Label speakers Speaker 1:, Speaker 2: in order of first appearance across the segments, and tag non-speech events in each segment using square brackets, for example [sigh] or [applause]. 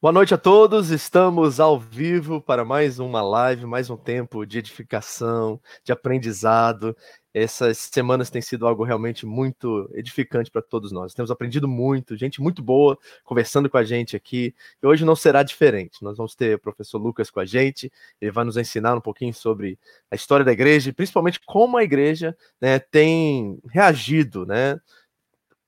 Speaker 1: Boa noite a todos, estamos ao vivo para mais uma live, mais um tempo de edificação, de aprendizado. Essas semanas têm sido algo realmente muito edificante para todos nós. Temos aprendido muito, gente muito boa conversando com a gente aqui. E hoje não será diferente. Nós vamos ter o professor Lucas com a gente. Ele vai nos ensinar um pouquinho sobre a história da igreja e principalmente como a igreja né, tem reagido, né?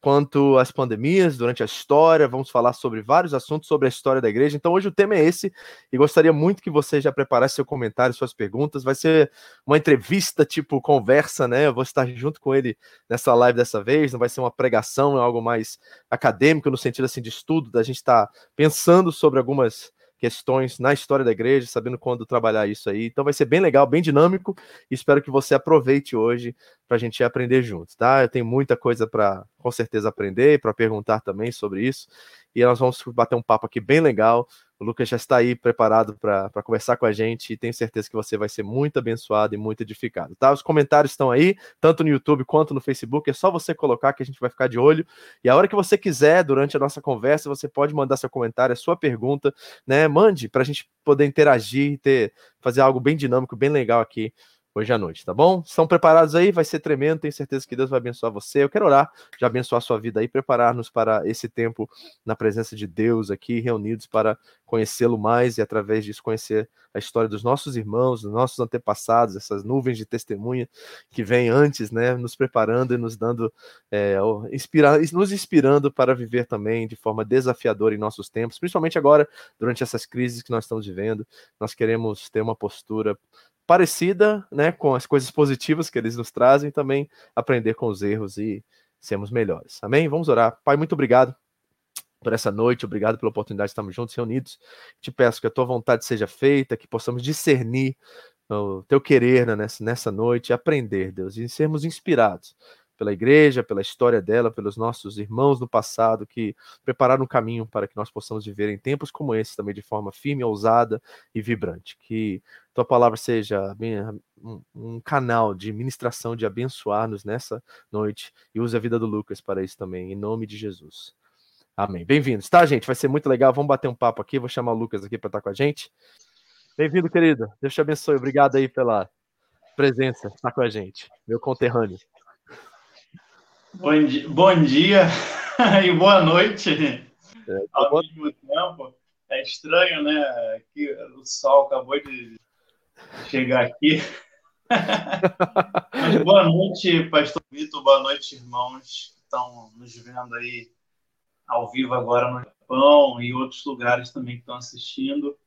Speaker 1: Quanto às pandemias durante a história. Vamos falar sobre vários assuntos sobre a história da igreja. Então, hoje o tema é esse e gostaria muito que você já preparasse seu comentário, suas perguntas. Vai ser uma entrevista, tipo conversa, né? Eu vou estar junto com ele nessa live dessa vez. Não vai ser uma pregação, é algo mais acadêmico, no sentido assim de estudo, da gente estar tá pensando sobre algumas questões na história da igreja, sabendo quando trabalhar isso aí. Então vai ser bem legal, bem dinâmico. Espero que você aproveite hoje para a gente aprender juntos, tá? Eu tenho muita coisa para, com certeza, aprender, para perguntar também sobre isso. E nós vamos bater um papo aqui bem legal o Lucas já está aí preparado para conversar com a gente e tenho certeza que você vai ser muito abençoado e muito edificado, tá? Os comentários estão aí, tanto no YouTube quanto no Facebook, é só você colocar que a gente vai ficar de olho. E a hora que você quiser, durante a nossa conversa, você pode mandar seu comentário, a sua pergunta, né? Mande para a gente poder interagir ter, fazer algo bem dinâmico, bem legal aqui hoje à noite, tá bom? Estão preparados aí? Vai ser tremendo, tenho certeza que Deus vai abençoar você. Eu quero orar, já abençoar a sua vida aí, preparar-nos para esse tempo na presença de Deus aqui, reunidos para conhecê-lo mais e através disso conhecer a história dos nossos irmãos, dos nossos antepassados, essas nuvens de testemunha que vêm antes, né, nos preparando e nos dando, é, inspira nos inspirando para viver também de forma desafiadora em nossos tempos, principalmente agora, durante essas crises que nós estamos vivendo. Nós queremos ter uma postura parecida, né, com as coisas positivas que eles nos trazem, também aprender com os erros e sermos melhores. Amém? Vamos orar. Pai, muito obrigado por essa noite, obrigado pela oportunidade de estarmos juntos, reunidos. Te peço que a tua vontade seja feita, que possamos discernir o teu querer né, nessa, nessa noite, aprender, Deus, e sermos inspirados pela igreja, pela história dela, pelos nossos irmãos no passado que prepararam um caminho para que nós possamos viver em tempos como esse também de forma firme, ousada e vibrante. Que tua palavra seja um canal de ministração, de abençoar-nos nessa noite e use a vida do Lucas para isso também, em nome de Jesus. Amém. Bem-vindos, tá, gente? Vai ser muito legal. Vamos bater um papo aqui. Vou chamar o Lucas aqui para estar com a gente. Bem-vindo, querido. Deus te abençoe. Obrigado aí pela presença, estar com a gente, meu conterrâneo.
Speaker 2: Bom dia, bom [laughs] dia e boa noite é, ao mesmo tempo. É estranho, né? Que o sol acabou de chegar aqui. [laughs] Mas boa noite, Pastor Vitor. Boa noite, irmãos que estão nos vendo aí ao vivo agora no Japão e outros lugares também que estão assistindo.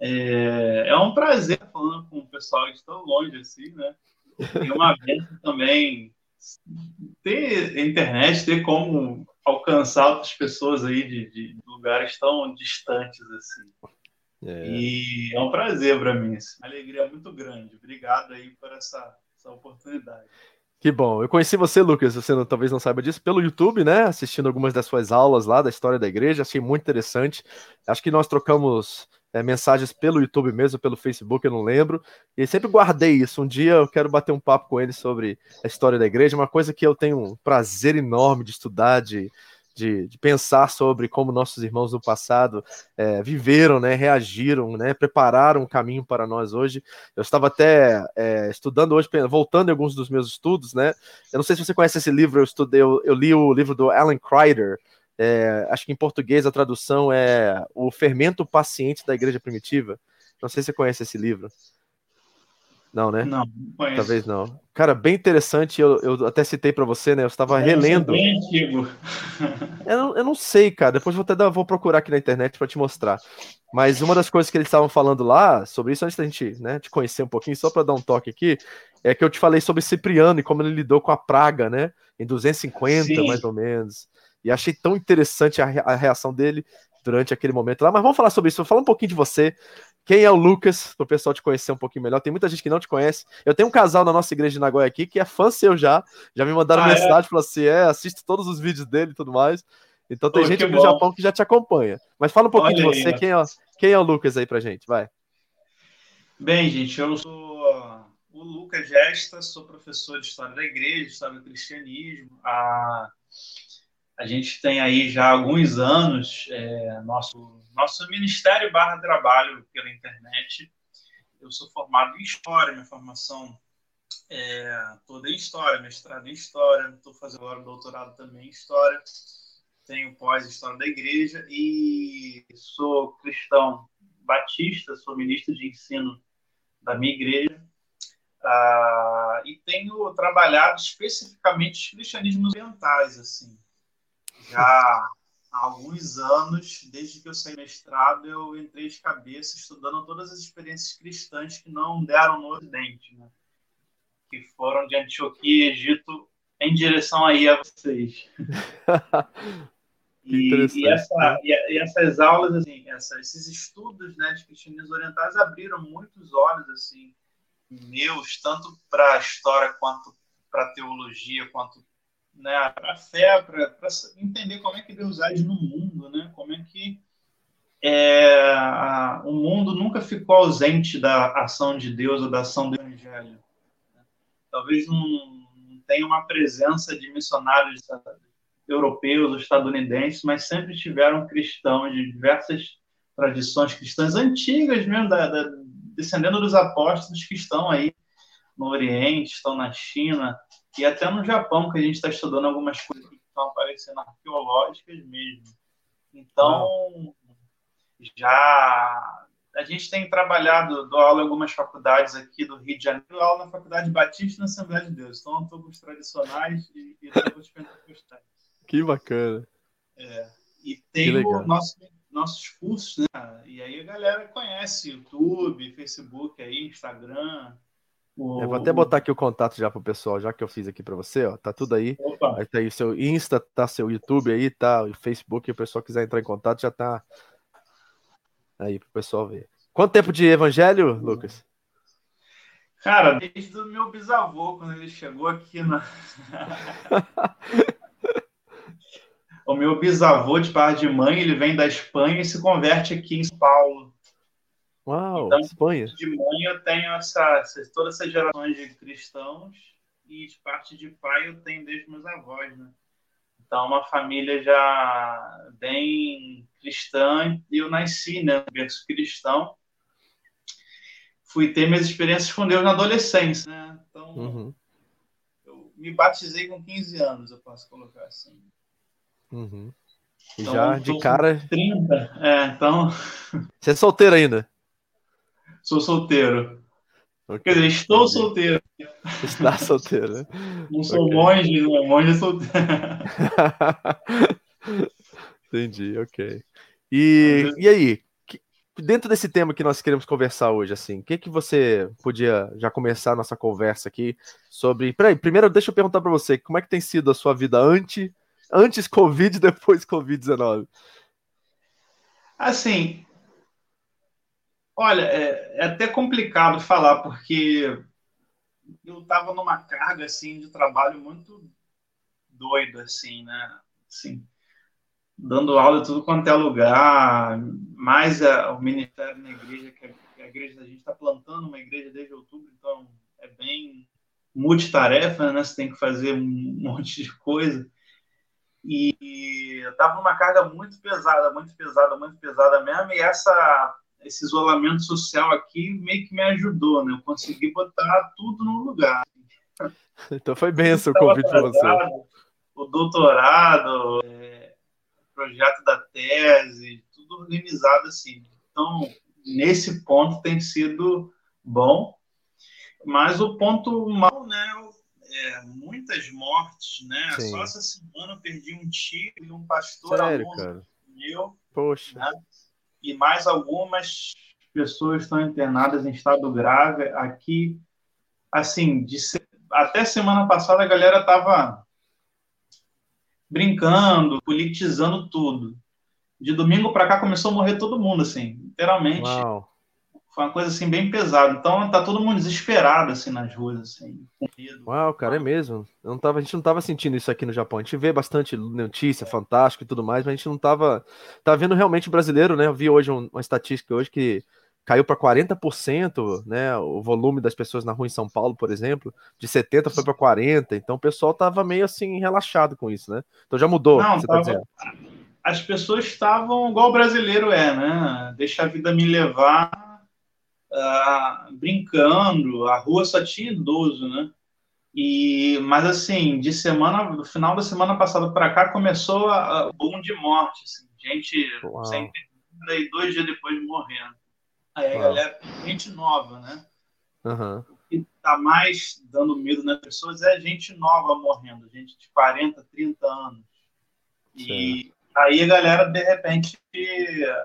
Speaker 2: É, é um prazer falando com o pessoal que tão longe assim, né? E uma vez também ter internet, ter como alcançar outras pessoas aí de, de lugares tão distantes assim. É. E é um prazer para mim, assim, uma alegria muito grande. Obrigado aí por essa, essa oportunidade.
Speaker 1: Que bom. Eu conheci você, Lucas, você não, talvez não saiba disso, pelo YouTube, né? Assistindo algumas das suas aulas lá da história da igreja, achei muito interessante. Acho que nós trocamos é, mensagens pelo YouTube mesmo, pelo Facebook, eu não lembro. E sempre guardei isso. Um dia eu quero bater um papo com ele sobre a história da igreja, uma coisa que eu tenho um prazer enorme de estudar, de, de, de pensar sobre como nossos irmãos do passado é, viveram, né, reagiram, né, prepararam o caminho para nós hoje. Eu estava até é, estudando hoje, voltando em alguns dos meus estudos, né? Eu não sei se você conhece esse livro, eu estudei, eu, eu li o livro do Alan Kreider, é, acho que em português a tradução é O Fermento Paciente da Igreja Primitiva. Não sei se você conhece esse livro. Não, né?
Speaker 2: Não,
Speaker 1: não Talvez não. Cara, bem interessante. Eu, eu até citei para você, né? Eu estava é, relendo. É bem antigo. [laughs] eu, não, eu não sei, cara. Depois vou até dar, vou procurar aqui na internet para te mostrar. Mas uma das coisas que eles estavam falando lá sobre isso, antes da gente né, te conhecer um pouquinho, só para dar um toque aqui, é que eu te falei sobre Cipriano e como ele lidou com a praga, né? Em 250, Sim. mais ou menos. E achei tão interessante a, reação dele durante aquele momento lá. Mas vamos falar sobre isso. Vou falar um pouquinho de você. Quem é o Lucas, para o pessoal te conhecer um pouquinho melhor. Tem muita gente que não te conhece. Eu tenho um casal na nossa igreja de Nagoya aqui que é fã seu já. Já me mandaram ah, é? mensagem, é? falou assim: é, assisto todos os vídeos dele e tudo mais. Então tem Pô, gente do Japão que já te acompanha. Mas fala um pouquinho Olha de você. Aí, quem, é, quem é o Lucas aí pra gente? Vai.
Speaker 2: Bem, gente, eu sou o Lucas Gesta, sou professor de História da Igreja, História do Cristianismo. Há A gente tem aí já alguns anos é, nosso, nosso Ministério barra Trabalho pela internet. Eu sou formado em História, minha formação é toda em História, mestrado em História, estou fazendo agora doutorado também em História, tenho pós-História da Igreja e sou cristão batista, sou ministro de ensino da minha igreja. Ah, e tenho trabalhado especificamente cristianismos orientais, assim, já há alguns anos, desde que eu saí mestrado, eu entrei de cabeça estudando todas as experiências cristãs que não deram no Ocidente, né? que foram de Antioquia e Egito em direção aí a vocês. [laughs] e, e, essa, né? e, essas aulas, assim, essa, esses estudos né, de cristianismos orientais abriram muitos olhos assim meus, tanto para a história quanto para a teologia, quanto né, para a fé, para entender como é que Deus age no mundo, né? Como é que é, a, o mundo nunca ficou ausente da ação de Deus ou da ação do Evangelho. Talvez não, não tenha uma presença de missionários europeus ou estadunidenses, mas sempre tiveram cristãos de diversas tradições cristãs antigas mesmo, da, da, descendendo dos apóstolos que estão aí no Oriente, estão na China, e até no Japão, que a gente está estudando algumas coisas que estão aparecendo arqueológicas mesmo. Então, já a gente tem trabalhado, dou aula em algumas faculdades aqui do Rio de Janeiro, aula na Faculdade Batista e na Assembleia de Deus. Então, estou com os tradicionais e estou com os pentecostais.
Speaker 1: Que bacana.
Speaker 2: É, e tem o nosso, nossos cursos, né? E aí a galera conhece YouTube, Facebook, aí, Instagram,
Speaker 1: o... Eu vou até botar aqui o contato já pro pessoal, já que eu fiz aqui para você, ó. Tá tudo aí. Opa. Aí tá aí o seu Insta, tá seu YouTube aí, tá o Facebook, o pessoal quiser entrar em contato já tá aí pro pessoal ver. Quanto tempo de evangelho, Lucas?
Speaker 2: Cara, desde o meu bisavô, quando ele chegou aqui na. [laughs] o meu bisavô de par de mãe, ele vem da Espanha e se converte aqui em São Paulo.
Speaker 1: Uau, então, Espanha.
Speaker 2: De mãe eu tenho essa, todas essas gerações de cristãos e de parte de pai eu tenho desde meus avós, né? Então, uma família já bem cristã e eu nasci, né, no berço cristão. Fui ter minhas experiências com Deus na adolescência, né? Então, uhum. eu me batizei com 15 anos, eu posso colocar assim.
Speaker 1: Uhum. Então, já de cara.
Speaker 2: 30, é, então.
Speaker 1: Você é solteiro ainda?
Speaker 2: Sou solteiro. Okay. Quer dizer, estou Entendi. solteiro.
Speaker 1: Está solteiro, né? [laughs]
Speaker 2: Não sou okay. monge, não. Monge é solteiro. [laughs]
Speaker 1: Entendi, ok. E, e aí, dentro desse tema que nós queremos conversar hoje, assim, o que que você podia já começar a nossa conversa aqui sobre... Peraí, primeiro deixa eu perguntar para você, como é que tem sido a sua vida antes, antes Covid e depois Covid-19?
Speaker 2: Assim, Olha, é, é até complicado falar, porque eu estava numa carga assim de trabalho muito doida, assim, né? Assim, dando aula de tudo quanto é lugar, mais a, o ministério na igreja, que a, a igreja, a gente está plantando uma igreja desde outubro, então é bem multitarefa, né? Você tem que fazer um [laughs] monte de coisa. E eu estava numa carga muito pesada, muito pesada, muito pesada mesmo, e essa esse isolamento social aqui meio que me ajudou, né? Eu consegui botar tudo no lugar.
Speaker 1: Então foi benção o convite para você.
Speaker 2: O doutorado, é, projeto da tese, tudo organizado assim. Então, nesse ponto tem sido bom, mas o ponto mal, né? É, muitas mortes, né? Sim. Só essa semana eu perdi um tio e um pastor
Speaker 1: Sério, cara?
Speaker 2: meu.
Speaker 1: Poxa. Né?
Speaker 2: E mais algumas pessoas estão internadas em estado grave. Aqui, assim, de, até semana passada a galera estava brincando, politizando tudo. De domingo para cá começou a morrer todo mundo, assim, literalmente. Uau. Foi uma coisa assim bem pesada. Então tá todo mundo desesperado assim nas ruas, assim, com
Speaker 1: medo. Uau, cara, é mesmo. Eu não tava, a gente não tava sentindo isso aqui no Japão. A gente vê bastante notícia, fantástico e tudo mais, mas a gente não tava, tava vendo realmente brasileiro, né? Eu vi hoje uma estatística hoje que caiu para 40%, né? O volume das pessoas na rua em São Paulo, por exemplo, de 70 foi para 40, então o pessoal tava meio assim relaxado com isso, né? Então já mudou,
Speaker 2: Não, tá tava... tá. As pessoas estavam igual o brasileiro é, né? Deixa a vida me levar, uh, brincando, a rua só tinha idoso, né? E, mas assim, de semana, no final da semana passada para cá começou o boom de morte, assim, gente Uau. sem e dois dias depois morrendo. Aí a galera, gente nova, né?
Speaker 1: Uhum. O
Speaker 2: que tá mais dando medo nas pessoas é gente nova morrendo, gente de 40, 30 anos. E aí a galera, de repente,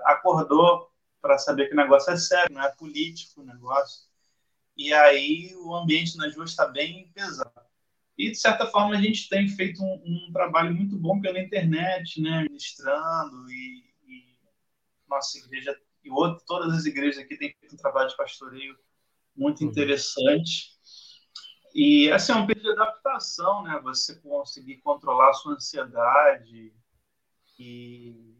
Speaker 2: acordou para saber que o negócio é sério, não é político o negócio e aí o ambiente nas ruas está bem pesado. E, de certa forma, a gente tem feito um, um trabalho muito bom pela internet, né, ministrando, e, e nossa igreja e outro, todas as igrejas aqui têm feito um trabalho de pastoreio muito uhum. interessante. E, assim, é um período de adaptação, né, você conseguir controlar a sua ansiedade e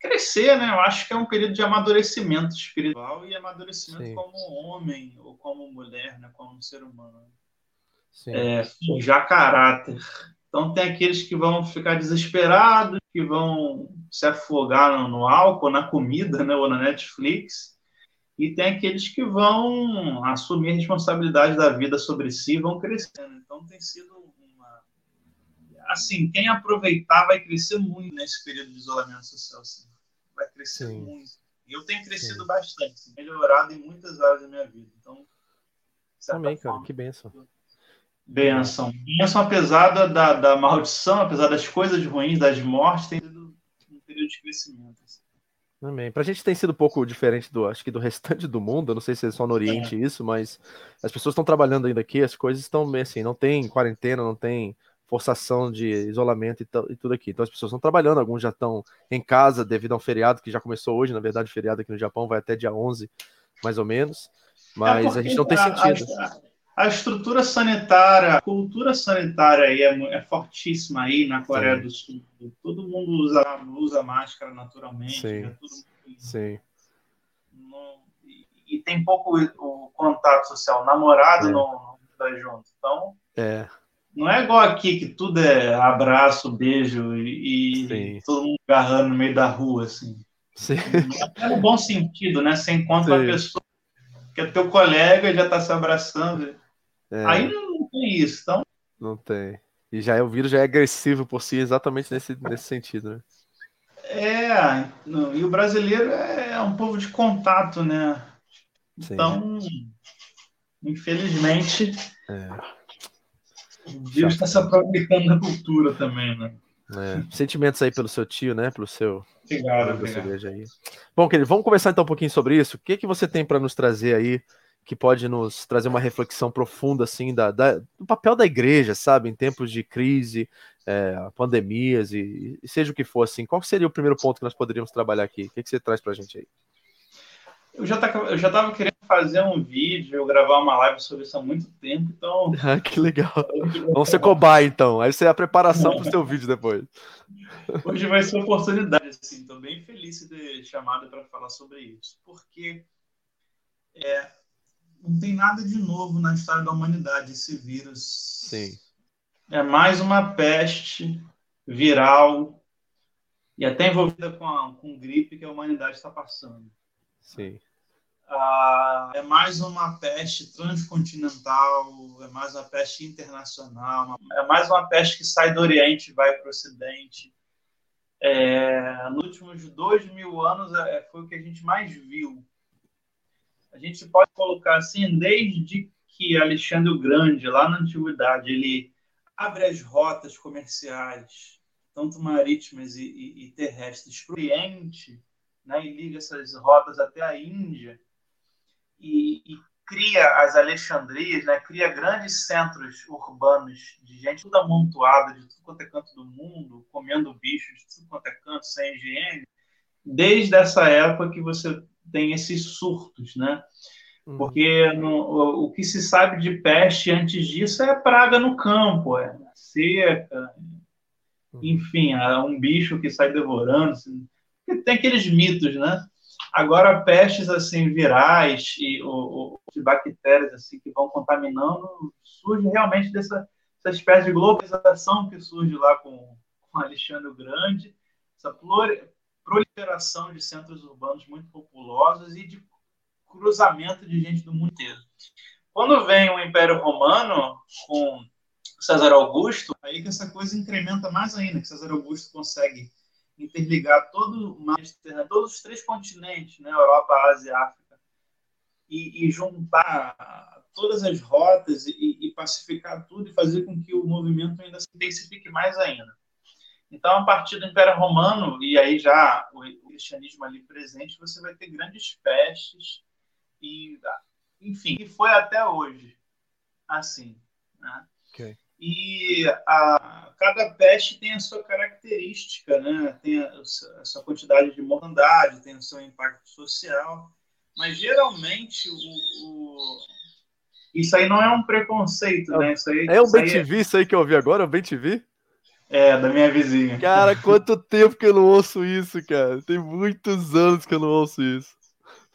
Speaker 2: crescer, né? Eu acho que é um período de amadurecimento espiritual e amadurecimento Sim. como homem ou como mulher, né? Como ser humano. Sim. É, forjar caráter. Então tem aqueles que vão ficar desesperados, que vão se afogar no, no álcool, na comida, né? Ou na Netflix. E tem aqueles que vão assumir a responsabilidade da vida sobre si, vão crescendo. Então tem sido assim, quem aproveitar vai crescer muito nesse período de isolamento social. Assim vai crescer Sim. muito. E eu tenho crescido Sim. bastante, melhorado em muitas áreas da minha vida. Então,
Speaker 1: também, cara, que benção.
Speaker 2: Benção. Benção, apesar da, da, maldição, apesar das coisas ruins, das mortes, tem sido um período de crescimento. Assim.
Speaker 1: Amém. Pra gente tem sido um pouco diferente do, acho que do restante do mundo, eu não sei se é só no Oriente é. isso, mas as pessoas estão trabalhando ainda aqui, as coisas estão meio assim, não tem quarentena, não tem forçação de isolamento e, e, tudo aqui. Então as pessoas estão trabalhando, alguns já estão em casa devido a um feriado que já começou hoje, na verdade o feriado aqui no Japão vai até dia 11, mais ou menos, mas é a gente não tem sentido.
Speaker 2: A, a, estrutura sanitária, a cultura sanitária aí é, é fortíssima aí na Coreia Sim. do Sul. Todo mundo usa, usa máscara naturalmente.
Speaker 1: Sim. Né? Sim.
Speaker 2: e, e, tem pouco o contato social. Namorado é. não, não está junto. Então...
Speaker 1: É.
Speaker 2: Não é igual aqui que tudo é abraço, beijo e, e todo mundo agarrando no meio da rua, assim.
Speaker 1: Sim.
Speaker 2: É no bom sentido, né? Você encontra Sim. uma pessoa que é teu colega e já está se abraçando. É. Aí não tem isso, então.
Speaker 1: Não tem. E já é, o vírus já é agressivo por si, exatamente nesse, nesse sentido, né?
Speaker 2: É, e o brasileiro é um povo de contato, né? Sim. Então, infelizmente, é. Vírus está se aproveitando da cultura também, né?
Speaker 1: É, sentimentos aí pelo seu tio, né? Pelo seu.
Speaker 2: Obrigado, obrigado.
Speaker 1: Aí. Bom, querido, vamos conversar então um pouquinho sobre isso. O que, que você tem para nos trazer aí que pode nos trazer uma reflexão profunda assim da, da, do papel da igreja, sabe, em tempos de crise, é, pandemias e, e, seja o que for assim. Qual seria o primeiro ponto que nós poderíamos trabalhar aqui? O que, que você traz para a gente aí?
Speaker 2: Eu já, tá, eu já tava querendo fazer um vídeo, gravar uma live sobre isso há muito tempo, então. [laughs]
Speaker 1: Ah, que legal. Vamos ser cobaia, então. Aí você é a preparação para o seu vídeo depois. [laughs]
Speaker 2: Hoje vai ser oportunidade, assim. Estou bem feliz de ter chamado para falar sobre isso, porque é, não tem nada de novo na história da humanidade esse vírus.
Speaker 1: Sim.
Speaker 2: É mais uma peste viral e até envolvida com, a, com gripe que a humanidade está passando.
Speaker 1: Sim.
Speaker 2: Ah, é mais uma peste transcontinental, é mais uma peste internacional, é mais uma peste que sai do Oriente e vai para o Ocidente. É, nos últimos dois mil anos é, foi o que a gente mais viu. A gente pode colocar assim, desde que Alexandre o Grande, lá na Antiguidade, ele abre as rotas comerciais, tanto marítimas e, e, e terrestres, para o Oriente, né, e liga essas rotas até a Índia e, e cria as Alexandrias, né, cria grandes centros urbanos de gente tudo amontoada de tudo quanto é canto do mundo, comendo bichos de tudo quanto é canto, sem higiene, desde essa época que você tem esses surtos, né? Uhum. Porque no, o, o, que se sabe de peste antes disso é praga no campo, é seca, uhum. enfim, é um bicho que sai devorando. Assim, tem aqueles mitos, né? Agora, pestes assim virais e o, o, bactérias assim que vão contaminando surge realmente dessa, dessa espécie de globalização que surge lá com, com Alexandre o Grande, essa proliferação de centros urbanos muito populosos e de cruzamento de gente do mundo inteiro. Quando vem o Império Romano com César Augusto, aí que essa coisa incrementa mais ainda, que César Augusto consegue interligar todo todos os três continentes, né, Europa, Ásia África, e, e juntar todas as rotas e, e, pacificar tudo e fazer com que o movimento ainda se intensifique mais ainda. Então, a partir do Império Romano, e aí já o, o cristianismo ali presente, você vai ter grandes pestes, e, enfim, e foi até hoje assim. Né?
Speaker 1: Okay.
Speaker 2: E a, cada peste tem a sua característica, né? tem a, a sua quantidade de mortandade, tem o seu impacto social, mas geralmente o, o... isso aí não é um preconceito,
Speaker 1: é,
Speaker 2: né? Isso aí,
Speaker 1: é o bem TV, é... isso aí que eu ouvi agora, o bem TV?
Speaker 2: É, da minha vizinha.
Speaker 1: Cara, quanto tempo que eu não ouço isso, cara. Tem muitos anos que eu não ouço isso.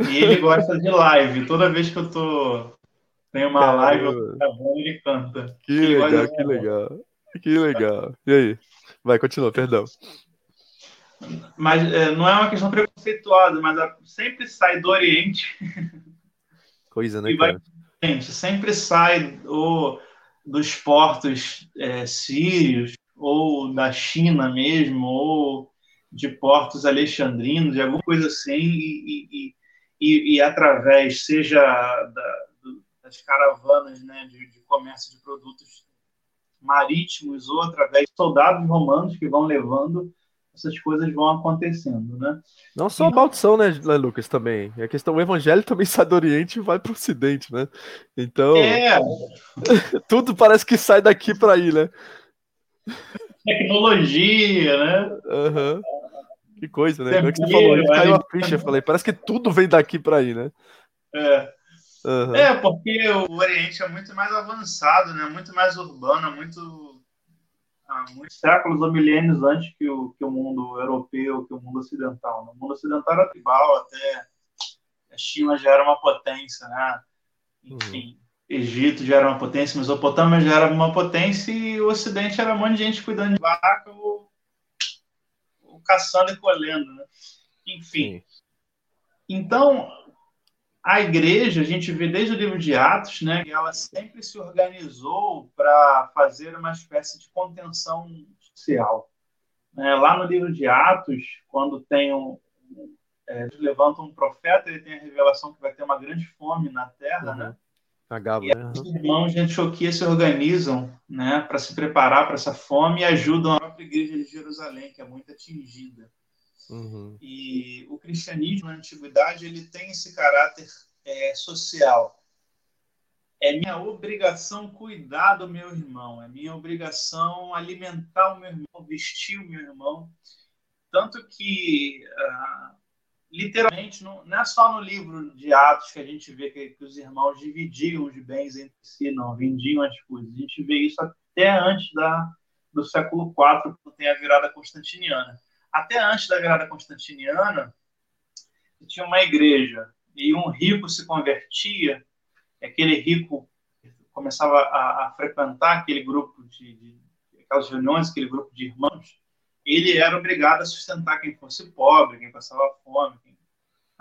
Speaker 2: E ele gosta de live. Toda vez que eu tô tem uma Caramba. live, gravando e ele canta.
Speaker 1: Que legal, que legal. Que legal. E aí? Vai, continua, perdão.
Speaker 2: Mas é, não é uma questão preconceituosa, mas sempre sai do Oriente.
Speaker 1: Coisa, né, cara?
Speaker 2: Vai, sempre sai do, dos portos é, sírios, ou da China mesmo, ou de portos alexandrinos, de alguma coisa assim, e, e, e, e através, seja da, das caravanas né, de, de comércio de produtos marítimos ou através de soldados romanos que vão levando essas coisas vão acontecendo, né?
Speaker 1: Não só a maldição, né, Lucas, também. A questão, o evangelho também sai do Oriente e vai para o Ocidente, né? Então,
Speaker 2: é. [laughs]
Speaker 1: tudo parece que sai daqui para aí, né?
Speaker 2: Tecnologia, né?
Speaker 1: Uhum. Que coisa, né? Como é que você falou? Caiu a ficha, eu falei, parece que tudo vem daqui para aí, né?
Speaker 2: É. Uhum. É, porque o Oriente é muito mais avançado, né? muito mais urbano, muito há muitos séculos ou milênios antes que o, que o mundo europeu, que o mundo ocidental. No mundo ocidental era tribal, até a China já era uma potência, né? Enfim, uhum. Egito já era uma potência, Mesopotâmia já era uma potência e o Ocidente era um monte de gente cuidando de vaca ou, ou caçando e colhendo, né? Enfim. Sim. Então, a igreja, a gente vê desde o livro de Atos, né, ela sempre se organizou para fazer uma espécie de contenção social. É, lá no livro de Atos, quando tem um, é, levanta um profeta, ele tem a revelação que vai ter uma grande fome na terra, uhum. né?
Speaker 1: Agabo,
Speaker 2: e né? os irmãos de Antioquia se organizam né, para se preparar para essa fome e ajudam a própria igreja de Jerusalém, que é muito atingida.
Speaker 1: Uhum.
Speaker 2: E o cristianismo na antiguidade ele tem esse caráter é, social. É minha obrigação cuidar do meu irmão, é minha obrigação alimentar o meu irmão, vestir o meu irmão. Tanto que, uh, literalmente, não, não, é só no livro de Atos que a gente vê que, que os irmãos dividiam os bens entre si, não, vendiam as coisas. A gente vê isso até antes da, do século IV, quando tem a virada constantiniana até antes da virada constantiniana, tinha uma igreja e um rico se convertia, aquele rico começava a, a frequentar aquele grupo de, de, aquelas reuniões, aquele grupo de irmãos, ele era obrigado a sustentar quem fosse pobre, quem passava fome, quem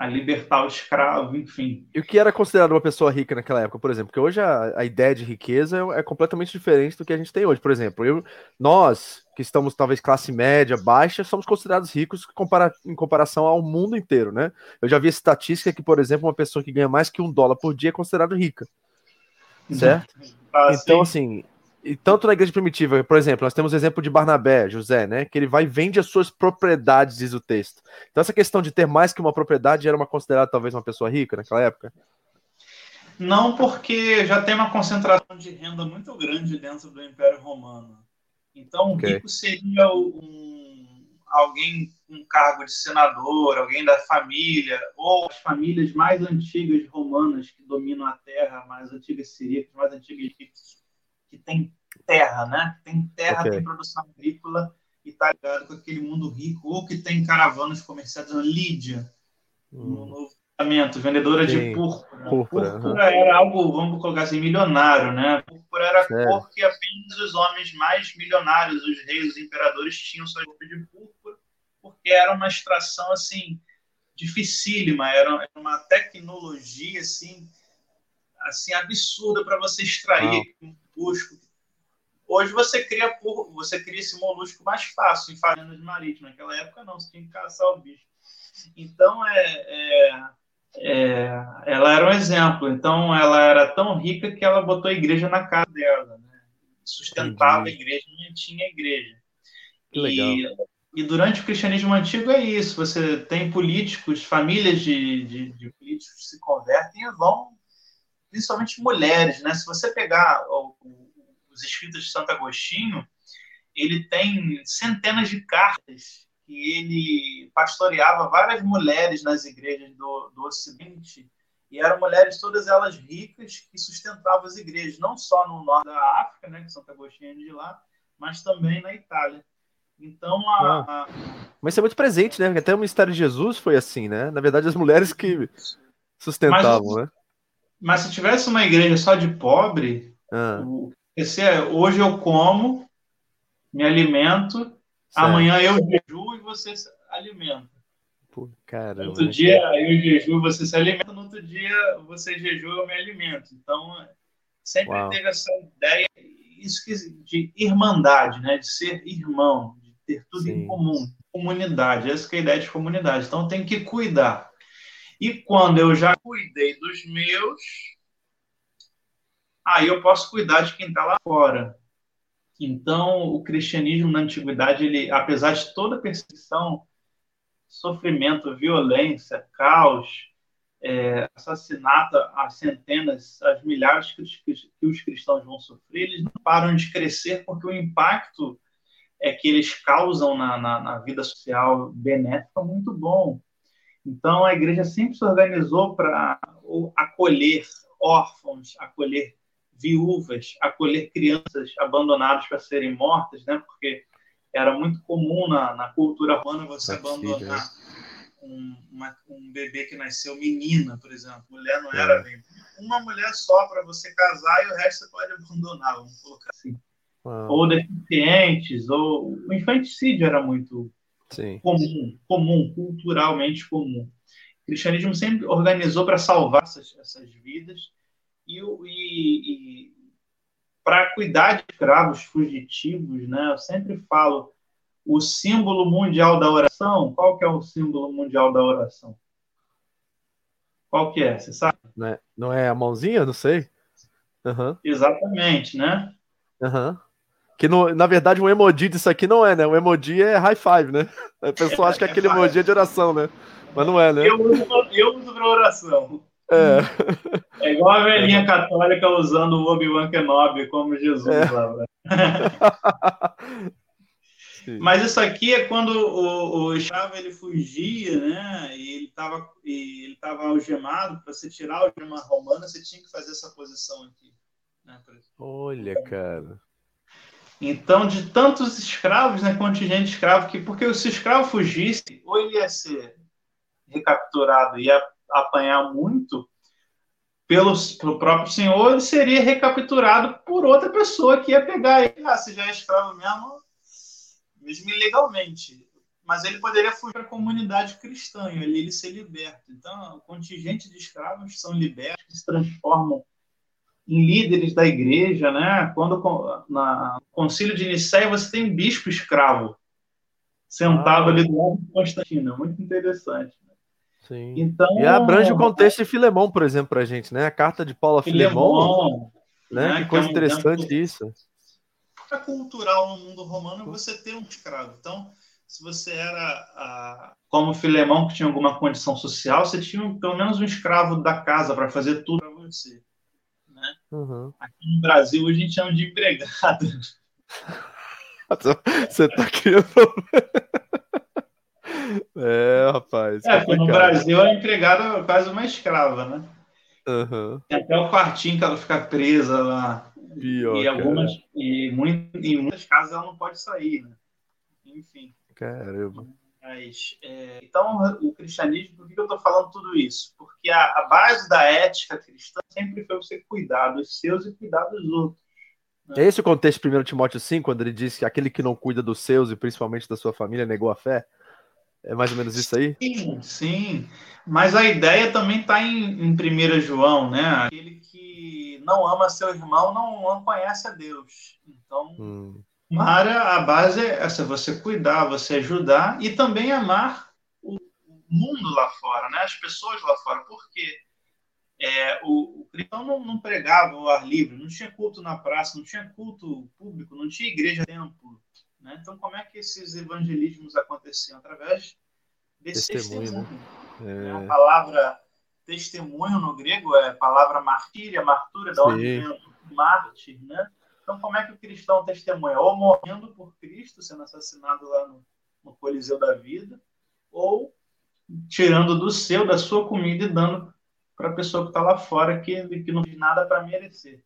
Speaker 2: a libertar o escravo, enfim.
Speaker 1: E o que era considerado uma pessoa rica naquela época, por exemplo? Porque hoje a, a ideia de riqueza é, é, completamente diferente do que a gente tem hoje. Por exemplo, eu, nós, que estamos talvez classe média, baixa, somos considerados ricos compara em comparação ao mundo inteiro, né? Eu já vi estatística que, por exemplo, uma pessoa que ganha mais que um dólar por dia é considerado rica. Certo? Ah, então, assim, e tanto na igreja primitiva, por exemplo, nós temos o exemplo de Barnabé, José, né? Que ele vai e vende as suas propriedades, diz o texto. Então, essa questão de ter mais que uma propriedade era uma considerada talvez uma pessoa rica naquela época?
Speaker 2: Não, porque já tem uma concentração de renda muito grande dentro do Império Romano. Então, okay. o rico seria um, alguém com um cargo de senador, alguém da família, ou as famílias mais antigas romanas que dominam a terra, mais antigas siríacas, mais antigas egípcias que tem terra, né? Tem terra, okay. tem produção agrícola e está ligado com aquele mundo rico, ou que tem caravanas comerciais na Lídia, no Novo Testamento, vendedora
Speaker 1: Sim,
Speaker 2: de púrpura.
Speaker 1: púrpura,
Speaker 2: Púrpura era algo, vamos colocar assim, milionário, né? Púrpura era a
Speaker 1: Certo.
Speaker 2: cor que apenas os homens mais milionários, os reis, os imperadores, tinham sua roupa de púrpura, porque era uma extração, assim, dificílima, era uma tecnologia, assim, assim absurda para você extrair um molusco. Hoje você cria, você cria esse molusco mais fácil em fazendas marítimas. Naquela época não, você tinha que caçar o bicho. Então, é, é, é, ela era um exemplo. Então, ela era tão rica que ela botou a igreja na casa dela. Né? Sustentava
Speaker 1: Entendi.
Speaker 2: a igreja, não tinha igreja.
Speaker 1: Que legal.
Speaker 2: E, e durante o cristianismo antigo é isso. Você tem políticos, famílias de, de, de políticos que se convertem e vão, principalmente mulheres. Né? Se você pegar o- o- os escritos de Santo Agostinho, ele tem centenas de cartas que ele pastoreava várias mulheres nas igrejas do, do Ocidente, e eram mulheres todas elas ricas que sustentavam as igrejas, não só no norte da África, né, que Santo Agostinho é de lá, mas também na Itália. Então, a, a-
Speaker 1: Mas isso é muito presente, né? Porque até o Ministério de Jesus foi assim, né? Na verdade, as mulheres que sustentavam, né?
Speaker 2: Mas se tivesse uma igreja só de pobre,
Speaker 1: Ah,
Speaker 2: esse é, hoje eu como, me alimento,
Speaker 1: certo.
Speaker 2: amanhã eu jejuo e você se alimenta.
Speaker 1: Pô, caramba.
Speaker 2: outro dia eu jejuo, você se alimenta, no outro dia você jejua, eu me alimento. Então, sempre
Speaker 1: Uau.
Speaker 2: teve essa ideia, isso de irmandade, né? de ser irmão, de ter tudo
Speaker 1: Sim.
Speaker 2: em comum, comunidade. Essa que é a ideia de comunidade. Então, tem que cuidar. E quando eu já cuidei dos meus, aí eu posso cuidar de quem está lá fora. Então, o cristianismo na antiguidade, ele, apesar de toda perseguição, sofrimento, violência, caos, é, assassinato a centenas, as milhares que os, que os cristãos vão sofrer, eles não param de crescer porque o impacto é que eles causam na, na, na vida social benéfica é muito bom. Então, a igreja sempre se organizou para acolher órfãos, acolher viúvas, acolher crianças abandonadas para serem mortas, né? Porque era muito comum na, na cultura romana você abandonar um, uma- um bebê que nasceu menina, por exemplo. Mulher não era
Speaker 1: É.
Speaker 2: bem. Uma mulher só para você casar e o resto você pode abandonar, vamos colocar assim. Ou deficientes, ou o infanticídio era muito
Speaker 1: Sim.
Speaker 2: comum, comum, culturalmente comum. O cristianismo sempre organizou para salvar essas, essas vidas e, e- e para cuidar de escravos fugitivos, né? Eu sempre falo o símbolo mundial da oração. Qual que é o símbolo mundial da oração? Qual que é? Você sabe?
Speaker 1: Não é, não é a mãozinha? Não sei. Aham,
Speaker 2: Exatamente, né?
Speaker 1: aham. Que no, na verdade um emoji disso aqui não é, né? O emoji é high five, né? A pessoa acha que aquele
Speaker 2: É
Speaker 1: emoji é de oração, né? Mas não é, né?
Speaker 2: Eu uso, eu uso para oração.
Speaker 1: É.
Speaker 2: É igual a velhinha católica usando o Obi-Wan Kenobi como Jesus
Speaker 1: É.
Speaker 2: lá. né? [laughs] Mas isso aqui é quando o, o escravo ele fugia, né? E ele estava ele tava algemado. Para você tirar a algema romana, você tinha que fazer essa posição aqui. né?
Speaker 1: Olha, cara.
Speaker 2: Então, de tantos escravos, né? Contingente de escravo, que, porque se o escravo fugisse, ou ele ia ser recapturado e ia apanhar muito pelo, pelo próprio senhor, ele seria recapturado por outra pessoa que ia pegar ele. Ah, você já é escravo mesmo, mesmo ilegalmente. Mas ele poderia fugir para a comunidade cristã, e ali ele ser liberto. Então, o contingente de escravos são libertos, se transformam em líderes da igreja, né? Quando na no concílio de Nicéia você tem bispo escravo sentado
Speaker 1: Ah.
Speaker 2: ali do lado de Constantino, é muito interessante.
Speaker 1: Sim.
Speaker 2: Então,
Speaker 1: E abrange o contexto de Filemão, por exemplo, pra gente, né? A carta de Paulo a Filemão,
Speaker 2: Filemão,
Speaker 1: né?
Speaker 2: né,
Speaker 1: Que coisa
Speaker 2: que é um
Speaker 1: interessante
Speaker 2: exemplo-
Speaker 1: isso.
Speaker 2: é cultural no mundo romano você ter um escravo. Então, se você era ah, como Filemão que tinha alguma condição social, você tinha pelo menos um escravo da casa para fazer tudo para você. Né?
Speaker 1: Uhum.
Speaker 2: Aqui no Brasil a gente chama de empregado. [laughs]
Speaker 1: Você tá criando. É, rapaz.
Speaker 2: É, no. Brasil a empregada é quase uma escrava, né?
Speaker 1: Aham.
Speaker 2: Tem até o quartinho que ela fica presa lá.
Speaker 1: Pior,
Speaker 2: e, algumas, e muito, em muitas casas ela não pode sair, né? Enfim.
Speaker 1: Caramba.
Speaker 2: Mas, é, então, o cristianismo, por que eu estou falando tudo isso? Porque a, a, base da ética cristã sempre foi você cuidar dos seus e cuidar dos outros.
Speaker 1: Né? É esse o contexto de 1 Timóteo 5, quando ele diz que aquele que não cuida dos seus e principalmente da sua família negou a fé? É mais ou menos isso aí?
Speaker 2: Sim, sim. Mas a ideia também está em, em 1 João, né? Aquele que não ama seu irmão não, não conhece a Deus. Então, hum. Mara, a base é essa, você cuidar, você ajudar e também amar o mundo lá fora, né? as pessoas lá fora, porque é, o, o cristão não, não, pregava o ar livre, não tinha culto na praça, não tinha culto público, não tinha igreja templo. Né? Então, como é que esses evangelismos aconteciam? Através desse testemunho. testemunho né? É... A palavra testemunho no grego é a palavra martíria, martura, da onde vem mártir, né? Então, como é que o cristão testemunha? Ou morrendo por Cristo, sendo assassinado lá no, no Coliseu da Vida, ou tirando do seu, da sua comida e dando para a pessoa que está lá fora, que, que não fez nada para merecer.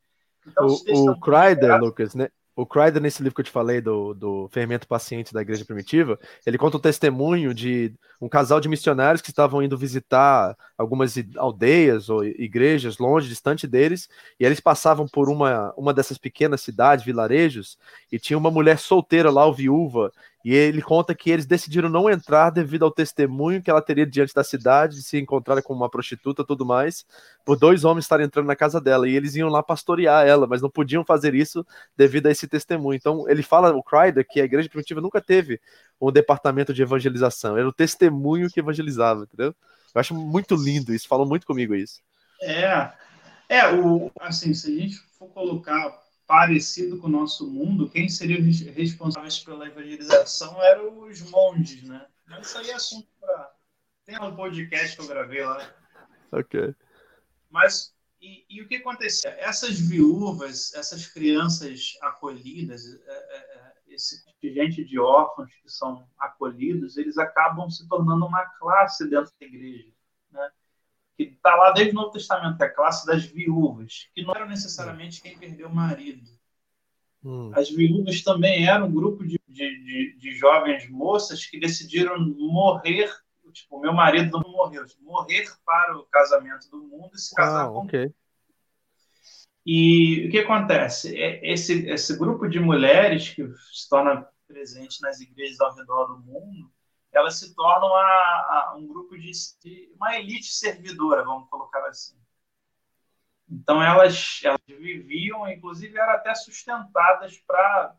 Speaker 1: Então, o o Kreider, Lucas, né? O Crider, nesse livro que eu te falei, do, do Fermento Paciente da Igreja Primitiva, ele conta o testemunho de um casal de missionários que estavam indo visitar algumas aldeias ou igrejas longe, distante deles, e eles passavam por uma, uma dessas pequenas cidades, vilarejos, e tinha uma mulher solteira lá, viúva, e ele conta que eles decidiram não entrar devido ao testemunho que ela teria diante da cidade, de se encontrar com uma prostituta tudo mais, por dois homens estarem entrando na casa dela. E eles iam lá pastorear ela, mas não podiam fazer isso devido a esse testemunho. Então ele fala, o Crider, que a igreja primitiva nunca teve um departamento de evangelização, era o testemunho que evangelizava, entendeu? Eu acho muito lindo isso, falam muito comigo isso.
Speaker 2: É, é, o, assim, se a gente for colocar parecido com o nosso mundo, quem seria responsáveis pela evangelização eram os monges, né? Mas isso aí é assunto para. Tem um podcast que eu gravei lá.
Speaker 1: Ok.
Speaker 2: Mas, e, e o que acontecia? Essas viúvas, essas crianças acolhidas, é, é, é esse contingente de órfãos que são acolhidos, eles acabam se tornando uma classe dentro da igreja que está lá desde o Novo Testamento, que é a classe das viúvas, que não eram necessariamente quem perdeu o marido. Hum. As viúvas também eram um grupo de, de, de, jovens moças que decidiram morrer. Tipo, meu marido não morreu, morrer para o casamento do mundo e se casar ah, com okay. E o que acontece? É, esse, esse grupo de mulheres que se torna presente nas igrejas ao redor do mundo, elas se tornam um grupo de, de, uma elite servidora, vamos colocar assim. Então elas, elas viviam, inclusive eram até sustentadas para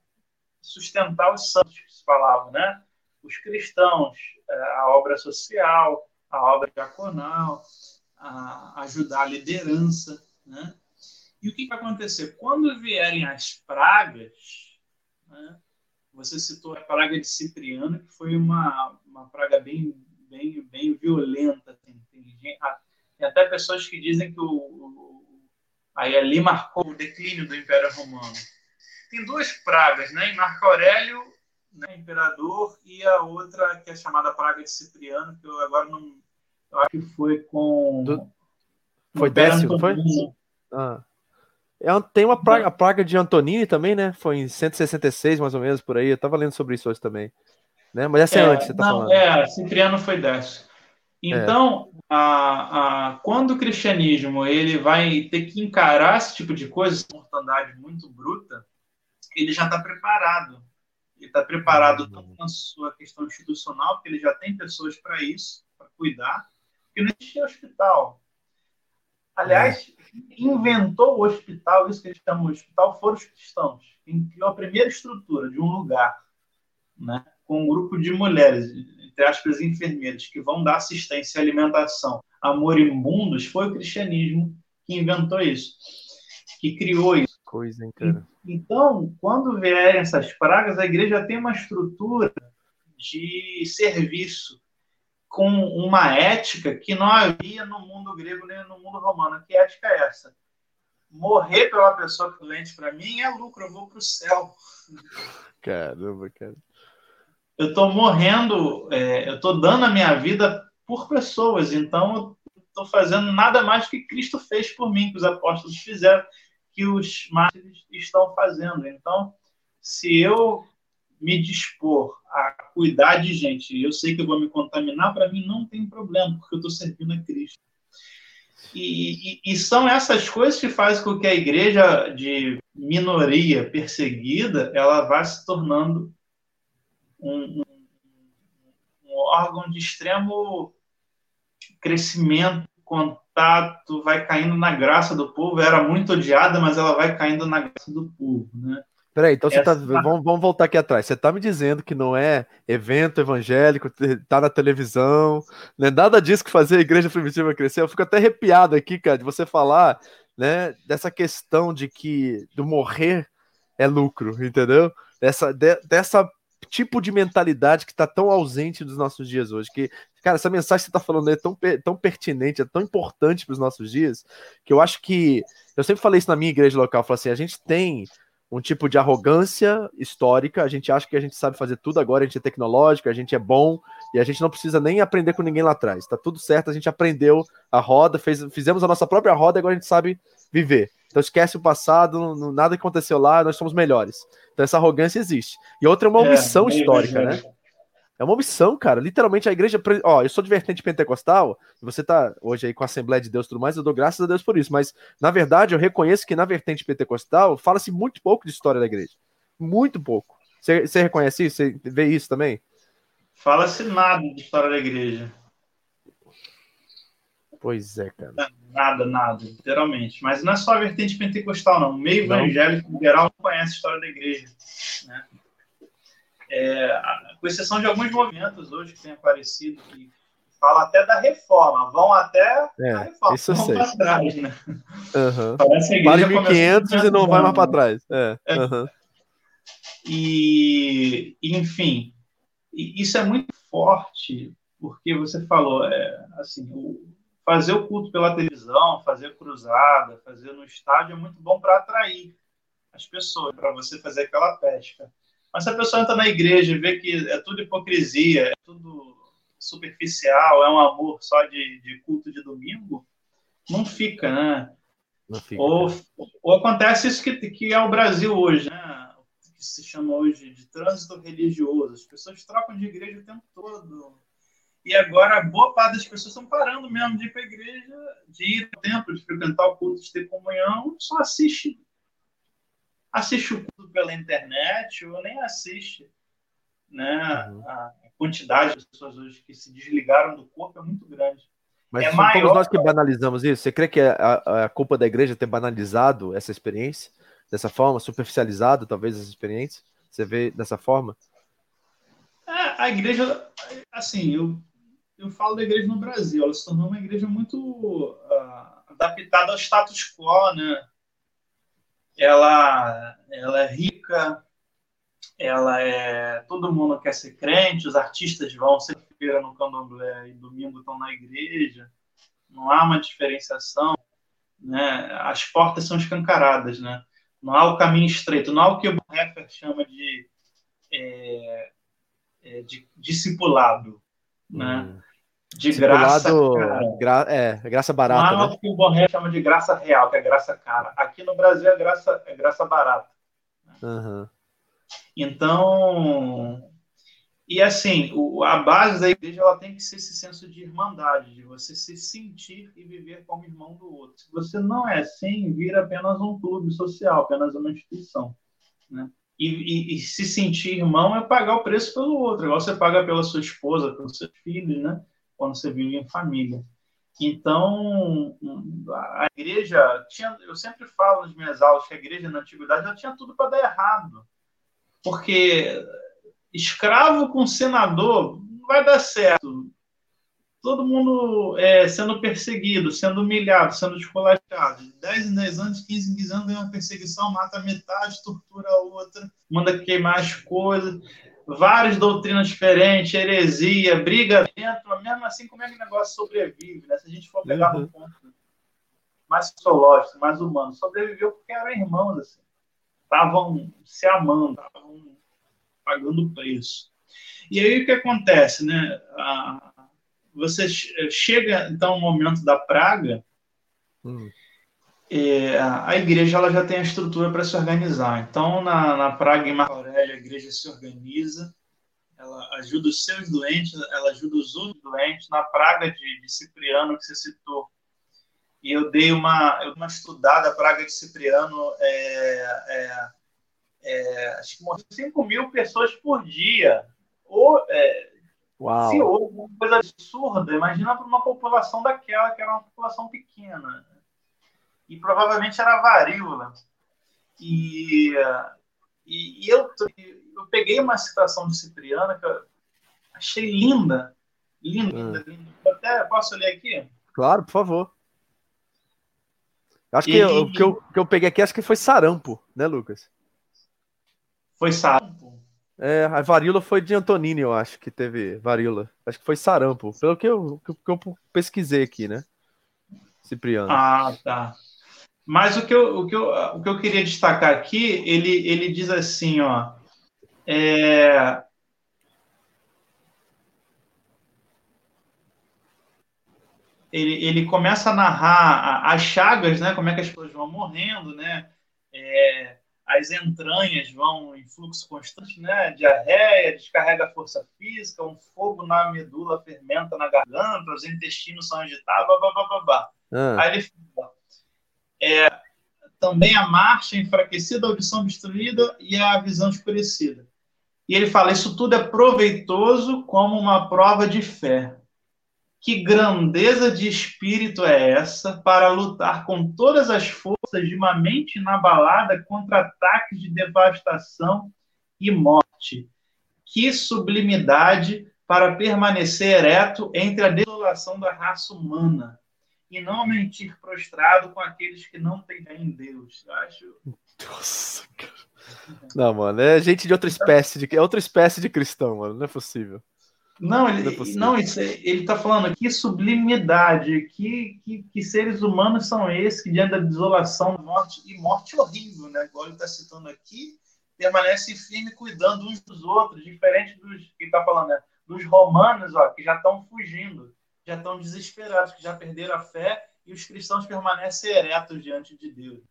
Speaker 2: sustentar os santos que se falavam, né? Os cristãos, é, a obra social, a obra diaconal, a ajudar a liderança, né? E o que vai acontecer? Quando vierem as pragas, né? Você citou a praga de Cipriano, que foi uma, uma praga bem, bem, bem violenta. Assim. Tem, tem, até pessoas que dizem que o, o, aí ali marcou o declínio do Império Romano. Tem duas pragas, né? Em Marco Aurélio, né, imperador, e a outra que é chamada praga de Cipriano, que eu agora não. Eu acho que foi com. Do...
Speaker 1: Foi Décio, foi? Ah. É, tem uma praga, a praga de Antonini também, né? Foi em 166, mais ou menos, por aí. Eu tava lendo sobre isso hoje também. Né? Mas essa é, é antes, você tá não, falando.
Speaker 2: É, Cipriano foi dessa. Então, é. a, a, quando o cristianismo ele vai ter que encarar esse tipo de coisa, essa mortandade muito bruta, ele já está preparado. Ele está preparado uhum. tanto na sua questão institucional, porque ele já tem pessoas para isso, para cuidar, porque não existe hospital. Aliás, inventou o hospital, isso que eles chamam de hospital, foram os cristãos. Quem criou a primeira estrutura de um lugar, né, com um grupo de mulheres, entre aspas, enfermeiras, que vão dar assistência e alimentação a moribundos, foi o cristianismo que inventou isso, que criou isso.
Speaker 1: Coisa, cara?
Speaker 2: Então, quando vierem essas pragas, a igreja tem uma estrutura de serviço com uma ética que não havia no mundo grego nem no mundo romano. Que ética é essa? Morrer pela pessoa que doente para mim é lucro, eu vou para o céu.
Speaker 1: Caramba, cara.
Speaker 2: Eu estou morrendo, é, eu estou dando a minha vida por pessoas, então eu estou fazendo nada mais que Cristo fez por mim, que os apóstolos fizeram, que os mártires estão fazendo. Então, se eu me dispor a cuidar de gente. Eu sei que eu vou me contaminar, para mim não tem problema, porque eu estou servindo a Cristo. E, e, e, são essas coisas que fazem com que a igreja de minoria perseguida ela vá se tornando um, um, um órgão de extremo crescimento, contato, vai caindo na graça do povo. Era muito odiada, mas ela vai caindo na graça do povo, né?
Speaker 1: Peraí, então você tá, vamos, vamos, voltar aqui atrás. Você está me dizendo que não é evento evangélico, tá na televisão, não é nada disso que fazer a igreja primitiva crescer. Eu fico até arrepiado aqui, cara, de você falar, né, dessa questão de que do morrer é lucro, entendeu? Dessa, de, dessa tipo de mentalidade que está tão ausente dos nossos dias hoje. Que, cara, essa mensagem que você está falando é tão, tão pertinente, é tão importante para os nossos dias, que eu acho que. Eu sempre falei isso na minha igreja local, eu falei assim: a gente tem um tipo de arrogância histórica. A gente acha que a gente sabe fazer tudo agora, a gente é tecnológico, a gente é bom e a gente não precisa nem aprender com ninguém lá atrás. Tá tudo certo, a gente aprendeu a roda, fez, fizemos a nossa própria roda e agora a gente sabe viver. Então esquece o passado, não, nada aconteceu lá, nós somos melhores. Então essa arrogância existe. E outra é uma é, omissão é, histórica, né? É uma missão, cara. Literalmente a igreja. Ó, eu sou de vertente pentecostal, e você tá hoje aí com a Assembleia de Deus e tudo mais, eu dou graças a Deus por isso. Mas, na verdade, eu reconheço que na vertente pentecostal fala-se muito pouco de história da igreja. Muito pouco. Você, reconhece isso? Você vê isso também?
Speaker 2: Fala-se nada de história da igreja.
Speaker 1: Pois é, cara.
Speaker 2: Nada, nada, literalmente. Mas não é só a vertente pentecostal, não. O meio evangélico, em geral, não conhece a história da igreja. Né? É, com exceção de alguns movimentos hoje que têm aparecido que fala até da reforma, vão até
Speaker 1: é, a reforma, isso vão
Speaker 2: para trás, né?
Speaker 1: Uhum. Parece que a igreja 1500 e não vai mais para trás. É. é. Uhum.
Speaker 2: E, enfim, isso é muito forte, porque você falou, é, assim, o, fazer o culto pela televisão, fazer cruzada, fazer no estádio é muito bom para atrair as pessoas, para você fazer aquela pesca. Mas se a pessoa entra na igreja e vê que é tudo hipocrisia, é tudo superficial, é um amor só de, de culto de domingo, não fica, né? Não fica, ou, né? ou acontece isso que, que é o Brasil hoje, né? Que se chama hoje de trânsito religioso. As pessoas trocam de igreja o tempo todo. E agora, boa parte das pessoas estão parando mesmo de ir para a igreja, de ir ao templo, de frequentar o culto, de ter comunhão, só assiste assiste o culto pela internet ou nem assiste. Né? Uhum. A quantidade de pessoas hoje que se desligaram do corpo é muito grande.
Speaker 1: Mas é somos maior... nós que banalizamos isso. Você crê que é a, a culpa da igreja ter banalizado essa experiência dessa forma, superficializado talvez essa experiência? Você vê dessa forma?
Speaker 2: É, a igreja, assim, eu, eu falo da igreja no Brasil, ela se tornou uma igreja muito uh, adaptada ao status quo, né? Ela, ela é rica, ela é. Todo mundo quer ser crente, os artistas vão segunda-feira no candomblé e domingo estão na igreja. Não há uma diferenciação, né? As portas são escancaradas, né? Não há o caminho estreito, não há o que o Heffer chama de, é, é, de discipulado, né? Hum
Speaker 1: de graça gra, é, graça barata.
Speaker 2: Não,
Speaker 1: né?
Speaker 2: que o Borré chama de graça real, que é graça cara. Aqui no Brasil é graça, é graça barata.
Speaker 1: Uhum.
Speaker 2: Então, e assim, o, a base da igreja ela tem que ser esse senso de irmandade, de você se sentir e viver como irmão do outro. Se você não é assim, vira apenas um clube social, apenas uma instituição. Né? E, e, e, se sentir irmão é pagar o preço pelo outro, igual você paga pela sua esposa, pelos seus filhos, né? Quando você vive em família. Então, a igreja tinha, eu sempre falo nas minhas aulas que a igreja na antiguidade ela tinha tudo para dar errado. Porque escravo com senador não vai dar certo. Todo mundo é, sendo perseguido, sendo humilhado, sendo escolachado. De 10 em 10 anos, 15 em 15 anos, vem uma perseguição, mata metade, tortura a outra, manda queimar as coisas várias doutrinas diferentes, heresia, briga dentro, mesmo assim, como é que o negócio sobrevive? Né? Se a gente for pegar uhum. um ponto mais sociológico, mais humano, sobreviveu porque eram irmãos, assim. Estavam se amando, estavam pagando preço. E aí o que acontece, né? você chega, então, o momento da praga, uhum é, a igreja ela já tem a estrutura para se organizar. Então, na, na Praga em Marco Aurélio, a igreja se organiza, ela ajuda os seus doentes, ela ajuda os outros doentes na praga de, de Cipriano que você citou. E eu dei uma, uma estudada, a praga de Cipriano, é, é, é, acho que morreu 5 mil pessoas por dia. Ou, é,
Speaker 1: Uau.
Speaker 2: Se houve uma coisa absurda, imagina para uma população daquela, que era uma população pequena. E provavelmente era varíola. E, e, e eu, eu peguei uma citação de Cipriano que eu achei linda. Linda, hum. linda. Até posso ler aqui?
Speaker 1: Claro, por favor. Acho que o que eu, que eu peguei aqui, acho que foi sarampo, né, Lucas?
Speaker 2: Foi sarampo?
Speaker 1: É, a varíola foi de Antonini, eu acho que teve varíola. Acho que foi sarampo, pelo que eu, que eu pesquisei aqui, né? Cipriano.
Speaker 2: Ah, tá. Mas o que eu, o que eu, o que eu queria destacar aqui, ele, ele diz assim, ó. É... Ele, ele começa a narrar as chagas, né? Como é que as pessoas vão morrendo, né? É, as entranhas vão em fluxo constante, né? Diarreia, descarrega a força física, um fogo na medula fermenta na garganta, os intestinos são agitados, blá, blá, blá, blá. Ah. Aí ele fala, é, também a marcha enfraquecida, a audição obstruída e a visão escurecida. E ele fala: Isso tudo é proveitoso como uma prova de fé. Que grandeza de espírito é essa para lutar com todas as forças de uma mente inabalada contra ataques de devastação e morte? Que sublimidade para permanecer ereto entre a desolação da raça humana e não mentir prostrado com aqueles que não têm fé em Deus. Eu acho.
Speaker 1: Nossa, cara. Não, mano, é gente de outra espécie de é outra espécie de cristão, mano, não é possível.
Speaker 2: Não, ele, não, é não isso, ele está falando aqui sublimidade, que, que, que, seres humanos são esses que diante da desolação, morte e morte horrível, né? Igual ele está citando aqui, permanecem firme cuidando uns dos outros, diferente dos que ele está falando, né? Dos romanos, ó, que já estão fugindo já estão desesperados, que já perderam a fé e os cristãos permanecem eretos diante de Deus.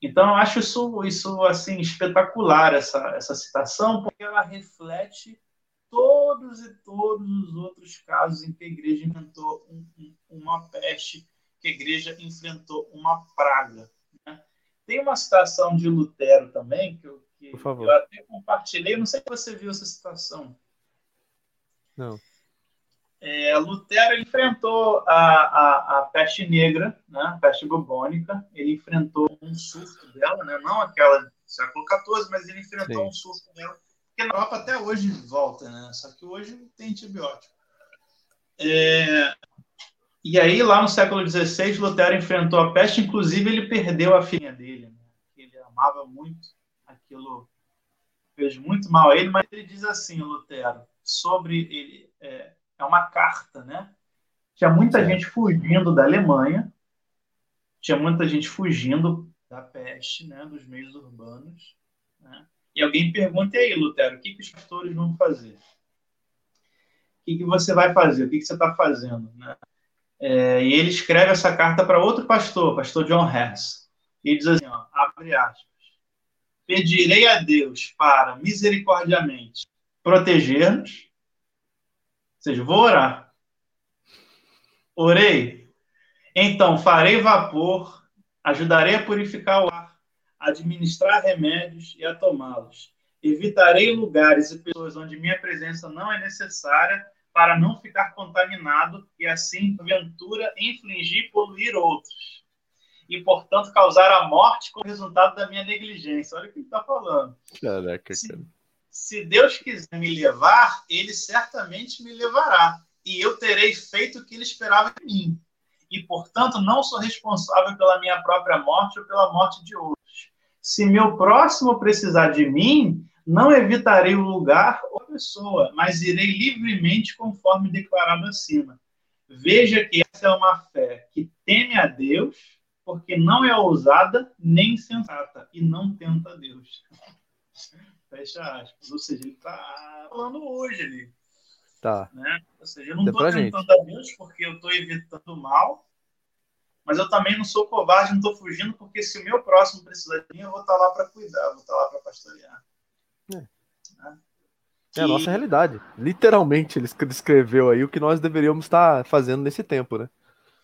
Speaker 2: Então, eu acho isso, isso assim, espetacular, essa, essa citação, porque ela reflete todos e todos os outros casos em que a igreja enfrentou um, um, uma peste, que a igreja enfrentou uma praga. Né? Tem uma citação de Lutero também, que eu, que eu até compartilhei, não sei se você viu essa citação.
Speaker 1: Não.
Speaker 2: É, Lutero enfrentou a, a, a, peste negra, né, a peste bubônica, ele enfrentou um surto dela, né, não aquela do século XIV, mas ele enfrentou Sim. um surto dela, que na Europa até hoje volta, né, só que hoje tem antibiótico. É, e aí, lá no século XVI, Lutero enfrentou a peste, inclusive ele perdeu a filha dele, né, ele amava muito aquilo, fez muito mal a ele, mas ele diz assim, Lutero, sobre ele... É, é uma carta, né? Tinha muita gente fugindo da Alemanha, tinha muita gente fugindo da peste, né, dos meios urbanos. Né? E alguém pergunta aí, Lutero, o que, que os pastores vão fazer? O que, que você vai fazer? O que, que você está fazendo? Né? É, e ele escreve essa carta para outro pastor, pastor John Hess. E diz assim, ó, abre aspas, pedirei a Deus para, misericordiamente, proteger-nos, seja, vou orar. Orei. Então, farei vapor, ajudarei a purificar o ar, administrar remédios e a tomá-los. Evitarei lugares e pessoas onde minha presença não é necessária para não ficar contaminado e assim, porventura, infligir e poluir outros. E, portanto, causar a morte como resultado da minha negligência. Olha o que ele está falando.
Speaker 1: Caraca, cara
Speaker 2: se Deus quiser me levar, ele certamente me levará. E eu terei feito o que ele esperava de mim. E, portanto, não sou responsável pela minha própria morte ou pela morte de outros. Se meu próximo precisar de mim, não evitarei o lugar ou a pessoa, mas irei livremente conforme declarado acima. Veja que essa é uma fé que teme a Deus, porque não é ousada nem insensata, e não tenta Deus. Fecha aspas. Ou seja, ele está falando hoje ali.
Speaker 1: Tá.
Speaker 2: Né? Ou seja, eu não estou tentando a Deus porque eu estou evitando o mal, mas eu também não sou covarde, não estou fugindo, porque se o meu próximo precisar de mim, eu vou estar tá lá para cuidar, vou estar tá lá para pastorear. É. Né?
Speaker 1: É a nossa realidade. Literalmente, ele descreveu aí o que nós deveríamos estar fazendo nesse tempo, né?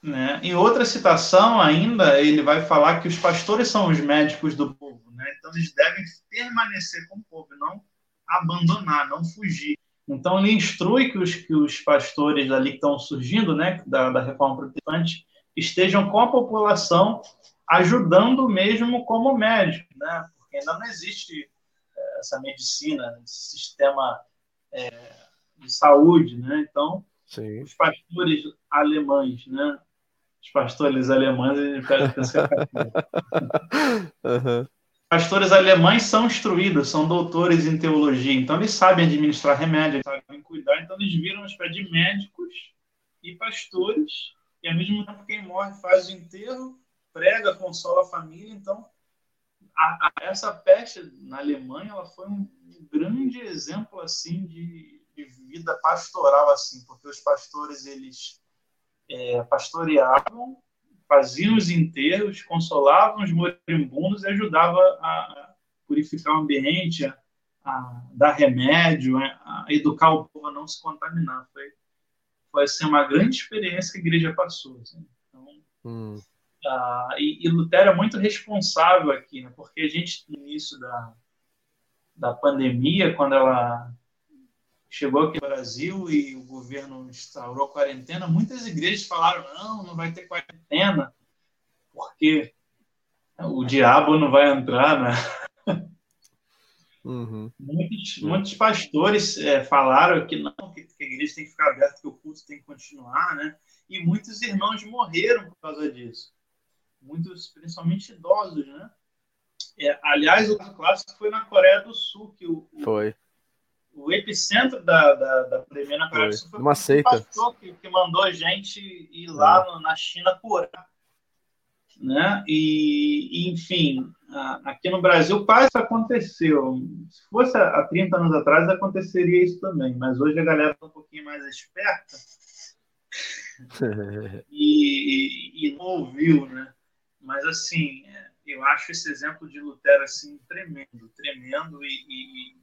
Speaker 2: né? Em outra citação ainda, ele vai falar que os pastores são os médicos do povo, né? Então eles devem permanecer com o povo, não abandonar, não fugir. Então ele instrui que os, que os pastores ali que estão surgindo, né, da, da reforma protestante, estejam com a população ajudando mesmo como médico, né? Porque ainda não existe é, essa medicina, esse sistema é, de saúde, né? Então, Sim. os pastores alemães, né? Os pastores alemães, eles pensar uhum. Pastores alemães são instruídos, são doutores em teologia, então eles sabem administrar remédios, sabem cuidar, então eles viram os pés de médicos e pastores, e ao mesmo tempo quem morre faz o enterro prega, consola a família. Então, a, a, essa peste na Alemanha ela foi um grande exemplo assim de, de, vida pastoral assim, porque os pastores eles é, pastoreavam, faziam os enterros, consolavam os moribundos e ajudavam a purificar o ambiente, a, a dar remédio, a, educar o povo a não se contaminar. Foi, foi assim, uma grande experiência que a igreja passou. Assim. Então, hum. Uh, e, e, Lutero é muito responsável aqui, né? porque a gente, no início da, da pandemia, quando ela chegou aqui no Brasil e o governo instaurou quarentena, muitas igrejas falaram: não, não vai ter quarentena, porque o diabo não vai entrar, né? Uhum. Muitos, muitos pastores é, falaram que não, que, a igreja tem que ficar aberta, que o culto tem que continuar, né? E muitos irmãos morreram por causa disso muitos, principalmente idosos, né? É, aliás, o clássico foi na Coreia do Sul, que o,
Speaker 1: foi.
Speaker 2: o, epicentro da, da, da pandemia na Coreia foi. do Sul foi
Speaker 1: uma seita.
Speaker 2: Que, que mandou gente ir lá é. na China curar. Né? E, e, enfim, aqui no Brasil quase aconteceu. Se fosse há 30 anos atrás, aconteceria isso também, mas hoje a galera está um pouquinho mais esperta [laughs] e, e, e, não ouviu, né? Mas, assim, é, eu acho esse exemplo de Lutero, assim, tremendo, tremendo e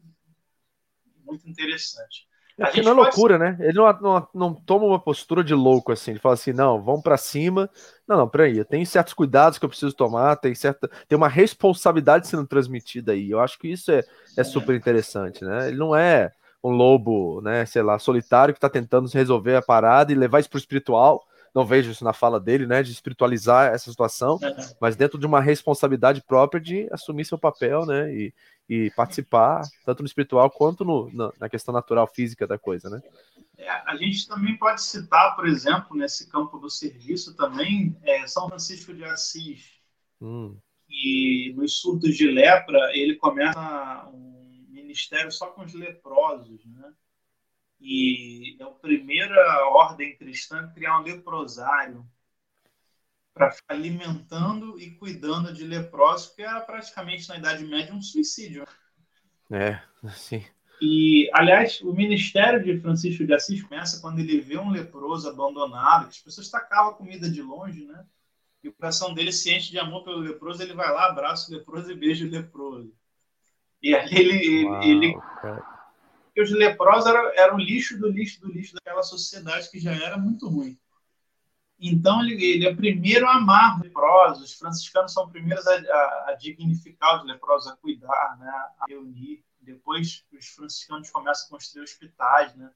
Speaker 2: muito interessante.
Speaker 1: É que não é loucura, né? Ele não, não, não, toma uma postura de louco assim. Ele fala assim: não, vamos para cima. Não, não, peraí, eu tenho certos cuidados que eu preciso tomar, tem certa. Tem uma responsabilidade sendo transmitida aí. Eu acho que isso é, é super interessante, né? Ele não é um lobo, né, sei lá, solitário que está tentando resolver a parada e levar isso para o espiritual não vejo isso na fala dele, né, de espiritualizar essa situação, mas dentro de uma responsabilidade própria de assumir seu papel, né, e, e participar tanto no espiritual quanto no, na, na, questão natural física da coisa, né.
Speaker 2: É, a gente também pode citar, por exemplo, nesse campo do serviço também, é, São Francisco de Assis, hum. e nos surtos de lepra ele começa um ministério só com os leprosos, né, e é a primeira ordem cristã a criar um leprosário para ficar alimentando e cuidando de leprosos, que era praticamente na Idade Média um suicídio.
Speaker 1: É, sim.
Speaker 2: E, aliás, o ministério de Francisco de Assis começa quando ele vê um leproso abandonado, que as pessoas tacavam a comida de longe, né? E o coração dele se enche de amor pelo leproso, ele vai lá, abraça o leproso e beija o leproso. E aí ele, Uau, ele, porque os leprosos eram, eram lixo do lixo do lixo daquela sociedade que já era muito ruim. Então, ele, ele é primeiro a amar os leprosos, os franciscanos são primeiros a, a, a dignificar os leprosos, a cuidar, né, a reunir. Depois, os franciscanos começam a construir hospitais, né?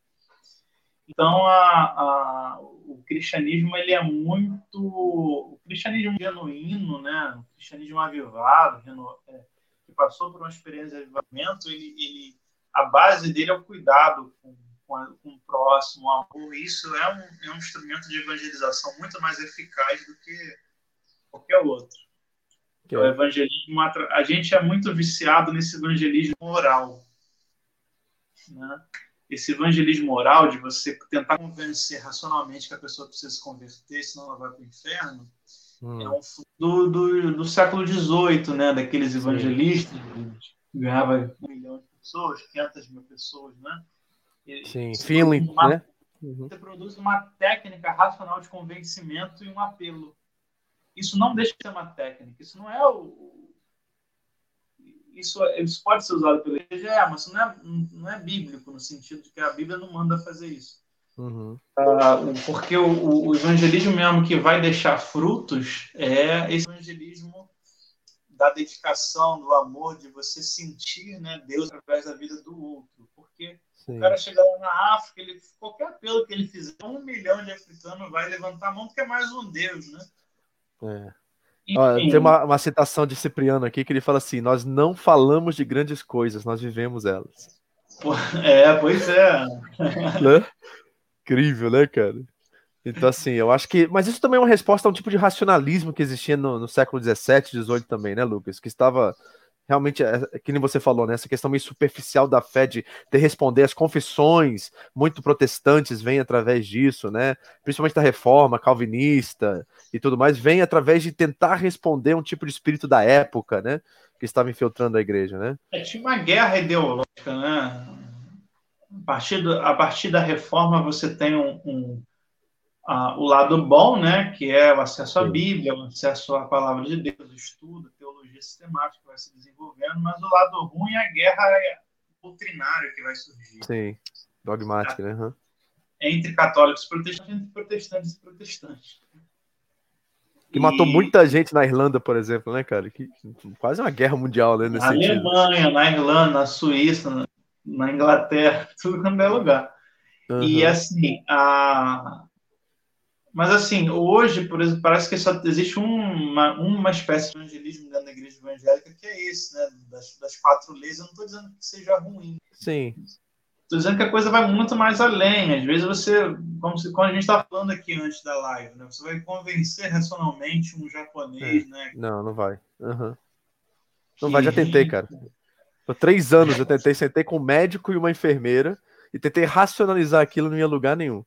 Speaker 2: Então, a, o cristianismo ele é muito o cristianismo genuíno, né? O cristianismo avivado, reno, é, que passou por uma experiência de avivamento, ele, ele a base dele é o cuidado com, com, com o próximo, o amor. Isso é um, é um instrumento de evangelização muito mais eficaz do que qualquer outro. Que o evangelismo, a gente é muito viciado nesse evangelismo moral. Né? Esse evangelismo moral de você tentar convencer racionalmente que a pessoa precisa se converter, senão ela vai para o inferno, hum. é um do, do, do século XVIII, né? daqueles evangelistas que ganhava um milhão de pessoas, 500 mil pessoas, né?
Speaker 1: E Sim, feeling, uma, né?
Speaker 2: Uhum. Você produz uma técnica racional de convencimento e um apelo. Isso não deixa de ser uma técnica. Isso não é o. isso, isso pode ser usado pela igreja, é, mas isso não é, não é bíblico, no sentido de que a Bíblia não manda fazer isso. Uhum. Uh, porque o, o, evangelismo mesmo que vai deixar frutos é esse evangelismo da dedicação, do amor, de você sentir né, Deus através da vida do outro. Porque Sim. o cara chega lá na África, ele, qualquer apelo que ele fizer, um milhão de africanos vai levantar a mão, porque é mais um Deus, né?
Speaker 1: É. tem uma, uma citação de Cipriano aqui que ele fala assim: Nós não falamos de grandes coisas, nós vivemos elas.
Speaker 2: É, pois é.
Speaker 1: Né? Incrível, né, cara? Então, assim, eu acho que. Mas isso também é uma resposta a um tipo de racionalismo que existia no, no século XVII, XVIII também, né, Lucas? Que estava realmente, é, é, que nem você falou, né? Essa questão meio superficial da fé de, de responder às confissões, muito protestantes vêm através disso, né? Principalmente da reforma calvinista e tudo mais, vem através de tentar responder um tipo de espírito da época, né? Que estava infiltrando a igreja, né?
Speaker 2: É, tinha uma guerra ideológica, né? A partir, do, a partir da reforma você tem um, um a, o lado bom, né? Que é o acesso à Bíblia, o acesso à palavra de Deus, o estudo, sistemático que vai se desenvolvendo, mas o lado ruim é a guerra doutrinária que vai surgir.
Speaker 1: Sim, dogmática, né? Uhum.
Speaker 2: Entre católicos e protestantes, entre protestantes e protestantes.
Speaker 1: Que e... matou muita gente na Irlanda, por exemplo, né, cara? Que, quase uma guerra mundial, né?
Speaker 2: Nesse na sentido. Alemanha, na Irlanda, na Suíça, na, Inglaterra, [laughs] tudo quando é lugar. Uhum. E assim, a, mas, assim, hoje, por exemplo, parece que só existe uma, uma espécie de evangelismo dentro da igreja evangélica, que é esse, né? Das, das quatro leis. Eu não estou dizendo que seja ruim.
Speaker 1: Sim.
Speaker 2: Estou dizendo que a coisa vai muito mais além. Às vezes você, como, se, como a gente estava falando aqui antes da live, né? Você vai convencer racionalmente um japonês, é. né?
Speaker 1: Não, não vai. Uhum. Não que... vai, já tentei, cara. Por três anos eu tentei, sentei com um médico e uma enfermeira e tentei racionalizar aquilo, não ia lugar nenhum.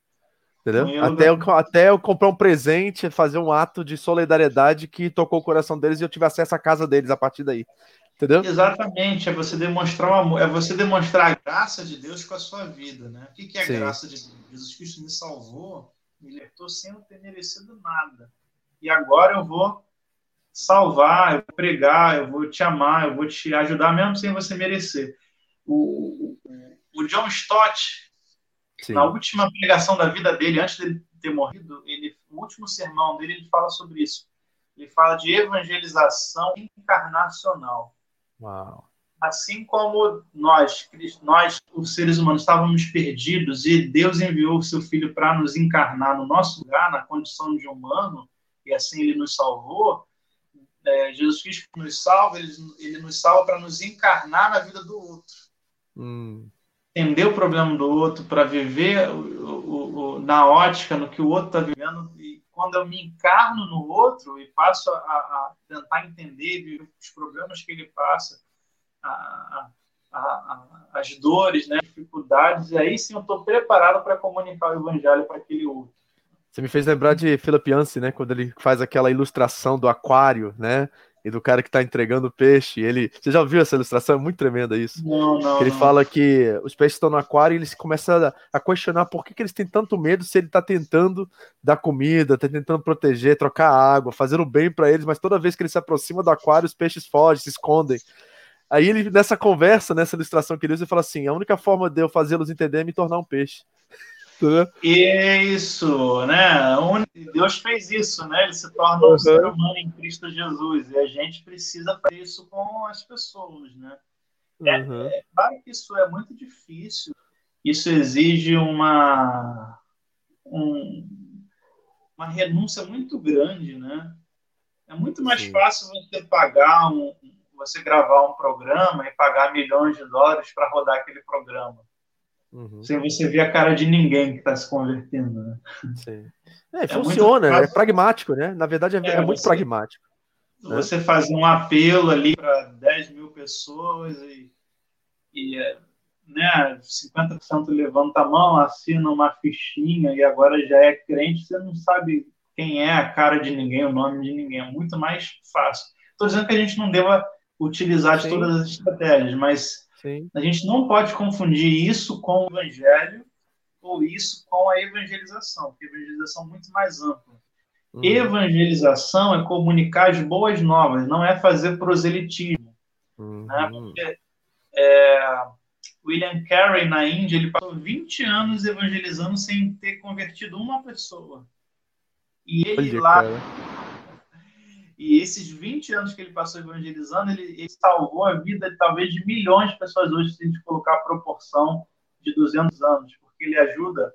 Speaker 1: Entendeu? Até eu, até eu comprar um presente, fazer um ato de solidariedade que tocou o coração deles e eu tive acesso à casa deles a partir daí. Entendeu?
Speaker 2: Exatamente, é você demonstrar o amor, é você demonstrar a graça de Deus com a sua vida, né? O que, é a Sim. graça de Deus? Jesus Cristo me salvou, me libertou sem eu ter merecido nada. E agora eu vou salvar, eu vou pregar, eu vou te amar, eu vou te ajudar mesmo sem você merecer. O, o, o John Stott, Sim. Na última pregação da vida dele, antes de ter morrido, ele, o último sermão dele, ele fala sobre isso. Ele fala de evangelização encarnacional.
Speaker 1: Uau.
Speaker 2: Assim como nós, nós, os seres humanos, estávamos perdidos e Deus enviou o seu filho para nos encarnar no nosso lugar, na condição de humano, e assim ele nos salvou. É, Jesus Cristo nos salva, ele, ele nos salva para nos encarnar na vida do outro.
Speaker 1: Hum
Speaker 2: entender o problema do outro, para viver o, o, o, na ótica no que o outro está vivendo. E quando eu me encarno no outro e passo a, a tentar entender os problemas que ele passa, a, a, as dores, né, dificuldades, e aí sim eu estou preparado para comunicar o evangelho para aquele outro.
Speaker 1: Você me fez lembrar de Philip Yancey, né, quando ele faz aquela ilustração do aquário, né, e do cara que está entregando o peixe. Ele, você já ouviu essa ilustração? É muito tremenda isso.
Speaker 2: Não, não.
Speaker 1: ele
Speaker 2: não.
Speaker 1: fala que os peixes estão no aquário e eles começam a, a questionar por que, que, eles têm tanto medo se ele está tentando dar comida, está tentando proteger, trocar água, fazer o bem para eles, mas toda vez que ele se aproxima do aquário, os peixes fogem, se escondem. Aí ele, nessa conversa, nessa ilustração que ele usa, ele fala assim: a única forma de eu fazê-los entender é me tornar um peixe.
Speaker 2: Isso, né? Deus fez isso, né? Ele se torna uhum. um ser humano em Cristo Jesus. E a gente precisa fazer isso com as pessoas, né? É, uhum. É, é, claro que isso é muito difícil. Isso exige uma, um, uma renúncia muito grande, né? É muito mais Sim. fácil você pagar um, você gravar um programa e pagar milhões de dólares para rodar aquele programa Uhum. Sem você ver a cara de ninguém que está se convertendo. Né?
Speaker 1: Sim. É, é funciona, é pragmático, né? Na verdade, é, é, é muito você, pragmático.
Speaker 2: Né? Você né? faz um apelo ali para 10 mil pessoas e, e né, 50% levanta a mão, assina uma fichinha e agora já é crente, você não sabe quem é a cara de ninguém, o nome de ninguém. É muito mais fácil. Estou dizendo que a gente não deva utilizar de todas as estratégias, mas
Speaker 1: Sim.
Speaker 2: A gente não pode confundir isso com o evangelho ou isso com a evangelização, porque a evangelização é muito mais ampla. Uhum. Evangelização é comunicar as boas novas, não é fazer proselitismo.
Speaker 1: Uhum.
Speaker 2: Né? Porque, é, William Carey, na Índia, ele passou 20 anos evangelizando sem ter convertido uma pessoa. E ele Olha, lá. Cara. E esses 20 anos que ele passou evangelizando, ele, ele, salvou a vida talvez de milhões de pessoas hoje, se a gente colocar a proporção de 200 anos, porque ele ajuda,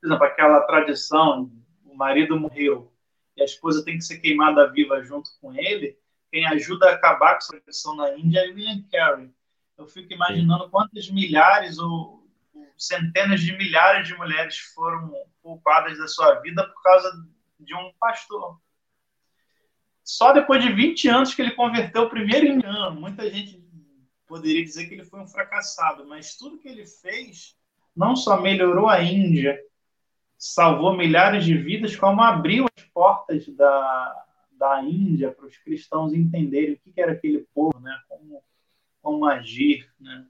Speaker 2: por exemplo, aquela tradição, o marido morreu e a esposa tem que ser queimada viva junto com ele, quem ajuda a acabar com essa tradição na Índia é William Carey. Eu fico imaginando quantas milhares ou centenas de milhares de mulheres foram poupadas da sua vida por causa de um pastor. Só depois de 20 anos que ele converteu o primeiro indiano. Muita gente poderia dizer que ele foi um fracassado, mas tudo que ele fez não só melhorou a Índia, salvou milhares de vidas, como abriu as portas da, da Índia para os cristãos entenderem o que era aquele povo, né? como como agir, né?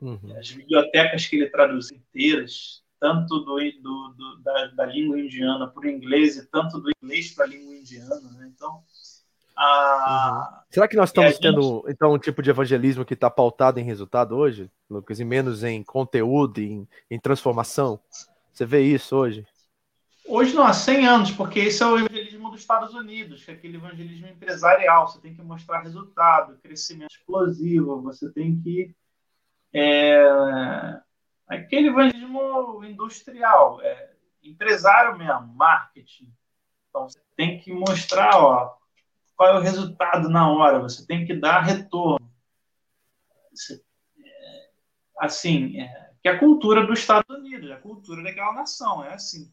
Speaker 2: Uhum. As bibliotecas que ele traduz inteiras, tanto do, do, do da, da, língua indiana para o inglês e tanto do inglês para a língua indiana, né? Então, a...
Speaker 1: uhum. Será que nós estamos gente... tendo então um tipo de evangelismo que está pautado em resultado hoje, Lucas, e menos em conteúdo, em, em transformação? Você vê isso hoje?
Speaker 2: Hoje não, há 100 anos, porque esse é o evangelismo dos Estados Unidos, que é aquele evangelismo empresarial. Você tem que mostrar resultado, crescimento explosivo, você tem que. É, aquele evangelismo industrial, é, empresário mesmo, marketing. Então você tem que mostrar ó, qual é o resultado na hora, você tem que dar retorno. É, assim, é, que é a cultura dos Estados Unidos, a cultura daquela nação, é assim.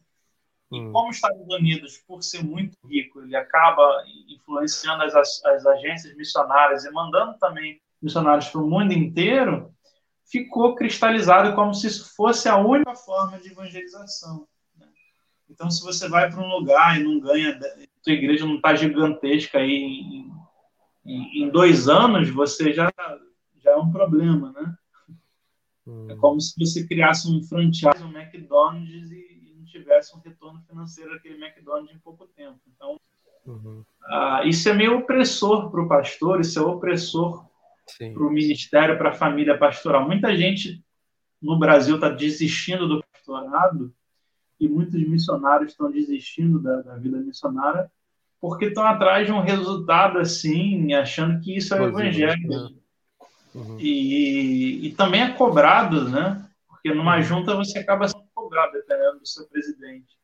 Speaker 2: E hum. como os Estados Unidos, por ser muito rico, ele acaba influenciando as, as agências missionárias e mandando também missionários para o mundo inteiro, ficou cristalizado como se isso fosse a única forma de evangelização. Né? Então, se você vai para um lugar e não ganha, sua igreja não está gigantesca aí em, em, em, dois anos, você já, já é um problema, né? Hum. É como se você criasse um franchise, um McDonald's e tivesse um retorno financeiro daquele McDonald's em pouco tempo. Então, uhum. uh, isso é meio opressor para o pastor, isso é opressor para o ministério, para a família pastoral. Muita gente no Brasil está desistindo do pastorado e muitos missionários estão desistindo da, da vida missionária porque estão atrás de um resultado assim, achando que isso é o evangelho. Né? Uhum. E, e, também é cobrado, né? Porque numa uhum. junta você acaba sendo cobrado, dependendo do seu presidente.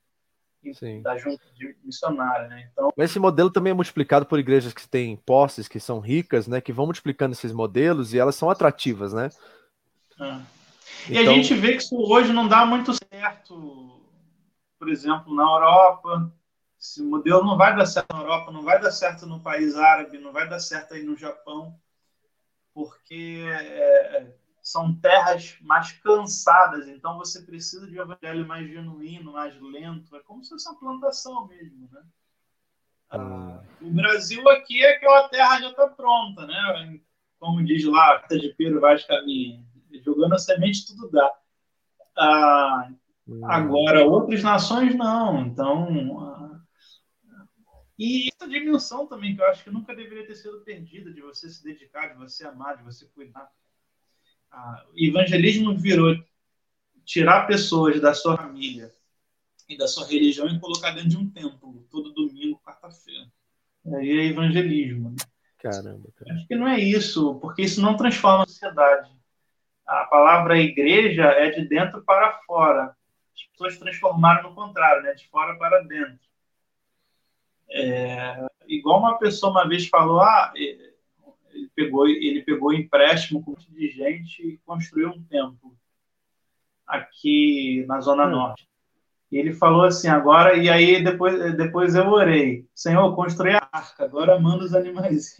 Speaker 2: Sim. da junta de missionária, né? Então,
Speaker 1: esse modelo também é multiplicado por igrejas que têm posses, que são ricas, né? Que vão multiplicando esses modelos e elas são atrativas, né?
Speaker 2: Ah. E então... a gente vê que isso hoje não dá muito certo, por exemplo, na Europa. Esse modelo não vai dar certo na Europa, não vai dar certo no país árabe, não vai dar certo aí no Japão, porque é, são terras mais cansadas, então você precisa de um evangelho mais genuíno, mais lento, é como se fosse uma plantação mesmo, né? Ah, o Brasil aqui é aquela terra já está pronta, né? Como diz lá, de Pedro Vaz Caminha, jogando a semente tudo dá. Ah. Agora, outras nações não, então... Ah, e essa dimensão também, que eu acho que nunca deveria ter sido perdida, de você se dedicar, de você amar, de você cuidar ah, evangelismo virou tirar pessoas da sua família e da sua religião e colocar dentro de um templo, todo domingo, quarta-feira. Aí é evangelismo. Né?
Speaker 1: Caramba, cara.
Speaker 2: Acho que não é isso, porque isso não transforma a sociedade. A palavra igreja é de dentro para fora. As pessoas transformaram no contrário, né? de fora para dentro. É, igual uma pessoa uma vez falou, ah, ele pegou, ele pegou empréstimo com um monte de gente e construiu um templo aqui na Zona hum. Norte. E ele falou assim, agora, e aí depois, depois eu orei, Senhor, construí a arca, agora manda os animais.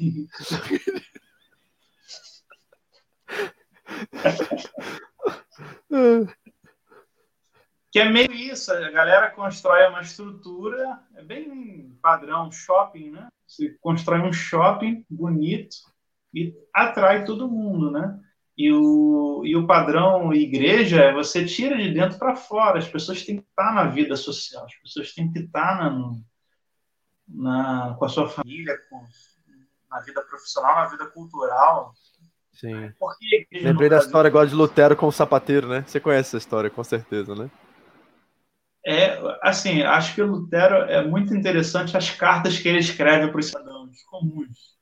Speaker 2: [laughs] que é meio isso, a galera constrói uma estrutura, é bem padrão shopping, né? Você constrói um shopping bonito, e atrai todo mundo, né? E o, e o padrão igreja é você tira de dentro para fora. As pessoas têm que estar na vida social, as pessoas têm que estar na, na, com a sua família, com, na vida profissional, na vida cultural.
Speaker 1: Sim. Lembrei da história agora de Lutero com o sapateiro, né? Você conhece essa história, com certeza, né?
Speaker 2: É, assim, acho que o Lutero é muito interessante as cartas que ele escreve para os cidadãos comuns,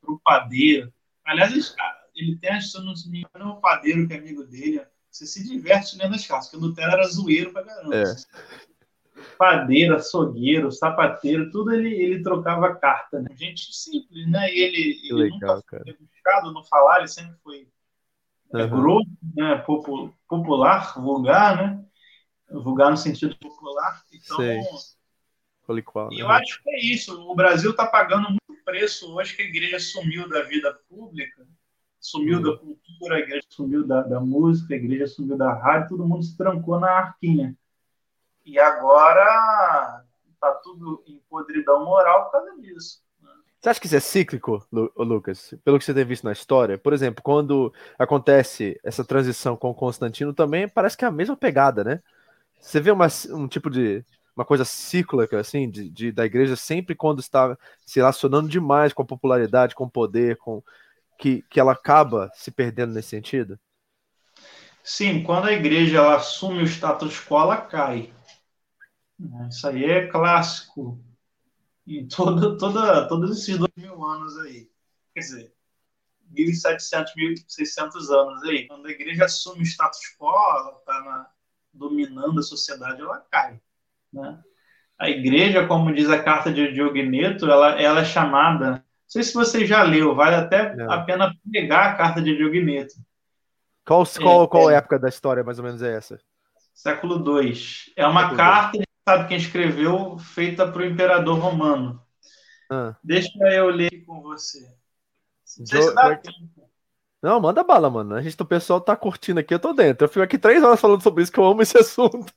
Speaker 2: para o padeiro. Aliás, ele tem, se não me engano, o padeiro que é amigo dele. Você se diverte lendo as cartas, porque o Lutero era zoeiro pra caramba. É. Padeiro, açougueiro, sapateiro, tudo ele, ele trocava carta, né? Gente simples, né? E ele, ele legal, nunca foi buscado no falar, ele sempre foi uhum. grosso, né? popular, vulgar, né? Vulgar no sentido popular. Então,
Speaker 1: Qual,
Speaker 2: e eu acho que é isso. O Brasil está pagando muito preço hoje que a igreja sumiu da vida pública, sumiu hum. da cultura, a igreja sumiu da, da música, a igreja sumiu da rádio, todo mundo se trancou na arquinha. E agora está tudo em podridão moral por causa disso.
Speaker 1: Você acha que isso é cíclico, Lucas? Pelo que você tem visto na história? Por exemplo, quando acontece essa transição com Constantino também, parece que é a mesma pegada, né? Você vê uma, um tipo de uma coisa cíclica, assim, de, de, da igreja sempre quando está se relacionando demais com a popularidade, com o poder, com que, que ela acaba se perdendo nesse sentido?
Speaker 2: Sim, quando a igreja ela assume o status quo, ela cai. Isso aí é clássico em todo, toda, todos esses dois mil anos aí. Quer dizer, 1.700, 1.600 anos aí. Quando a igreja assume o status quo, ela está na dominando a sociedade, ela cai. Né? A igreja, como diz a carta de Diogneto, ela, ela é chamada. Não sei se você já leu, vale até não. a pena pegar a carta de Diogneto.
Speaker 1: Qual, qual, é, qual é, época da história, mais ou menos, é essa?
Speaker 2: Século II. É uma século carta, II. sabe quem escreveu, feita para o imperador romano. Ah. Deixa eu ler com você. Não sei se dá tempo.
Speaker 1: Não, manda bala, mano. A gente, o pessoal tá curtindo aqui, eu tô dentro. Eu fico aqui três horas falando sobre isso, que eu amo esse [laughs] assunto.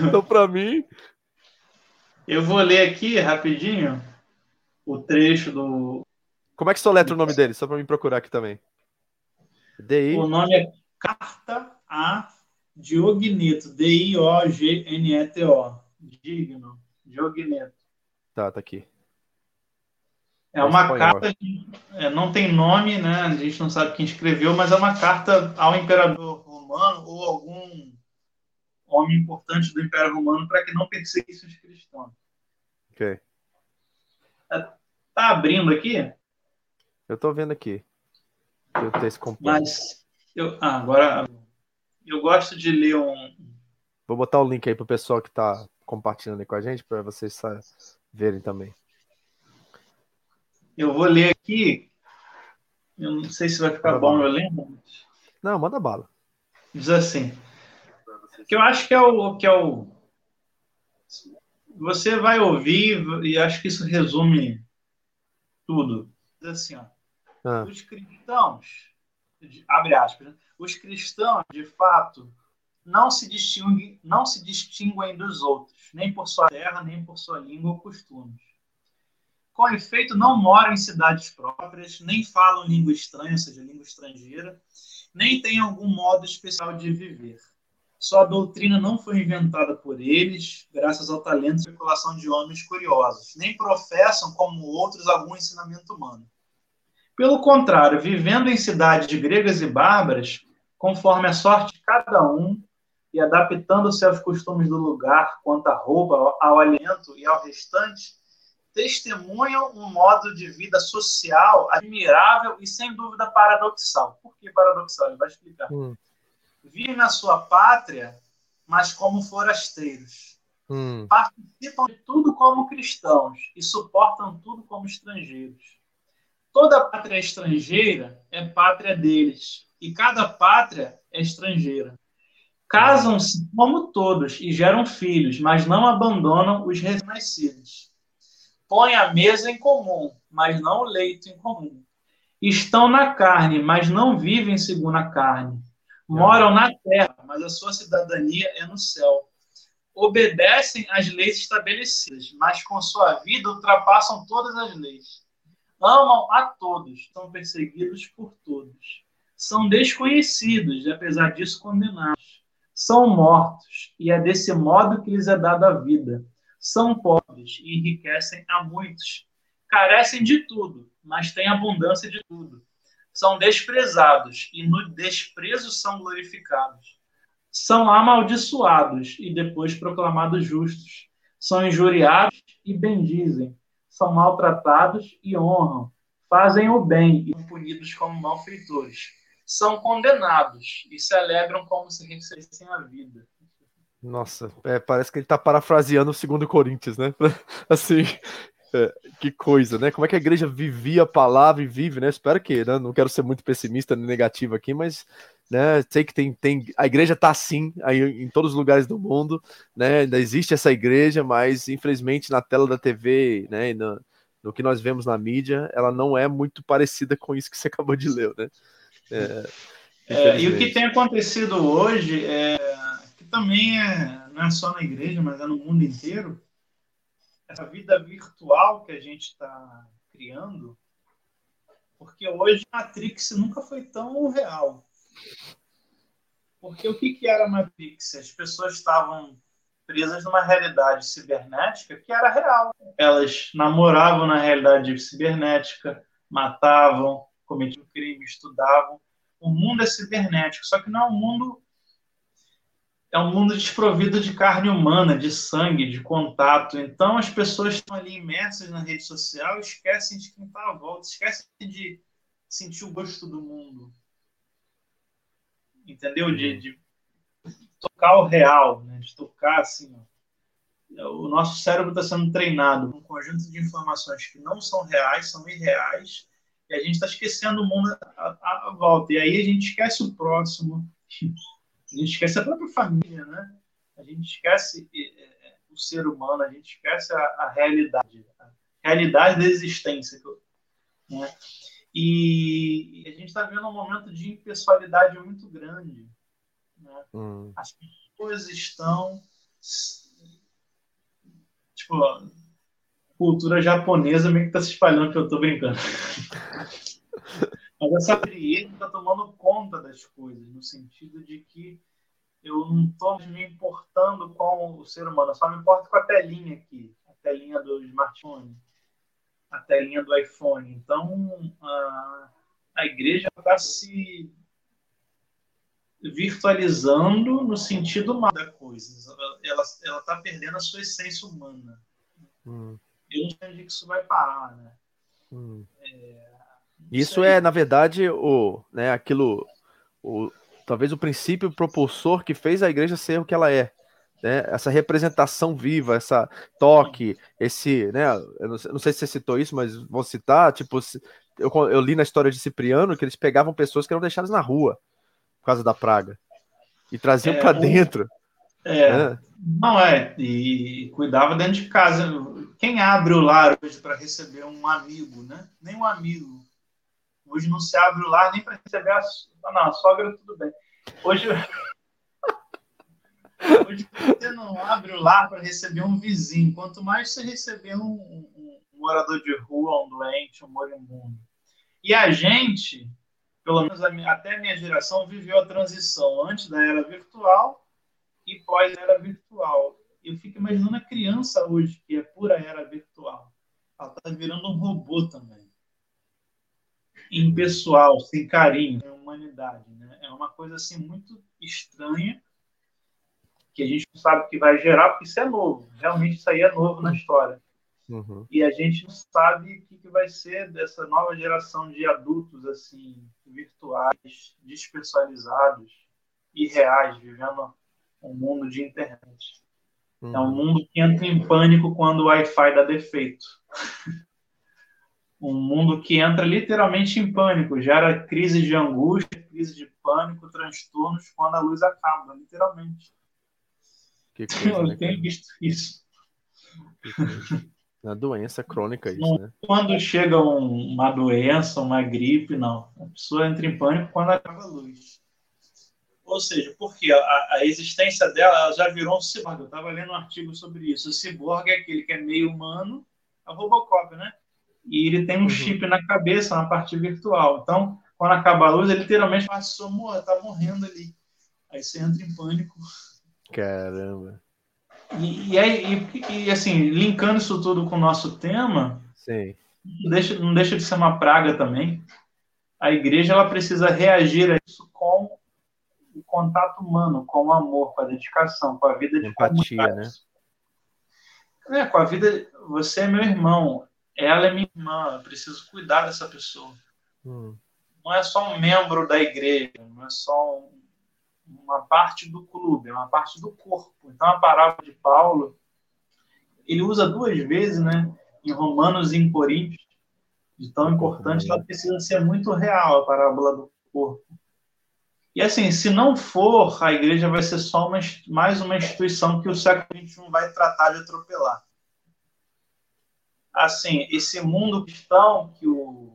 Speaker 1: Então, pra mim.
Speaker 2: Eu vou ler aqui rapidinho o trecho do.
Speaker 1: Como é que soletra o nome dele? Só pra me procurar aqui também.
Speaker 2: D-I... O nome é Carta a Diogneto. D-I-O-G-N-E-T-O. Digno. Diogneto.
Speaker 1: Tá, tá aqui.
Speaker 2: É uma carta que é, não tem nome, né? A gente não sabe quem escreveu, mas é uma carta ao imperador romano ou algum homem importante do Império Romano para que não perseguisse os cristãos.
Speaker 1: Ok.
Speaker 2: É, tá abrindo aqui?
Speaker 1: Eu tô vendo aqui. Eu texto completo.
Speaker 2: Mas eu, ah, agora eu gosto de ler um.
Speaker 1: Vou botar o link aí pro pessoal que tá compartilhando aí com a gente para vocês verem também.
Speaker 2: Eu vou ler aqui. Eu não sei se vai ficar manda bom, bala. eu lembro.
Speaker 1: Não, manda bala.
Speaker 2: Diz assim. Que eu acho que é o que é o. Você vai ouvir e acho que isso resume tudo. Diz assim, ó. Ah. Os cristãos, abre aspas, né? os cristãos, de fato, não se distinguem, não se distinguem dos outros, nem por sua terra, nem por sua língua ou costumes com efeito, não moram em cidades próprias, nem falam língua estranha, ou seja, língua estrangeira, nem têm algum modo especial de viver. Sua doutrina não foi inventada por eles, graças ao talento e especulação de homens curiosos, nem professam, como outros, algum ensinamento humano. Pelo contrário, vivendo em cidades gregas e bárbaras, conforme a sorte de cada um, e adaptando-se aos costumes do lugar, quanto à roupa, ao alimento e ao restante, testemunham um modo de vida social admirável e sem dúvida paradoxal. Por que paradoxal? Ele vai explicar. Hum. Vivem na sua pátria, mas como forasteiros. Hum. Participam de tudo como cristãos e suportam tudo como estrangeiros. Toda pátria estrangeira é pátria deles, e cada pátria é estrangeira. Casam-se como todos e geram filhos, mas não abandonam os recém-nascidos põem a mesa em comum, mas não o leito em comum. Estão na carne, mas não vivem segundo a carne. Moram na terra, mas a sua cidadania é no céu. Obedecem às leis estabelecidas, mas com sua vida ultrapassam todas as leis. Amam a todos, são perseguidos por todos. São desconhecidos e, apesar disso, condenados. São mortos, e é desse modo que lhes é dada a vida são pobres e enriquecem a muitos. Carecem de tudo, mas têm abundância de tudo. São desprezados e no desprezo são glorificados. São amaldiçoados e depois proclamados justos. São injuriados e bendizem. São maltratados e honram. Fazem o bem e são punidos como malfeitores. São condenados e se alegram como se recebessem a vida.
Speaker 1: Nossa, é, parece que ele está parafraseando o segundo Coríntios, né? [laughs] assim, é, que coisa, né? Como é que a igreja vivia a palavra e vive, né? Espero que, né? Não quero ser muito pessimista nem negativo aqui, mas né? Sei que tem, tem a igreja está assim aí em todos os lugares do mundo, né? Ainda existe essa igreja, mas infelizmente na tela da TV, né? E no, no que nós vemos na mídia, ela não é muito parecida com isso que você [laughs] acabou de ler, né?
Speaker 2: É, é, e o que tem acontecido hoje é também é, não é só na igreja, mas é no mundo inteiro essa vida virtual que a gente está criando, porque hoje Matrix nunca foi tão real. Porque o que, que era Matrix? As pessoas estavam presas numa realidade cibernética que era real. Elas namoravam na realidade cibernética, matavam, cometiam crime, estudavam. O mundo é cibernético, só que não é um mundo é um mundo desprovido de carne humana, de sangue, de contato. Então as pessoas estão ali imersas na rede social, esquecem de quem está à volta, esquecem de sentir o gosto do mundo, entendeu? De, uhum. de tocar o real, né? de tocar assim. Ó. O nosso cérebro está sendo treinado com um conjunto de informações que não são reais, são irreais, e a gente está esquecendo o mundo à, à, volta. E aí a gente esquece o próximo, [laughs] a gente esquece a própria família, né? A gente esquece é, é, o ser humano, a gente esquece a, a realidade, a realidade da existência. Né? E, a gente está vendo um momento de impessoalidade muito grande. Né? Hum. As pessoas estão. Tipo, cultura japonesa meio que está se espalhando, que eu estou brincando. [laughs] Mas essa frieza está tomando conta das coisas, no sentido de que eu não estou me importando com o ser humano, eu só me importo com a telinha aqui, a telinha do smartphone a telinha do iPhone. Então, a, a igreja está se virtualizando no sentido mal da coisa. Ela está perdendo a sua essência humana. Hum. Eu não sei onde isso vai parar, né?
Speaker 1: Hum. É, isso é, na verdade, o, né, aquilo, o, talvez o princípio propulsor que fez a igreja ser o que ela é né, essa representação viva, essa toque, esse, né, eu não sei, não sei, se você citou isso, mas vou citar, tipo, eu, eu, li na história de Cipriano que eles pegavam pessoas que eram deixadas na rua por causa da praga e traziam é, para dentro.
Speaker 2: É, né? não é, e cuidava dentro de casa. Quem abre o lar hoje para receber um amigo, né? Nem um amigo. Hoje não se abre o lar nem para receber a, não, a sogra, tudo bem. Hoje [laughs] Hoje você não abre o lar para receber um vizinho, quanto mais você receber um, um, um, morador de rua, um doente, um moribundo. E a gente, pelo menos a minha, até a minha geração, viveu a transição antes da era virtual e pós-era virtual. Eu fico imaginando a criança hoje, que é pura era virtual. Ela está virando um robô também. Impessoal, sem carinho, sem humanidade. Né? É uma coisa assim muito estranha que a gente não sabe que vai gerar, porque isso é novo. Realmente isso aí é novo na história. Uhum. E a gente não sabe o que, vai ser dessa nova geração de adultos assim virtuais, despessoalizados, irreais, vivendo um mundo de internet. Uhum. É um mundo que entra em pânico quando o Wi-Fi dá defeito. [laughs] um mundo que entra literalmente em pânico, gera crise de angústia, crise de pânico, transtornos quando a luz acaba, literalmente. Que coisa, eu né, tenho visto isso.
Speaker 1: Uma doença crônica isso, não, né?
Speaker 2: Quando chega um, uma doença, uma gripe, não. A pessoa entra em pânico quando acaba a luz. Ou seja, porque a, a existência dela já virou um ciborgue. Eu estava lendo um artigo sobre isso. O ciborgue é aquele que é meio humano, é o Robocop, né? E ele tem um uhum. chip na cabeça, na parte virtual. Então, quando acaba a luz, ele literalmente passou, tá morrendo ali. Aí você entra em pânico
Speaker 1: Caramba.
Speaker 2: E, e, aí, e, e, assim, linkando isso tudo com o nosso tema,
Speaker 1: Sim.
Speaker 2: não deixa, não deixa de ser uma praga também. A igreja ela precisa reagir a isso com o contato humano, com o amor, com a dedicação, com a vida de
Speaker 1: empatia, né?
Speaker 2: É, com a vida. Você é meu irmão, ela é minha irmã. Eu preciso cuidar dessa pessoa. Hum. Não é só um membro da igreja, não é só um, uma parte do clube, é uma parte do corpo. Então a parábola de Paulo ele usa duas vezes, né? Em Romanos e em Coríntios, de tão importante, ela precisa ser muito real a parábola do corpo. E assim, se não for, a igreja vai ser só uma, mais uma instituição que o século XXI vai tratar de atropelar. Assim, esse mundo cristão que, o,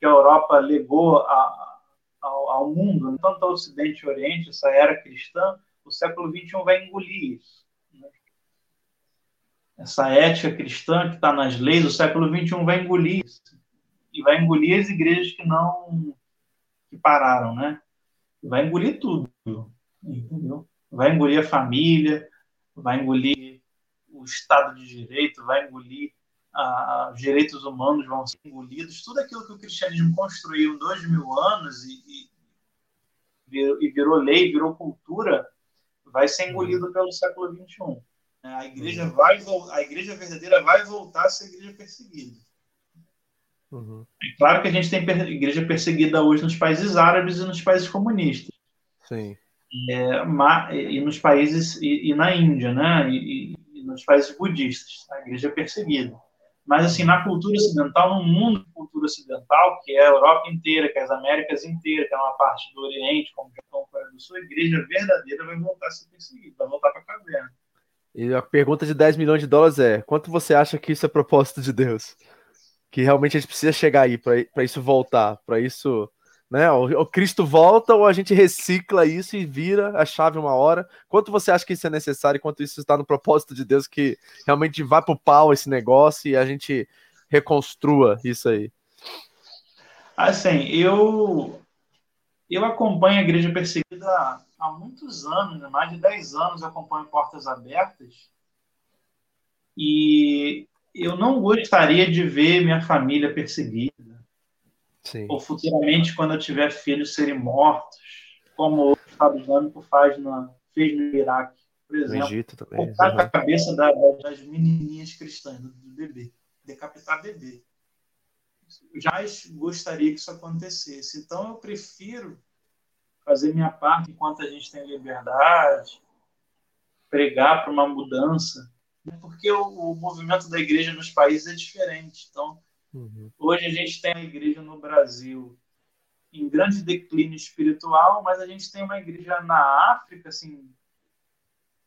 Speaker 2: que a Europa legou a, ao, ao, mundo, tanto ao Ocidente e Oriente, essa era cristã, o século XXI vai engolir isso. Né? Essa ética cristã que está nas leis, o século XXI vai engolir isso. E vai engolir as igrejas que não que pararam, né? vai engolir tudo, entendeu? Vai engolir a família, vai engolir o Estado de Direito, vai engolir os direitos humanos, vão ser engolidos. Tudo aquilo que o cristianismo construiu em dois mil anos e, e, virou, lei, virou cultura, vai ser engolido uhum. pelo século XXI. A igreja uhum. vai a igreja verdadeira vai voltar a ser igreja perseguida. Uhum. É claro que a gente tem igreja perseguida hoje nos países árabes e nos países comunistas.
Speaker 1: Sim.
Speaker 2: É, e nos países e, e na Índia, né? E, e, nos países budistas, a igreja é perseguida. Mas assim, na cultura ocidental, no mundo de cultura ocidental, que é a Europa inteira, que é as Américas inteiras, que é uma parte do Oriente, como Japão, Coreia do Sul, a igreja verdadeira vai voltar a ser perseguida, vai voltar para a caverna.
Speaker 1: E a pergunta de 10 milhões de dólares é: quanto você acha que isso é propósito de Deus? que realmente a gente precisa chegar aí para isso voltar, para isso, né? O, Cristo volta ou a gente recicla isso e vira a chave uma hora. Quanto você acha que isso é necessário? Quanto isso está no propósito de Deus que realmente vá para o pau esse negócio e a gente reconstrua isso aí?
Speaker 2: Assim, eu eu acompanho a igreja perseguida há muitos anos, né? mais de 10 anos acompanho Portas Abertas. E eu não gostaria de ver minha família perseguida. Sim. Ou futuramente, quando eu tiver filhos, serem mortos, como o Estado Islâmico faz na, fez no Iraque, por exemplo. No Egito também. Cortar a cabeça da, das menininhas cristãs, do bebê. Decapitar bebê. Já gostaria que isso acontecesse. Então, eu prefiro fazer minha parte enquanto a gente tem liberdade, pregar para uma mudança porque o, o, movimento da igreja nos países é diferente. Então, uhum. hoje a gente tem a igreja no Brasil em grande declínio espiritual, mas a gente tem uma igreja na África, assim,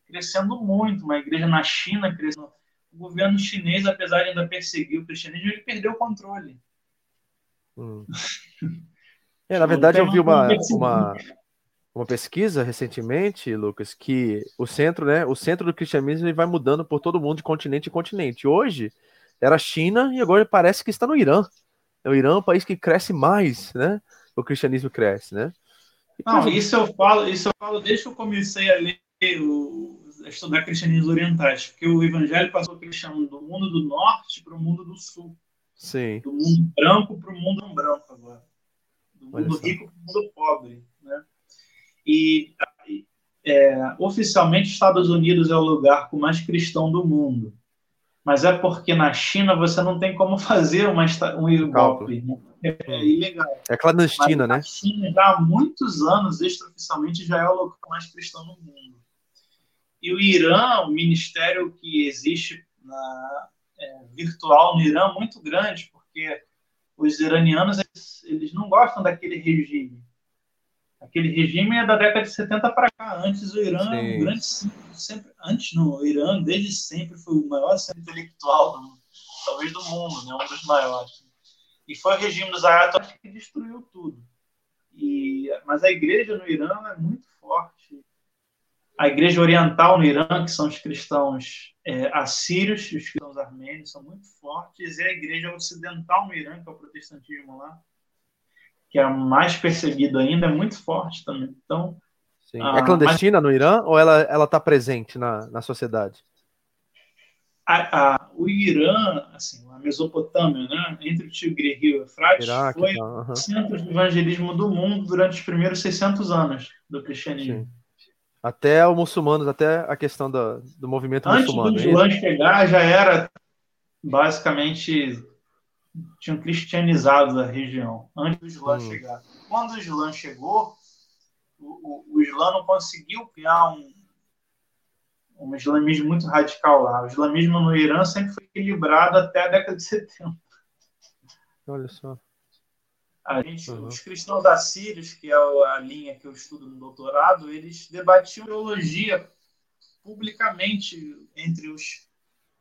Speaker 2: crescendo muito, uma igreja na China crescendo. O governo chinês, apesar de ainda perseguir o cristianismo, ele perdeu o controle.
Speaker 1: Hum. [laughs] É, na verdade, eu vi uma, uma, uma pesquisa recentemente, Lucas, que o centro, né, o centro do cristianismo ele vai mudando por todo mundo de continente em continente. Hoje era a China e agora parece que está no Irã. É o Irã é um país que cresce mais, né? O cristianismo cresce, né?
Speaker 2: Não, isso eu falo, isso eu falo desde que eu comecei a ler o, a estudar cristianismo orientais, porque o evangelho passou cristiano do mundo do norte para o mundo do sul.
Speaker 1: Sim.
Speaker 2: Do mundo branco para o mundo não branco agora. Do mundo rico para o mundo pobre, né? E é, oficialmente Estados Unidos é o lugar com mais cristão do mundo. Mas é porque na China você não tem como fazer uma, um golpe. Né? É, é, ilegal.
Speaker 1: É clandestina,
Speaker 2: Mas
Speaker 1: né?
Speaker 2: China, já há muitos anos, extraoficialmente, já é o lugar mais cristão do mundo. E o Irã, o ministério que existe na, é, virtual no Irã, é muito grande, porque os iranianos eles, eles não gostam daquele regime. Aquele regime é da década de 70 para cá. Antes o Irã, um grande sempre, antes no o Irã desde sempre foi o maior centro intelectual, do, talvez do mundo, né, um dos maiores. E foi o regime dos ayatollahs que destruiu tudo. E, mas a igreja no Irã é muito forte. A igreja oriental no Irã, que são os cristãos é, assírios, os cristãos armênios, são muito fortes, e a igreja ocidental no Irã, que é o protestantismo lá, que é mais perseguido ainda, é muito forte também. Então,
Speaker 1: Sim. Ah, é clandestina mas... no Irã ou ela ela está presente na, na sociedade?
Speaker 2: a, a, o Irã, assim, a Mesopotâmia, né, entre o Tigre e o Eufrates, Iraque, foi tá, uh -huh. centro de evangelismo do mundo durante os primeiros 600 anos do cristianismo. Sim.
Speaker 1: Até os muçulmanos, até a questão do, do movimento
Speaker 2: Antes
Speaker 1: muçulmano.
Speaker 2: Antes do Islã chegar, já era basicamente tinham cristianizado a região antes do Islã hum. chegar. Quando o Islã chegou, o, o, o Islã não conseguiu criar um, um islamismo muito radical lá. O islamismo no Irã sempre foi equilibrado até a década de 70.
Speaker 1: Olha só.
Speaker 2: A gente, uhum. Os cristãos assírios, que é a linha que eu estudo no doutorado, eles debatiam teologia publicamente entre os,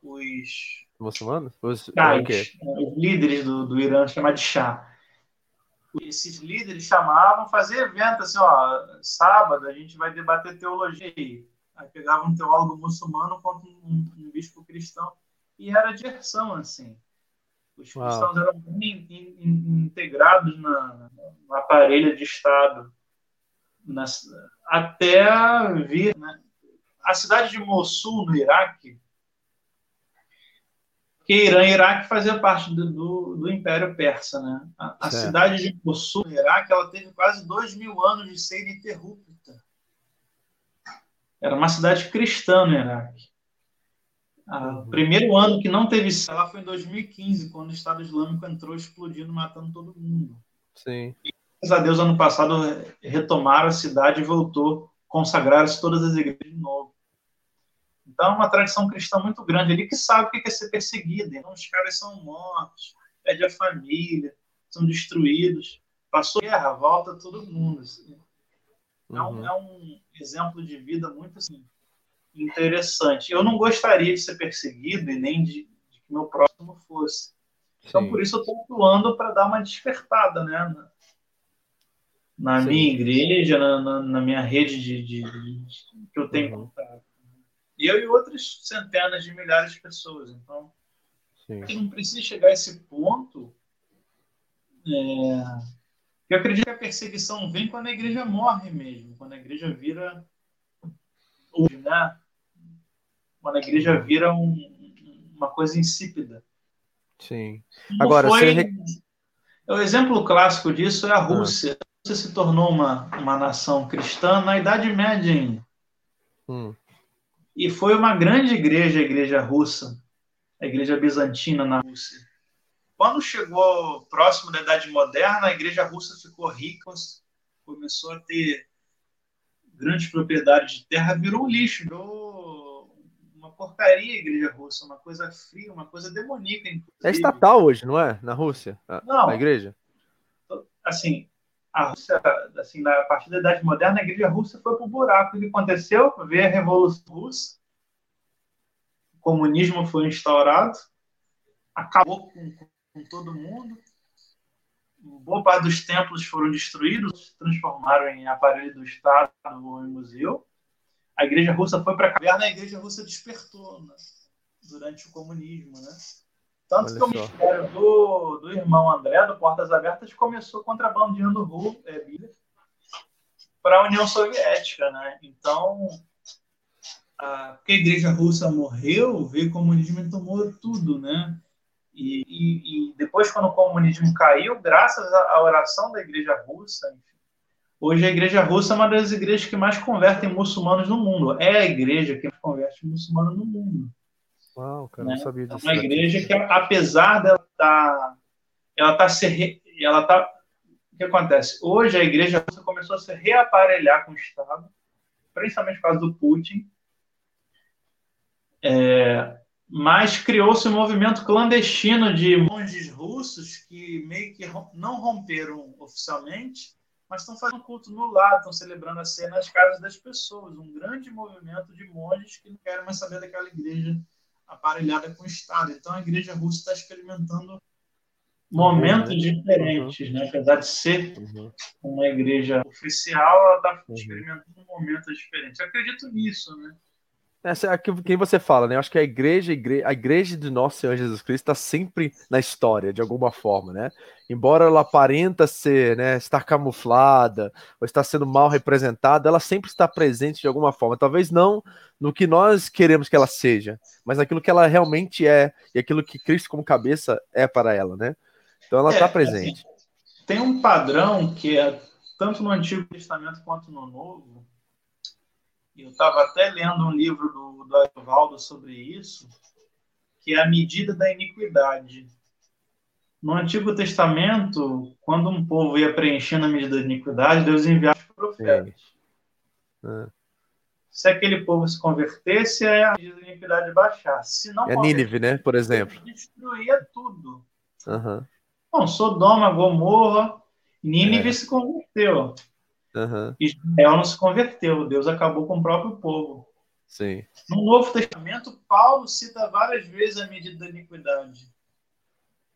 Speaker 2: os
Speaker 1: muçulmanos? Os,
Speaker 2: Chás, os líderes do, do Irã, chamados de chá. Esses líderes chamavam, faziam evento assim, ó, sábado a gente vai debater teologia aí. Aí pegava um teólogo muçulmano contra um, um bispo cristão e era diversão, assim. Os cristãos Uau. eram bem in, in, integrados na, no aparelho de Estado. Nas, até vir. Né? A cidade de Mossul, no Iraque, que Irã e Iraque fazia parte do, do, do Império Persa, né? A, a cidade de Mossul, no Iraque, ela teve quase dois mil anos de ser ininterrupta. Era uma cidade cristã no Iraque. O primeiro ano que não teve lá foi em 2015, quando o Estado Islâmico entrou explodindo, matando todo mundo.
Speaker 1: Sim.
Speaker 2: E, graças a Deus, ano passado retomaram a cidade e voltou, consagraram-se todas as igrejas de novo. Então, é uma tradição cristã muito grande ali que sabe o que é ser perseguido. Então, os caras são mortos, perde a família, são destruídos. Passou guerra, volta todo mundo. Assim. É, um, uhum. é, um, exemplo de vida muito assim, interessante. Eu não gostaria de ser perseguido e nem de, de que meu próximo fosse. Então, Sim. por isso, eu estou atuando para dar uma despertada né, na, na minha igreja, na, na, na minha rede de, de, de, que eu tenho uhum. contato. E eu e outras centenas de milhares de pessoas. Então, Sim. não precisa chegar a esse ponto. É, eu acredito que a perseguição vem quando a igreja morre mesmo, quando a igreja vira né? Quando a igreja vira um, uma coisa insípida.
Speaker 1: Sim. Agora,
Speaker 2: foi... você... o exemplo clássico disso é a Rússia. Ah. A Rússia se tornou uma, uma nação cristã na Idade Média ainda. Hum. E foi uma grande igreja, a igreja russa, a igreja bizantina na Rússia. Quando chegou próximo da Idade Moderna, a igreja russa ficou rica, começou a ter grandes propriedades de terra, virou um lixo, virou uma porcaria a igreja russa, uma coisa fria, uma coisa demoníaca. Inclusive.
Speaker 1: É estatal hoje, não é? Na Rússia? A, não. A igreja?
Speaker 2: Assim, a Rússia, assim, na, a partir da Idade Moderna, a igreja russa foi para o buraco. O que aconteceu? Veio a Revolução Russa, o comunismo foi instaurado, acabou com, com todo mundo. Boa parte dos templos foram destruídos, se transformaram em aparelho do Estado ou em museu. A igreja russa foi para a caverna, a igreja russa despertou né? durante o comunismo, né? Tanto Olha que o ministério do, do irmão André, do Portas Abertas, começou contrabandeando ru, é, para a União Soviética, né? Então, a, porque a igreja russa morreu, veio o comunismo e tomou tudo, né? E, e, e, depois, quando o comunismo caiu, graças à oração da igreja russa, hoje a igreja russa é uma das igrejas que mais convertem muçulmanos no mundo. É a igreja que mais converte muçulmanos no mundo.
Speaker 1: Uau, cara, né? não sabia disso.
Speaker 2: É uma igreja que, apesar dela estar. Tá, ela está se. Ela tá, o que acontece? Hoje a igreja começou a se reaparelhar com o Estado, principalmente por causa do Putin. É, mas criou-se um movimento clandestino de monges russos que meio que não romperam oficialmente, mas estão fazendo culto no lar, estão celebrando a ceia nas casas das pessoas. Um grande movimento de monges que não querem mais saber daquela igreja aparelhada com o Estado. Então a igreja russa está experimentando momentos uhum. diferentes, né? apesar de ser uhum. uma igreja oficial, ela está uhum. experimentando momentos diferentes. Eu acredito nisso, né?
Speaker 1: Essa é quem você fala, né? Eu acho que a igreja, a igreja de nosso Senhor Jesus Cristo está sempre na história, de alguma forma, né? Embora ela aparenta ser, né, estar camuflada ou estar sendo mal representada, ela sempre está presente de alguma forma. Talvez não no que nós queremos que ela seja, mas naquilo que ela realmente é e aquilo que Cristo como cabeça é para ela, né? Então ela está é, presente.
Speaker 2: Assim, tem um padrão que é tanto no Antigo Testamento quanto no Novo, eu estava até lendo um livro do, do Arvaldo sobre isso, que é a medida da iniquidade. No Antigo Testamento, quando um povo ia preenchendo a medida da iniquidade, Deus enviava os profetas. É. Se aquele povo se convertesse, a medida da iniquidade baixasse. Se não
Speaker 1: é Nínive, né? Por exemplo.
Speaker 2: Destruía tudo.
Speaker 1: Uhum.
Speaker 2: Bom, Sodoma, Gomorra, Nínive é. se converteu.
Speaker 1: Uhum.
Speaker 2: Israel não se converteu, Deus acabou com o próprio povo.
Speaker 1: Sim.
Speaker 2: No Novo Testamento, Paulo cita várias vezes a medida da iniquidade.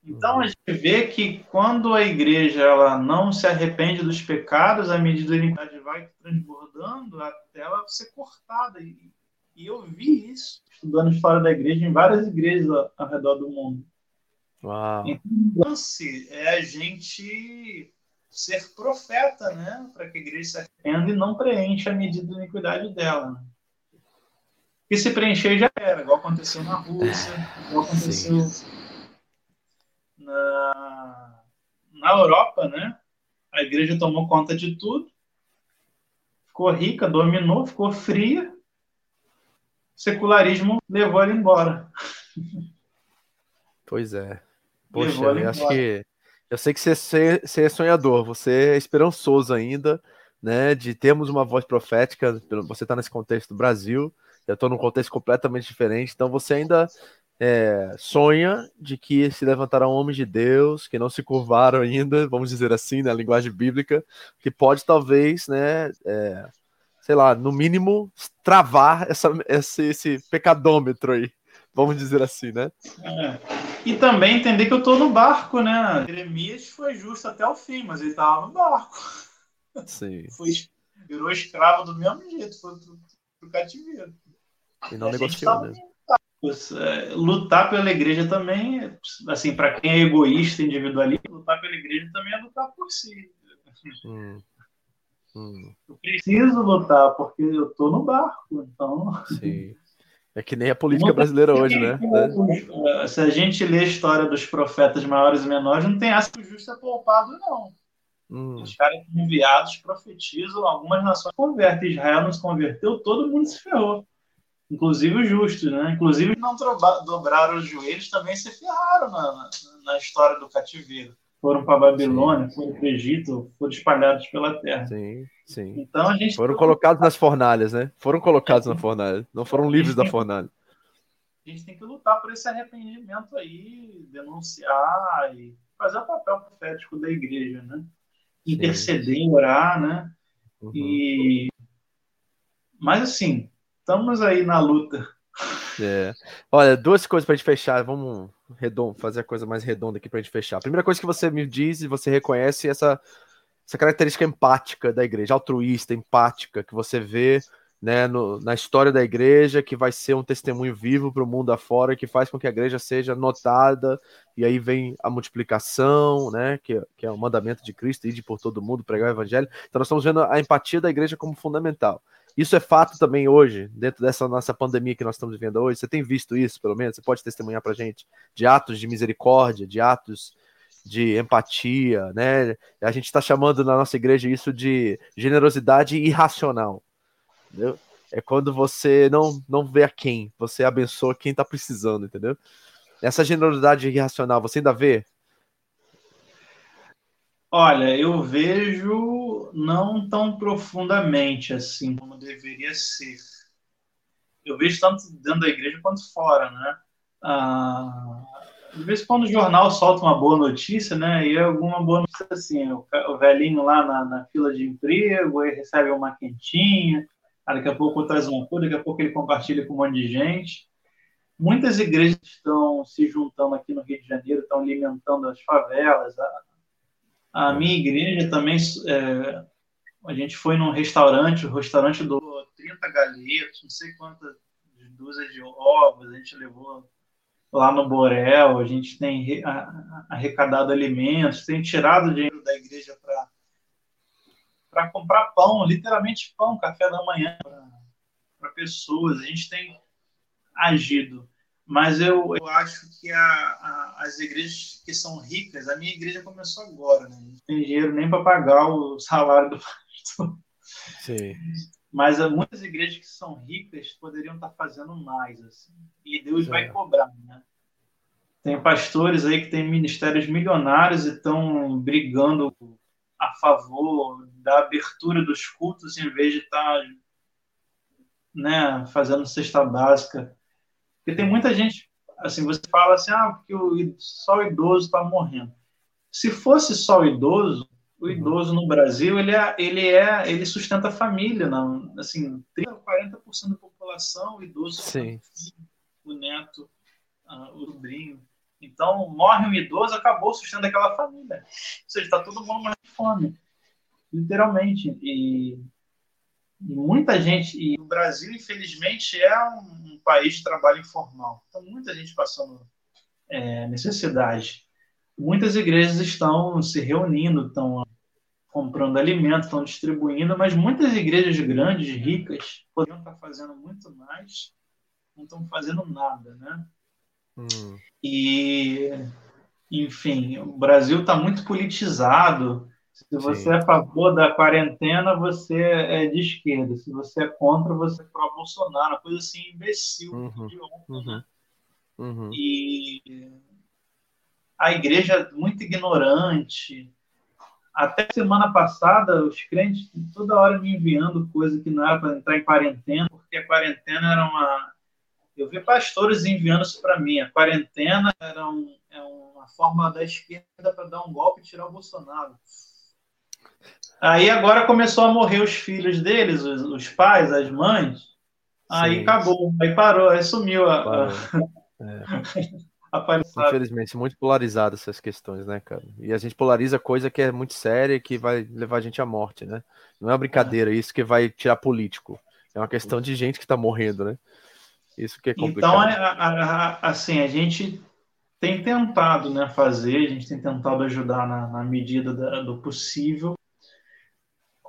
Speaker 2: Então uhum. a gente vê que quando a igreja ela não se arrepende dos pecados, a medida da iniquidade vai transbordando até ela ser cortada. E, e eu vi isso estudando história da igreja em várias igrejas ao, ao redor do mundo.
Speaker 1: Uau.
Speaker 2: Então, o lance é a gente ser profeta, né? Para que a igreja se arrependa e não preencha a medida de iniquidade dela. Né? E se preencher já era, igual aconteceu na Rússia, igual aconteceu na, na Europa, né? A igreja tomou conta de tudo, ficou rica, dominou, ficou fria. O secularismo levou ela embora.
Speaker 1: Pois é. Poxa, eu acho que eu sei que você, é sonhador, você é esperançoso ainda, né? De termos uma voz profética. Você está nesse contexto do Brasil, eu estou num contexto completamente diferente, então você ainda é, sonha de que se levantarão homens de Deus que não se curvaram ainda, vamos dizer assim, na linguagem bíblica, que pode talvez, né? É, sei lá, no mínimo, travar essa, esse, esse pecadômetro aí, vamos dizer assim, né?
Speaker 2: É. E também entender que eu estou no barco, né? Jeremias foi justo até o fim, mas ele estava no barco.
Speaker 1: Sim.
Speaker 2: Foi, virou escravo do mesmo jeito, foi pro, pro cativeiro.
Speaker 1: E não negociou, né?
Speaker 2: Lutar pela igreja também, assim, para quem é egoísta, individualista, lutar pela igreja também é lutar por si.
Speaker 1: Hum. Hum.
Speaker 2: Eu preciso lutar, porque eu tô no barco, então.
Speaker 1: Sim. É que nem a política brasileira hoje, né?
Speaker 2: É. Se a gente lê a história dos profetas maiores e menores, não tem essa que o justo é poupado, não.
Speaker 1: Hum.
Speaker 2: Os caras enviados profetizam, algumas nações convertem. Israel não se converteu, todo mundo se ferrou. Inclusive os justos, né? Inclusive não dobraram os joelhos também se ferraram na, na, na história do cativeiro foram para a Babilônia, sim. foram para o Egito, foram espalhados pela terra.
Speaker 1: Sim, sim.
Speaker 2: Então a gente
Speaker 1: foram colocados nas fornalhas, né? Foram colocados na fornalha, não foram livres da fornalha.
Speaker 2: A gente tem que lutar por esse arrependimento aí, denunciar e fazer o papel profético da igreja, né? Interceder, sim. orar, né? Uhum. E mas assim, estamos aí na luta.
Speaker 1: É. Olha, duas coisas para gente fechar. Vamos redondo, fazer a coisa mais redonda aqui para a gente fechar. A primeira coisa que você me diz e você reconhece é essa, essa característica empática da igreja, altruísta, empática, que você vê né, no, na história da igreja, que vai ser um testemunho vivo para o mundo afora, que faz com que a igreja seja notada, e aí vem a multiplicação, né, que, que é o mandamento de Cristo, ir por todo mundo, pregar o evangelho. Então nós estamos vendo a empatia da igreja como fundamental. Isso é fato também hoje, dentro dessa nossa pandemia que nós estamos vivendo hoje. Você tem visto isso, pelo menos? Você pode testemunhar para gente de atos de misericórdia, de atos de empatia, né? A gente está chamando na nossa igreja isso de generosidade irracional, entendeu? É quando você não, não vê a quem, você abençoa quem está precisando, entendeu? Essa generosidade irracional, você ainda vê?
Speaker 2: Olha, eu vejo não tão profundamente assim como deveria ser. Eu vejo tanto dentro da igreja quanto fora, né? Ah, de vez em quando o jornal solta uma boa notícia, né? E alguma boa notícia assim, o, velhinho lá na, na, fila de emprego, ele recebe uma quentinha, daqui a pouco traz uma coisa, daqui a pouco ele compartilha com um monte de gente. Muitas igrejas estão se juntando aqui no Rio de Janeiro, estão alimentando as favelas, a, a minha igreja também, é, a gente foi num restaurante, o restaurante do 30 galetos, não sei quantas dúzia de ovos, a gente levou lá no Borel, a gente tem arrecadado alimentos, tem tirado dinheiro da igreja para comprar pão, literalmente pão, café da manhã para pessoas, a gente tem agido. Mas eu, eu acho que a, a, as igrejas que são ricas, a minha igreja começou agora, né? Não tem dinheiro nem para pagar o salário do pastor.
Speaker 1: Sim.
Speaker 2: Mas muitas igrejas que são ricas poderiam estar fazendo mais, assim. E Deus Sim. vai cobrar, né? Tem pastores aí que têm ministérios milionários e estão brigando a favor da abertura dos cultos em vez de estar né, fazendo cesta básica. Porque tem muita gente, assim, você fala assim, ah, porque o, só o idoso está morrendo. Se fosse só o idoso, o uhum. idoso no Brasil, ele é, ele é, ele sustenta a família, não, assim, 30, 40% da população, o idoso,
Speaker 1: Sim.
Speaker 2: o neto, uh, o sobrinho. Então, morre um idoso, acabou sustentando aquela família. Ou seja, está todo mundo mais de fome, literalmente. E, e, muita gente, e o Brasil, infelizmente, é um, um país de trabalho informal. Então, muita gente passando é, necessidade. Muitas igrejas estão se reunindo, estão comprando alimentos, estão distribuindo, mas muitas igrejas grandes, ricas, poderiam estar fazendo muito mais, não estão fazendo nada, né?
Speaker 1: Hum.
Speaker 2: E, enfim, o Brasil está muito politizado. Se você Sim. é a favor da quarentena, você é de esquerda. Se você é contra, você é pró-Bolsonaro. Uma coisa assim, imbecil,
Speaker 1: uhum. idiota, uhum.
Speaker 2: né?
Speaker 1: Uhum.
Speaker 2: E a igreja é muito ignorante. Até semana passada, os crentes toda hora me enviando coisa que não era para entrar em quarentena, porque a quarentena era uma eu vi pastores enviando isso para mim. A quarentena era um, é uma forma da esquerda para dar um golpe e tirar o Bolsonaro. Aí agora começou a morrer os filhos deles, os, os pais, as mães. Aí Sim. acabou, aí parou, aí sumiu a. Parou. [laughs]
Speaker 1: Infelizmente, muito polarizado essas questões, né, cara? E a gente polariza coisa que é muito séria e que vai levar a gente à morte, né? Não é uma brincadeira é. isso que vai tirar político. É uma questão de gente que está morrendo, né? Isso que é complicado.
Speaker 2: Então, a, a, assim, a gente tem tentado né, fazer, a gente tem tentado ajudar na, na medida da, do possível,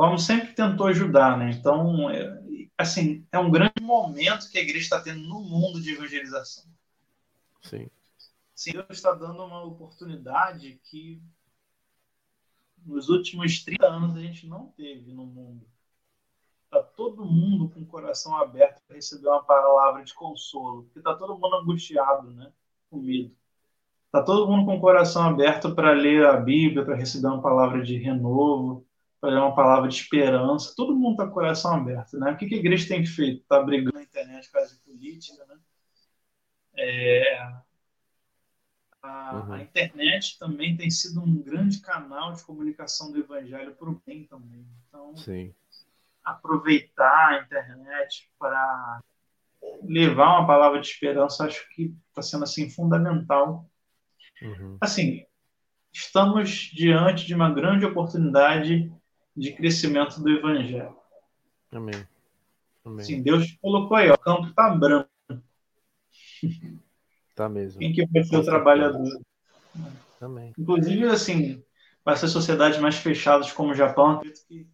Speaker 2: como sempre tentou ajudar, né? Então, é, assim, é um grande momento que a igreja está tendo no mundo de evangelização.
Speaker 1: Sim.
Speaker 2: Sim, Deus está dando uma oportunidade que nos últimos 30 anos a gente não teve no mundo. Está todo mundo com o coração aberto para receber uma palavra de consolo, porque está todo mundo angustiado, né? com medo. Está todo mundo com o coração aberto para ler a Bíblia, para receber uma palavra de renovo, para uma palavra de esperança. Todo mundo está com o coração aberto. Né? O que a igreja tem feito? Está brigando na internet por causa de política. Né? É... A, uhum. a, internet também tem sido um grande canal de comunicação do evangelho para o bem também. Então,
Speaker 1: Sim
Speaker 2: aproveitar a internet para levar uma palavra de esperança, acho que está sendo assim fundamental.
Speaker 1: Uhum.
Speaker 2: Assim, estamos diante de uma grande oportunidade de crescimento do evangelho.
Speaker 1: Amém. Amém.
Speaker 2: Assim, Deus colocou aí, ó, o campo está branco.
Speaker 1: Tá mesmo.
Speaker 2: Quem que vai ser o trabalhador?
Speaker 1: Amém.
Speaker 2: Inclusive, assim, vai ser sociedades mais fechadas como o Japão, acredito que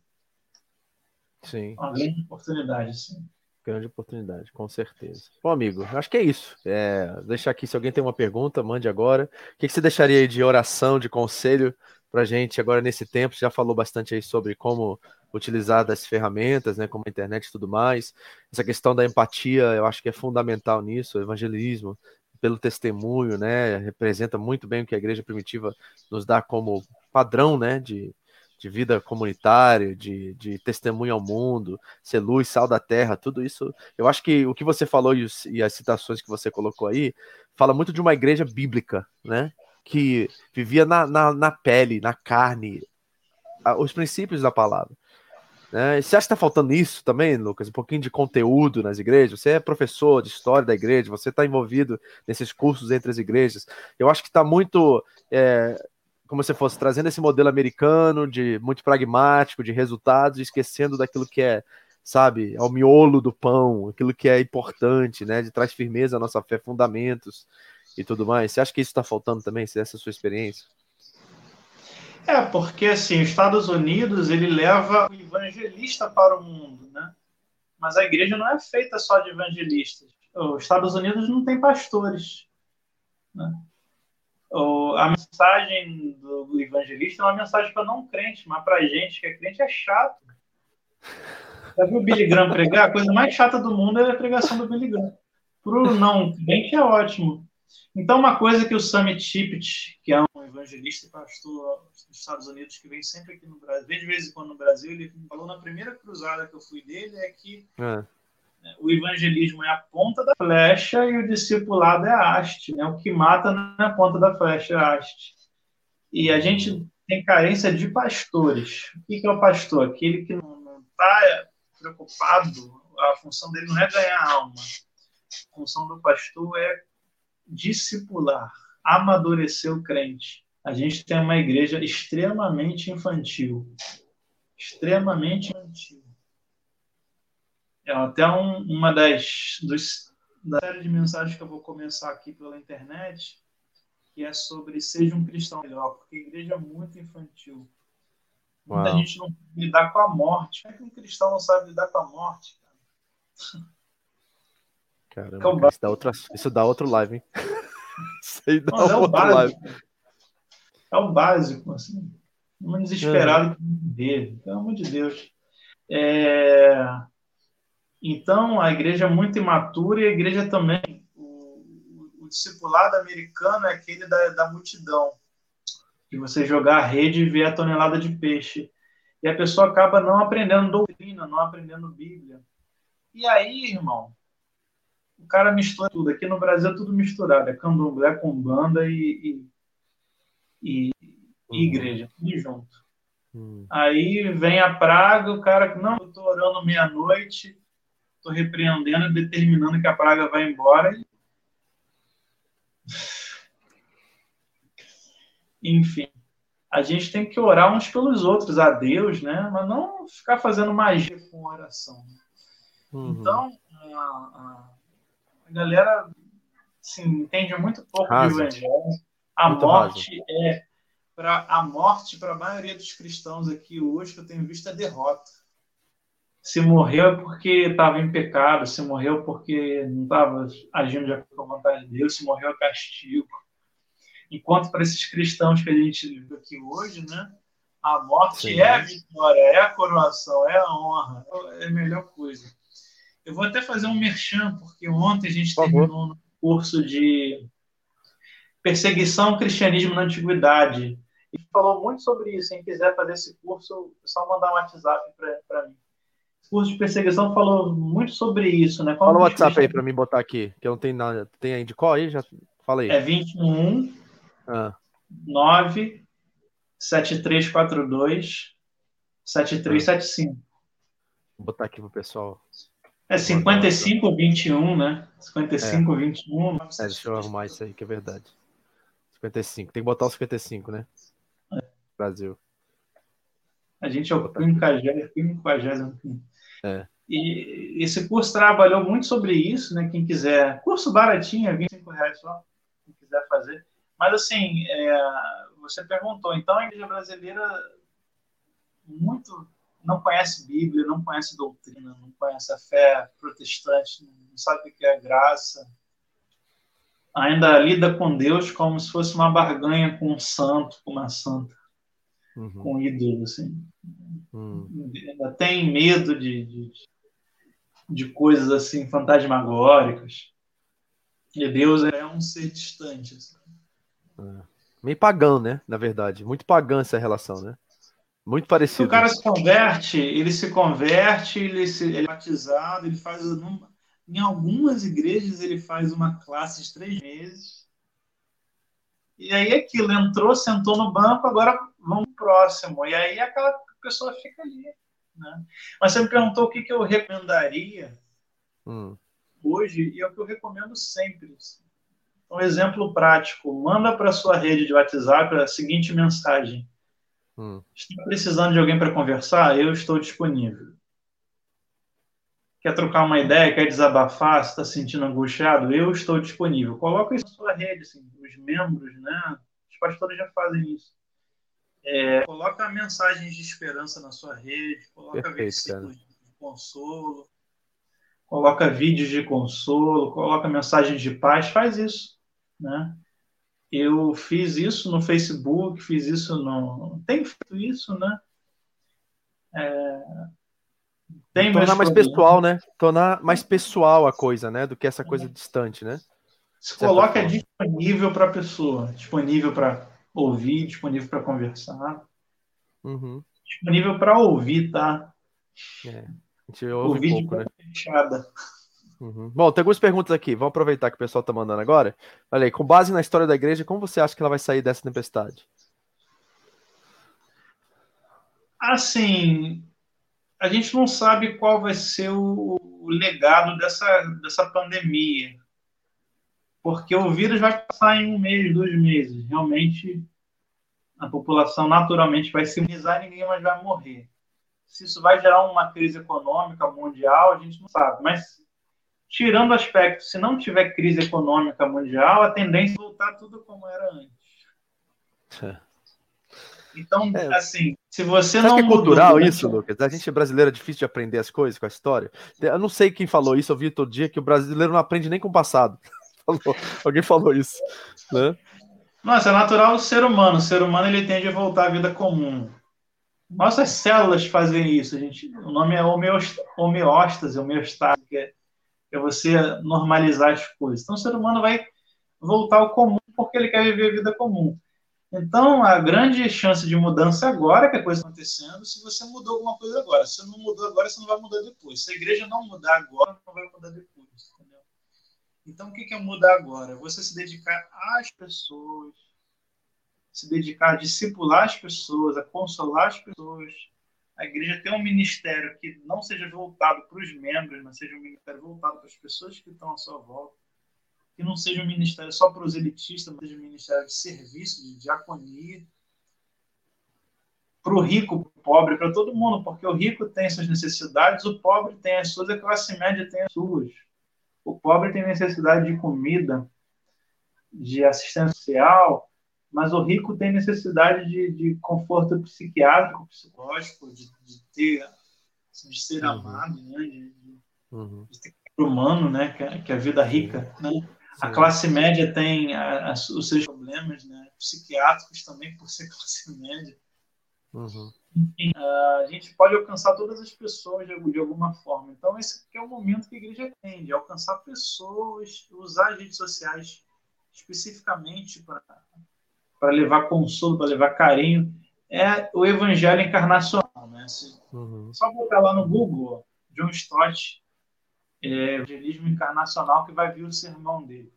Speaker 1: Sim.
Speaker 2: Uma grande oportunidade, sim.
Speaker 1: Grande oportunidade, com certeza. Bom, amigo, acho que é isso. É, deixar aqui, se alguém tem uma pergunta, mande agora. O que, que você deixaria aí de oração, de conselho para gente agora nesse tempo? Você já falou bastante aí sobre como utilizar das ferramentas, né, como a internet e tudo mais. Essa questão da empatia, eu acho que é fundamental nisso, o evangelismo, pelo testemunho, né, representa muito bem o que a igreja primitiva nos dá como padrão, né, de, de vida comunitária, de, de testemunho ao mundo, ser luz, sal da terra, tudo isso. Eu acho que o que você falou e, os, e as citações que você colocou aí fala muito de uma igreja bíblica, né? Que vivia na, na, na pele, na carne, os princípios da palavra. Né? Você acha que está faltando isso também, Lucas? Um pouquinho de conteúdo nas igrejas? Você é professor de história da igreja, você está envolvido nesses cursos entre as igrejas. Eu acho que está muito. É, como se fosse trazendo esse modelo americano de muito pragmático, de resultados, esquecendo daquilo que é sabe, ao miolo do pão, aquilo que é importante, né? De traz firmeza à nossa fé, fundamentos e tudo mais. Você acha que isso está faltando também? Se essa é a sua experiência?
Speaker 2: É, porque assim, os Estados Unidos ele leva o evangelista para o mundo, né? Mas a igreja não é feita só de evangelistas. Os Estados Unidos não tem pastores. Né? a mensagem do evangelista é uma mensagem para não crente, mas para gente que é crente é chato. Já viu o Billy Graham pregar? A coisa mais chata do mundo é a pregação do Billy Graham. Para o não crente é ótimo. Então, uma coisa que o Sammy Tippett, que é um evangelista e pastor dos Estados Unidos, que vem sempre aqui no Brasil, vem de vez em quando no Brasil, ele falou na primeira cruzada que eu fui dele, é que é. o evangelismo é a ponta da flecha e o discipulado é a haste. Né? O que mata não é a ponta da flecha, é a haste. E a gente tem carência de pastores. O que é o pastor? Aquele que não está preocupado, a função dele não é ganhar alma. A função do pastor é discipular, amadurecer o crente. A gente tem uma igreja extremamente infantil. Extremamente infantil. É até um, uma das dos, da série de mensagens que eu vou começar aqui pela internet, que é sobre seja um cristão melhor, porque a igreja é muito infantil. Muita gente não lidar com a morte. Como é que um cristão não sabe lidar com a morte? Cara? [laughs]
Speaker 1: Caramba, cara, isso, dá outra, isso dá outro live, hein? [laughs] isso aí dá Mas é
Speaker 2: outro live. É o básico, assim. Um desesperado é. dele, pelo amor de Deus. É... Então, a igreja é muito imatura e a igreja também. O, o discipulado americano é aquele da, da multidão, de você jogar a rede e ver a tonelada de peixe. E a pessoa acaba não aprendendo doutrina, não aprendendo Bíblia. E aí, irmão, o cara mistura tudo. Aqui no Brasil é tudo misturado. É candomblé com banda e, e, e, uhum. igreja, tudo junto. Uhum. Aí vem a praga, o cara que não, eu tô orando meia-noite, tô repreendendo, determinando que a praga vai embora. Enfim, a gente tem que orar uns pelos outros, a Deus, né? Mas não ficar fazendo magia com oração. Uhum. Então, a, a a galera assim, entende muito pouco Rasa. do evangelho. A muito morte raso. é para a morte para a maioria dos cristãos aqui hoje que eu tenho visto é derrota. Se morreu é porque estava em pecado, se morreu porque não estava agindo de acordo com a vontade de Deus, se morreu é castigo. Enquanto para esses cristãos que a gente vive aqui hoje, né, a morte Sim. é a vitória, é a coroação, é a honra, é a melhor coisa. Eu vou até fazer um merchan, porque ontem a gente terminou um curso de perseguição ao cristianismo na antiguidade. E falou muito sobre isso. Quem quiser fazer esse curso, é só mandar um WhatsApp para mim. Esse curso de perseguição falou muito sobre isso, né?
Speaker 1: Como Fala o WhatsApp aí para mim botar aqui, que eu não tenho nada. Tem aí de qual aí? Já fala aí.
Speaker 2: É 21 ah. 9 7342 7375.
Speaker 1: Vou botar aqui pro pessoal.
Speaker 2: É 55 21, né? 55 é. 21.
Speaker 1: É, deixa eu arrumar isso aí, que é verdade. 55. Tem que botar o 55, né? É. Brasil.
Speaker 2: A gente é o 50. É. E esse curso trabalhou muito sobre isso, né? Quem quiser. Curso baratinho, é 25 reais só. Quem quiser fazer. Mas, assim, é, você perguntou. Então, a igreja brasileira, muito não conhece Bíblia, não conhece doutrina, não conhece a fé protestante, não sabe o que é graça, ainda lida com Deus como se fosse uma barganha com um santo, com uma santa, uhum. com um ídolo, assim. Uhum. Ainda tem medo de, de, de coisas assim fantasmagóricas. E Deus é um ser distante. Assim.
Speaker 1: É. Meio pagão, né? Na verdade. Muito pagã essa relação, né? Muito parecido.
Speaker 2: O cara se converte, ele se converte, ele, se, ele é batizado, ele faz. Em algumas igrejas ele faz uma classe de três meses. E aí aquilo, entrou, sentou no banco, agora vamos próximo. E aí aquela pessoa fica ali. Né? Mas você me perguntou o que, que eu recomendaria hum. hoje, e é o que eu recomendo sempre. Um exemplo prático: manda para sua rede de WhatsApp a seguinte mensagem Hum. Está precisando de alguém para conversar? Eu estou disponível. quer trocar uma ideia, quer desabafar, está sentindo angustiado, eu estou disponível. Coloca isso na sua rede, assim, os membros, né? Os pastores já fazem isso. É, coloca mensagens de esperança na sua rede, coloca Perfeito, versículos cara. de consolo, coloca vídeos de consolo, coloca mensagens de paz, faz isso, né? Eu fiz isso no Facebook, fiz isso no. Tenho feito isso, né? É...
Speaker 1: Tem Tornar mais pessoal, né? Tornar mais pessoal a coisa, né? Do que essa coisa é. distante, né?
Speaker 2: Se coloca disponível para a pessoa, disponível para ouvir, disponível para conversar,
Speaker 1: uhum.
Speaker 2: disponível para ouvir, tá?
Speaker 1: É, a gente ouve ouvir pouco, né? Fechada. Uhum. Bom, tem algumas perguntas aqui. Vamos aproveitar que o pessoal está mandando agora. Olha aí, com base na história da igreja, como você acha que ela vai sair dessa tempestade?
Speaker 2: Assim, a gente não sabe qual vai ser o, legado dessa, dessa pandemia. Porque o vírus vai passar em um mês, dois meses. Realmente, a população naturalmente vai se imunizar e ninguém mais vai morrer. Se isso vai gerar uma crise econômica mundial, a gente não sabe. Mas tirando o aspecto, se não tiver crise econômica mundial, a tendência é voltar tudo como era antes. É. Então, é. assim, se você,
Speaker 1: você
Speaker 2: não.
Speaker 1: que é cultural mudou, isso, Lucas? A gente brasileiro é difícil de aprender as coisas com a história. Eu não sei quem falou isso, eu vi todo dia que o brasileiro não aprende nem com o passado. [laughs] Alguém falou isso, né?
Speaker 2: Nossa, é natural do ser humano. O ser humano ele tende a voltar à vida comum. Nossas células fazem isso. A gente, o nome é homeóstase, homeostase, que é é você normalizar as coisas. Então, o ser humano vai voltar ao comum porque ele quer viver a vida comum. Então, a grande chance de mudança agora, que a coisa está acontecendo, se você mudou alguma coisa agora. Se não mudou agora, você não vai mudar depois. Se a igreja não mudar agora, não vai mudar depois. Entendeu? Então, o que é mudar agora? Você se dedicar às pessoas, se dedicar a discipular as pessoas, a consolar as pessoas, a igreja tem um ministério que não seja voltado para os membros, mas seja um ministério voltado para as pessoas que estão à sua volta, que não seja um ministério só para os elitistas, mas seja um ministério de serviço, de diaconia, para o rico, para o pobre, para todo mundo, porque o rico tem suas necessidades, o pobre tem as suas, a classe média tem as suas. O pobre tem necessidade de comida, de assistência social, mas o rico tem necessidade de, de conforto psiquiátrico, psicológico, de, de ter, assim, de ser uhum. amado, né? de, uhum. de ter humano, né? Que, é, que a vida rica, né? A classe média tem a, a, os seus problemas, né? Psiquiátricos também por ser [laughs] classe média.
Speaker 1: Uhum.
Speaker 2: Enfim, a gente pode alcançar todas as pessoas de, de alguma forma. Então, esse é o momento que a igreja tem, de alcançar pessoas, usar as redes sociais especificamente para para levar consolo, para levar carinho, é o evangelho encarnacional. Né? Se, uhum. Só botar lá no Google, John Stott, é, evangelismo encarnacional, que vai vir o sermão dele.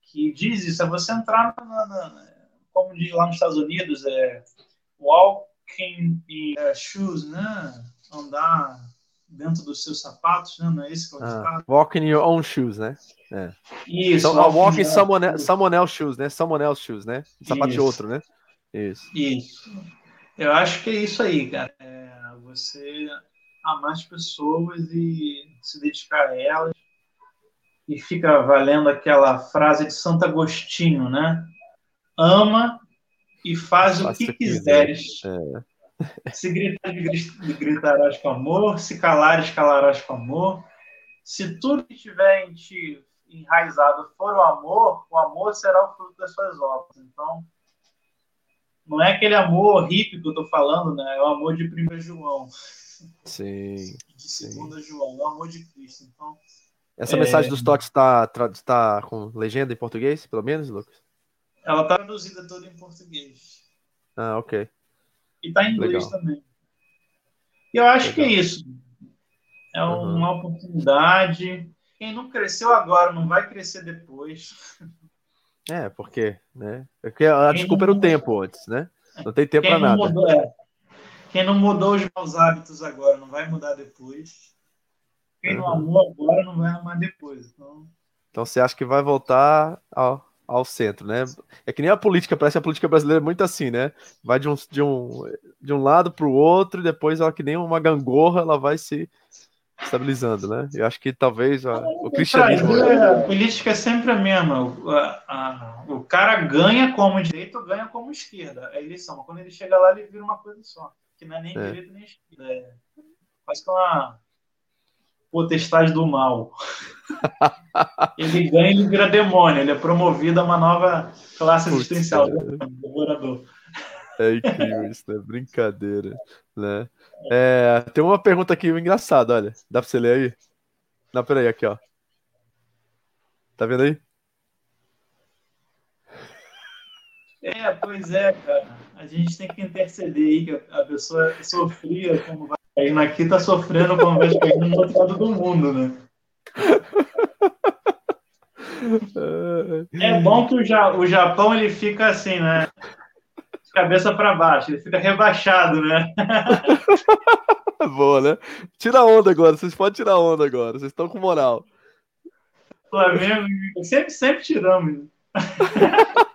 Speaker 2: Que diz isso, é você entrar, na, na, como diz lá nos Estados Unidos, é walking in shoes, né? Andar dentro dos seus sapatos, né? Não é esse que é o
Speaker 1: ah, Walk in your own shoes, né?
Speaker 2: É. Isso.
Speaker 1: Então, walk, walk in someone, someone else shoes, né? Someone else shoes, né? Sapato isso. de outro, né?
Speaker 2: Isso. Isso. Eu acho que é isso aí, cara. É você amar as pessoas e se dedicar a elas. E fica valendo aquela frase de Santo Agostinho, né? Ama e faz o que quiseres. É. Se gritares, gritarás com amor, se calares, calarás com amor. Se tudo que tiver em ti enraizado for o amor, o amor será o fruto das suas obras. Então, não é aquele amor hippie que eu estou falando, né? É o amor de 1 João.
Speaker 1: Sim.
Speaker 2: De 2 João, o amor de Cristo. Então,
Speaker 1: Essa é... mensagem dos toques está tá com legenda em português, pelo menos, Lucas?
Speaker 2: Ela está traduzida toda em português.
Speaker 1: Ah, ok.
Speaker 2: E está em inglês Legal. também. E eu acho Legal. que é isso. É uma uhum. oportunidade. Quem não cresceu agora não vai crescer depois.
Speaker 1: É, porque, né? Porque a Quem desculpa era o tempo antes, né? Não tem tempo para nada.
Speaker 2: Mudou, é. Quem não mudou os maus hábitos agora não vai mudar depois. Quem uhum. não amou agora não vai amar depois. Então...
Speaker 1: então você acha que vai voltar ao, ao centro, né? É que nem a política, parece que a política brasileira é muito assim, né? Vai de um, de um, de um lado para o outro e depois ela que nem uma gangorra, ela vai se estabilizando, né? Eu acho que talvez ó, o cristianismo.
Speaker 2: a política é sempre a mesma. O, a, a, o cara ganha como direita ou ganha como esquerda. A eleição. Mas quando ele chega lá, ele vira uma coisa só. Que não é nem é. direita nem esquerda. É quase que uma potestade do mal. ele ganha e vira demônio. Ele é promovido a uma nova classe existencial. Devorador.
Speaker 1: É incrível isso, né? Brincadeira, né? É, tem uma pergunta aqui engraçada, olha. Dá pra você ler aí? Não, peraí, aqui, ó. Tá vendo aí?
Speaker 2: É, pois é, cara. A gente tem que interceder aí, que a pessoa sofria como vai caindo aqui, tá sofrendo como vai caindo no outro lado do mundo, né? É bom que o, Japão ele fica assim, né? cabeça para baixo, ele fica rebaixado, né? [laughs]
Speaker 1: Boa, né? Tira onda agora, vocês podem tirar onda agora, vocês estão com moral.
Speaker 2: Flamengo, sempre, sempre tiramos. [laughs]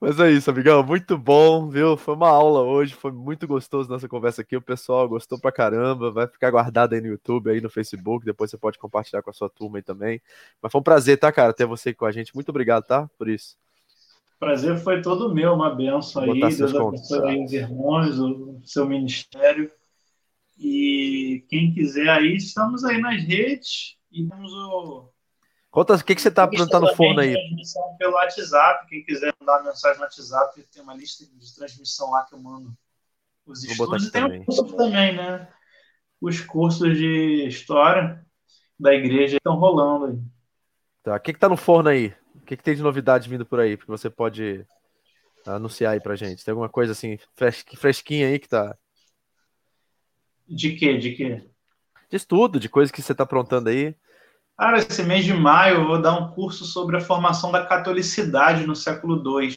Speaker 1: Mas é isso, amigão. Muito bom, viu? Foi uma aula hoje, foi muito gostoso nossa conversa aqui. O pessoal gostou pra caramba. Vai ficar guardado aí no YouTube, aí no Facebook. Depois você pode compartilhar com a sua turma aí também. Mas foi um prazer, tá, cara, ter você com a gente. Muito obrigado, tá? Por isso.
Speaker 2: Prazer foi todo meu, uma benção aí. Deus abençoe os irmãos, o seu ministério. E quem quiser aí, estamos aí nas redes e temos o.
Speaker 1: Conta, o que, que você está apresentando no forno aí?
Speaker 2: Transmissão pelo WhatsApp. Quem quiser mandar mensagem no WhatsApp, tem uma lista de transmissão lá que eu mando os Vou estudos. E tem também. Um também, né? Os cursos de história da igreja estão rolando aí.
Speaker 1: Tá. O que, que tá no forno aí? O que, que tem de novidade vindo por aí? Que você pode anunciar aí pra gente? Tem alguma coisa assim fresquinha aí que tá.
Speaker 2: De quê? De quê?
Speaker 1: De estudo, de coisas que você tá aprontando aí.
Speaker 2: Cara, esse mês de maio eu vou dar um curso sobre a formação da catolicidade no século II.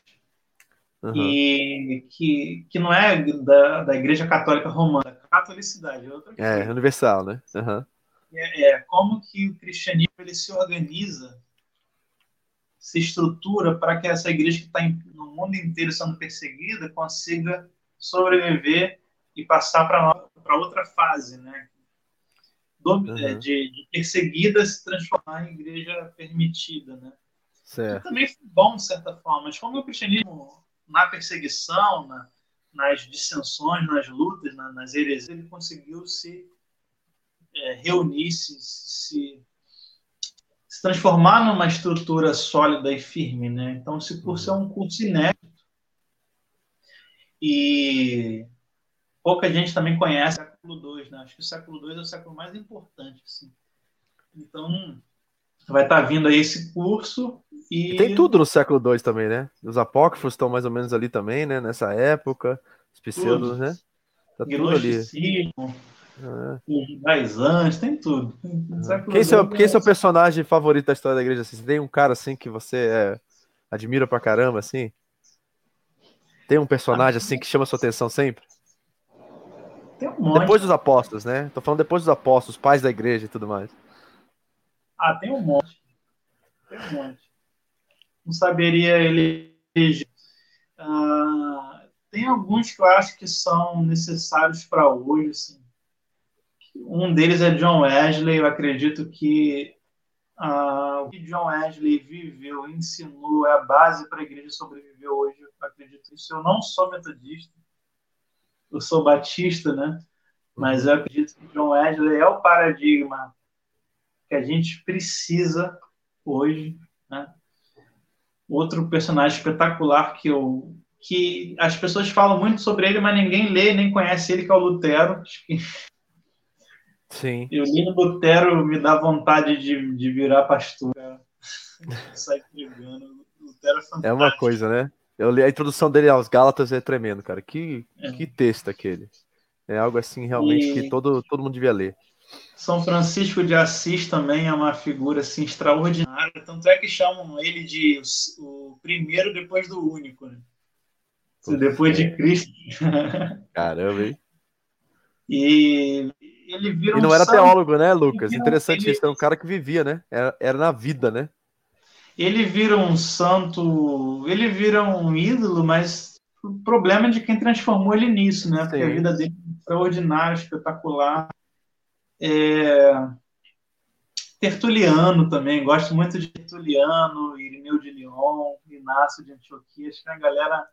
Speaker 2: Uhum. E que, que não é da, da Igreja Católica Romana, catolicidade. É, outra
Speaker 1: é universal, né? Uhum.
Speaker 2: É, é, como que o cristianismo ele se organiza se estrutura para que essa igreja que está no mundo inteiro sendo perseguida consiga sobreviver e passar para outra fase, né? Uhum. De, de, perseguida se transformar em igreja permitida, né? Certo. também foi bom, de certa forma, mas como o cristianismo, na perseguição, na, nas dissensões, nas lutas, na, nas heresias, ele conseguiu se é, reunir, se, se se transformar numa estrutura sólida e firme, né? Então, esse curso uhum. é um curso inédito. E pouca gente também conhece né? Acho que o século II é o século mais importante, assim. Então, vai estar tá vindo aí esse curso e...
Speaker 1: e... tem tudo no século II também, né? Os apócrifos estão mais ou menos ali também, né? Nessa época, os pseudos, né?
Speaker 2: Tá tudo ali. É. anos, tem tudo.
Speaker 1: Quem, seu, quem é seu personagem favorito da história da igreja? Assim? Você tem um cara assim que você é, admira pra caramba, assim? Tem um personagem assim que chama sua atenção sempre?
Speaker 2: Tem um monte.
Speaker 1: Depois dos apóstolos, né? Tô falando depois dos apóstolos, pais da igreja e tudo mais.
Speaker 2: Ah, tem um monte. Tem um monte. Não saberia eleger. Ah, tem alguns que eu acho que são necessários para hoje, assim. Um deles é John Wesley. Eu acredito que uh, o que John Wesley viveu, ensinou, é a base para a igreja sobreviver hoje. Eu acredito nisso. Eu não sou metodista, eu sou batista, né? Mas eu acredito que John Wesley é o paradigma que a gente precisa hoje, né? Outro personagem espetacular que eu que as pessoas falam muito sobre ele, mas ninguém lê nem conhece ele, que é o Lutero.
Speaker 1: Sim. [laughs]
Speaker 2: Eu li no Lutero, me dá vontade de, de virar pastor. Sair pregando. Lutero é fantástico.
Speaker 1: É uma coisa, né? Eu li a introdução dele aos Gálatas é tremendo, cara. Que, é. que texto aquele. É algo assim realmente e... que todo, todo mundo devia ler.
Speaker 2: São Francisco de Assis também é uma figura assim extraordinária, tanto é que chamam ele de o primeiro depois do único, né? depois de Cristo. [laughs]
Speaker 1: Caramba, hein?
Speaker 2: E ele vira
Speaker 1: E não um era santo, teólogo, né, Lucas? Interessante ele... isso, era um cara que vivia, né? Era, era na vida, né?
Speaker 2: Ele vira um santo, ele vira um ídolo, mas o problema é de quem transformou ele nisso, né? Porque Sim. a vida dele é extraordinária, espetacular. É... Tertuliano também, gosto muito de Tertuliano, Irineu de Lyon, Inácio de Antioquia, acho que é uma galera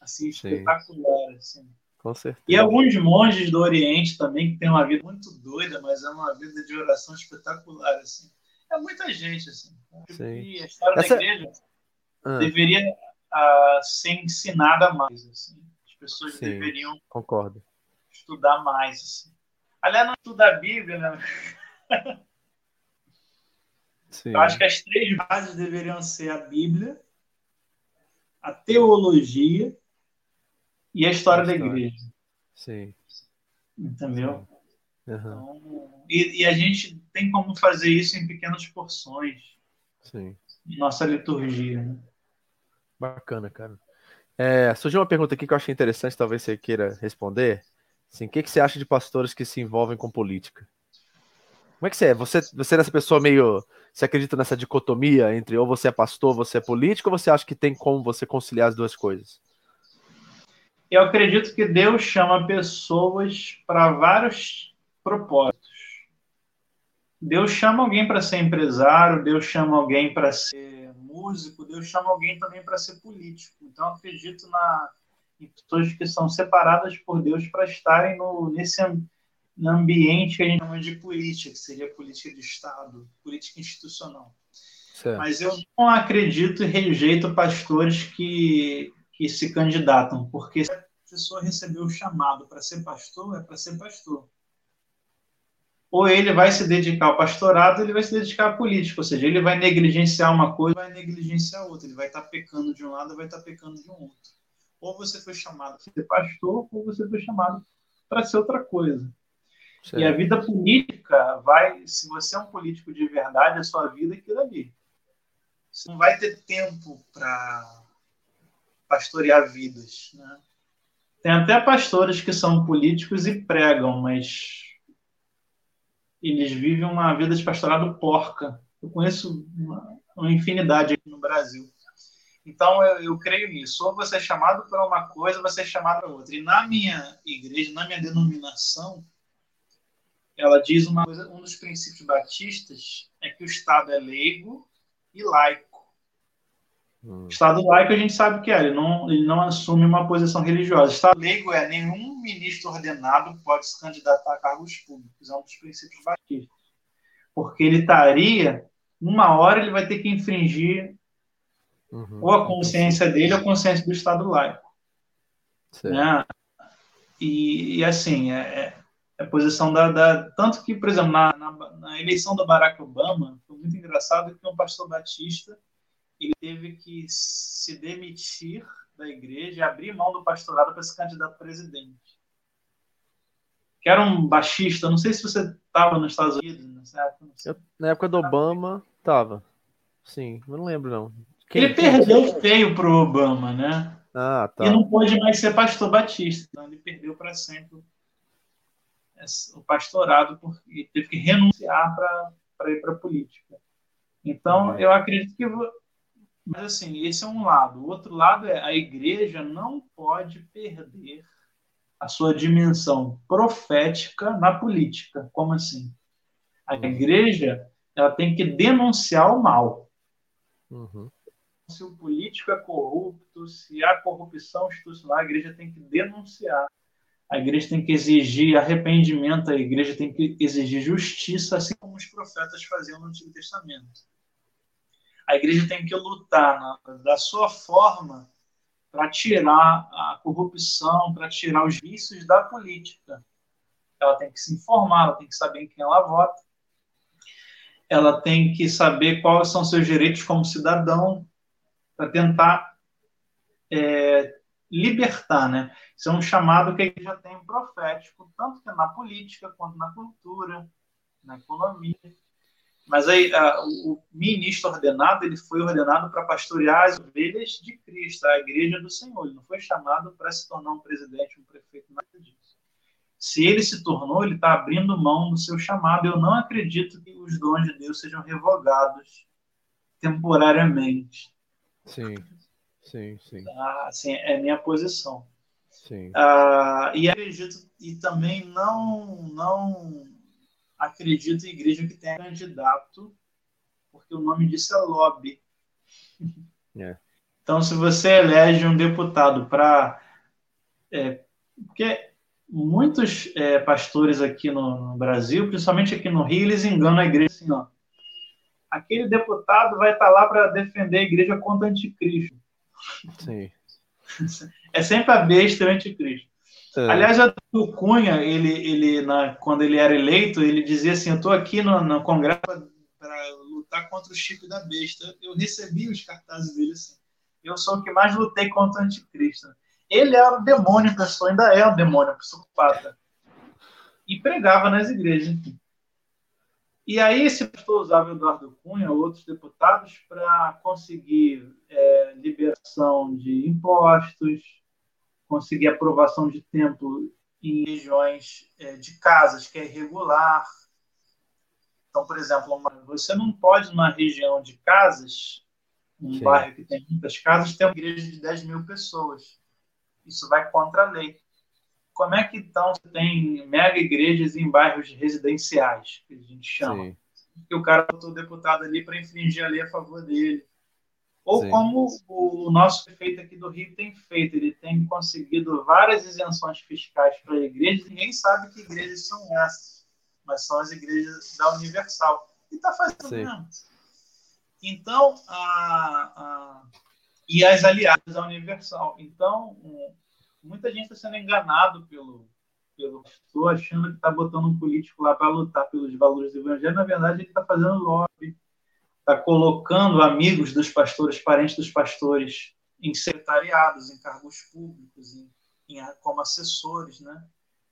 Speaker 2: assim, espetacular. Assim.
Speaker 1: Com certeza.
Speaker 2: E alguns monges do Oriente também, que têm uma vida muito doida, mas é uma vida de oração espetacular. Assim. É muita gente. Assim. E a história Essa... da igreja ah. deveria uh, ser ensinada mais. Assim. As pessoas Sim, deveriam
Speaker 1: concordo.
Speaker 2: estudar mais. Assim. Aliás, não estudar a Bíblia, né? Sim. Eu acho que as três bases deveriam ser a Bíblia, a teologia e a história, a história. da igreja.
Speaker 1: Sim.
Speaker 2: Entendeu? Uhum. Então, e, e, a gente tem como fazer isso em pequenas porções.
Speaker 1: Sim.
Speaker 2: Nossa liturgia. Né?
Speaker 1: Bacana, cara. É, surgiu uma pergunta aqui que eu achei interessante, talvez você queira responder. Assim, o que, que você acha de pastores que se envolvem com política? Como é que você é? Você, você é essa pessoa meio. Você acredita nessa dicotomia entre ou você é pastor, ou você é político, ou você acha que tem como você conciliar as duas coisas?
Speaker 2: Eu acredito que Deus chama pessoas para vários propósitos. Deus chama alguém para ser empresário, Deus chama alguém para ser músico, Deus chama alguém também para ser político. Então, acredito na, em pessoas que são separadas por Deus para estarem no, nesse ambiente que a gente chama de política, que seria política de Estado, política institucional. Certo. Mas eu não acredito e rejeito pastores que que se candidatam, porque se a pessoa recebeu o chamado para ser pastor, é para ser pastor. Ou ele vai se dedicar ao pastorado, ou ele vai se dedicar à política, ou seja, ele vai negligenciar uma coisa, vai negligenciar outra, ele vai estar pecando de um lado, vai estar pecando de um outro. Ou você foi chamado para ser pastor, ou você foi chamado para ser outra coisa. Certo. E a vida política vai, se você é um político de verdade, a sua vida é aquilo ali. Você não vai ter tempo para pastorear vidas. Né? Tem até pastores que são políticos e pregam, mas eles vivem uma vida de pastorado porca. Eu conheço uma, uma infinidade aqui no Brasil. Então eu, eu, creio nisso. Ou você é chamado para uma coisa, você é chamado para outra. E na minha igreja, na minha denominação, ela diz uma coisa, um dos princípios batistas é que o Estado é leigo e laico. Hum. Estado laico a gente sabe que é, ele não, ele não assume uma posição religiosa. Estado leigo é nenhum ministro ordenado pode se candidatar a cargos públicos, é um dos princípios batistas. Porque ele estaria, uma hora ele vai ter que infringir uhum. ou a consciência dele ou a consciência do Estado laico. Né? E, e, assim, é, é, é a posição da, da, Tanto que, por exemplo, na, na, na eleição do Barack Obama, foi muito engraçado que um pastor batista ele teve que se demitir da igreja e abrir mão do pastorado para se candidato a presidente. Que era um baixista, não sei se você estava nos Estados Unidos época. Eu,
Speaker 1: na época do Obama, estava. Sim, eu não lembro não.
Speaker 2: Quem, ele perdeu feio pro Obama, né?
Speaker 1: Ah, tá.
Speaker 2: E não pôde mais ser pastor batista. Então ele perdeu para sempre o pastorado e teve que renunciar para ir para a política. Então, uhum. eu acredito que mas assim, esse é um lado. O outro lado é a igreja não pode perder a sua dimensão profética na política. Como assim? A uhum. igreja ela tem que denunciar o mal.
Speaker 1: Uhum.
Speaker 2: Se o político é corrupto, se há corrupção institucional, a igreja tem que denunciar. A igreja tem que exigir arrependimento, a igreja tem que exigir justiça, assim como os profetas faziam no Antigo Testamento a igreja tem que lutar na, da sua forma para tirar a corrupção, para tirar os vícios da política. Ela tem que se informar, ela tem que saber em quem ela vota, ela tem que saber quais são seus direitos como cidadão, para tentar é, libertar, né? Isso é um chamado que a igreja tem profético, tanto que na política, quanto na cultura, na economia. Mas aí a, o ministro ordenado, ele foi ordenado para pastorear as ovelhas de Cristo, a igreja do Senhor. Ele não foi chamado para se tornar um presidente, um prefeito, nada disso. Se ele se tornou, ele está abrindo mão do seu chamado. Eu não acredito que os dons de Deus sejam revogados temporariamente.
Speaker 1: Sim, sim, sim.
Speaker 2: Ah, assim, é minha posição.
Speaker 1: Sim.
Speaker 2: Ah, e acredito e também não não acredito em igreja que tem candidato, porque o nome disso é lobby. É. Então, se você elege um deputado para. É, porque muitos é, pastores aqui no, no, Brasil, principalmente aqui no Rio, eles enganam a igreja assim, ó. Aquele deputado vai estar tá lá para defender a igreja contra o anticristo. Sim. [laughs] É sempre a besta o anticristo. É. Aliás, o Cunha, ele, ele na, quando ele era eleito, ele dizia assim: Eu estou aqui no, no Congresso para lutar contra o chip da besta. Eu recebi os cartazes dele assim. Eu sou o que mais lutei contra o anticristo. Ele era o demônio, pessoa, ainda é o demônio, psicopata. E pregava nas igrejas. E aí esse pastor usava Eduardo Cunha, outros deputados, para conseguir é, liberação de impostos, conseguir aprovação de templo em regiões é, de casas que é irregular. Então, por exemplo, você não pode, numa região de casas, um Sim. bairro que tem muitas casas, ter uma igreja de 10 mil pessoas. Isso vai contra a lei. Como é que então você tem mega igrejas em bairros residenciais, que a gente chama? Sim. Que o cara botou o deputado ali para infringir a lei a favor dele. Ou Sim. como o nosso prefeito aqui do Rio tem feito, ele tem conseguido várias isenções fiscais para igrejas, ninguém sabe que igrejas são essas, mas são as igrejas da Universal. E está fazendo Sim. mesmo. Então, a, a, e as aliadas da Universal. Então, muita gente está sendo enganado pelo pelo pastor, achando que está botando um político lá para lutar pelos valores do evangelho. Na verdade, ele está fazendo lobby está colocando amigos dos pastores, parentes dos pastores, em secretariados, em cargos públicos, em, em como assessores, né?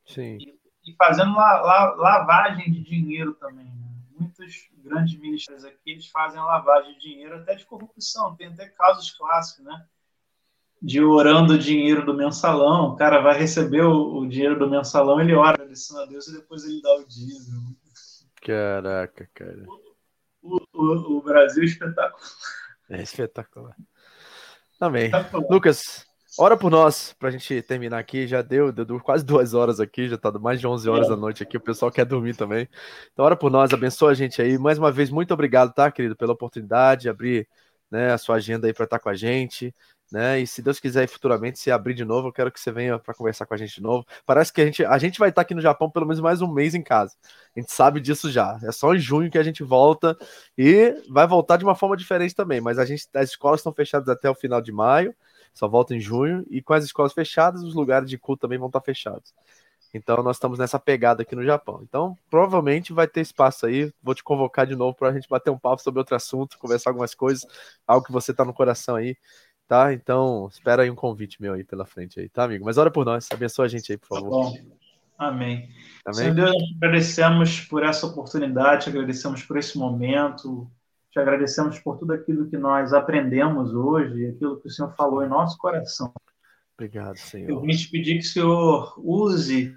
Speaker 2: Sim. E, e fazendo la, la, lavagem de dinheiro também. Né? Muitos grandes ministérios aqui eles fazem lavagem de dinheiro, até de corrupção. Tem até casos clássicos, né? De orando o dinheiro do mensalão. O cara vai receber o, o dinheiro do mensalão, ele ora agradecendo a Deus e depois ele dá o dízimo.
Speaker 1: Caraca, cara
Speaker 2: o, o, o Brasil espetacular.
Speaker 1: É espetacular. Amém. Lucas, ora por nós, para a gente terminar aqui. Já deu, deu quase duas horas aqui, já está mais de 11 horas é. da noite aqui. O pessoal quer dormir também. Então, ora por nós, abençoa a gente aí. Mais uma vez, muito obrigado, tá, querido, pela oportunidade de abrir né, a sua agenda aí para estar com a gente né? E se Deus quiser futuramente se abrir de novo, eu quero que você venha para conversar com a gente de novo. Parece que a gente, a gente vai estar aqui no Japão pelo menos mais um mês em casa. A gente sabe disso já. É só em junho que a gente volta e vai voltar de uma forma diferente também. Mas a gente, as escolas estão fechadas até o final de maio, só volta em junho e com as escolas fechadas, os lugares de culto também vão estar fechados. Então nós estamos nessa pegada aqui no Japão. Então provavelmente vai ter espaço aí. Vou te convocar de novo para a gente bater um papo sobre outro assunto, conversar algumas coisas, algo que você está no coração aí tá? Então, espera aí um convite meu aí pela frente aí, tá, amigo? Mas ora por nós, abençoa a gente aí, por tá favor.
Speaker 2: Tá Amém. Amém. Senhor Deus, agradecemos por essa oportunidade, agradecemos por esse momento, te agradecemos por tudo aquilo que nós aprendemos hoje, aquilo que o Senhor falou em nosso coração.
Speaker 1: Obrigado, Senhor.
Speaker 2: Eu vim te pedir que o Senhor use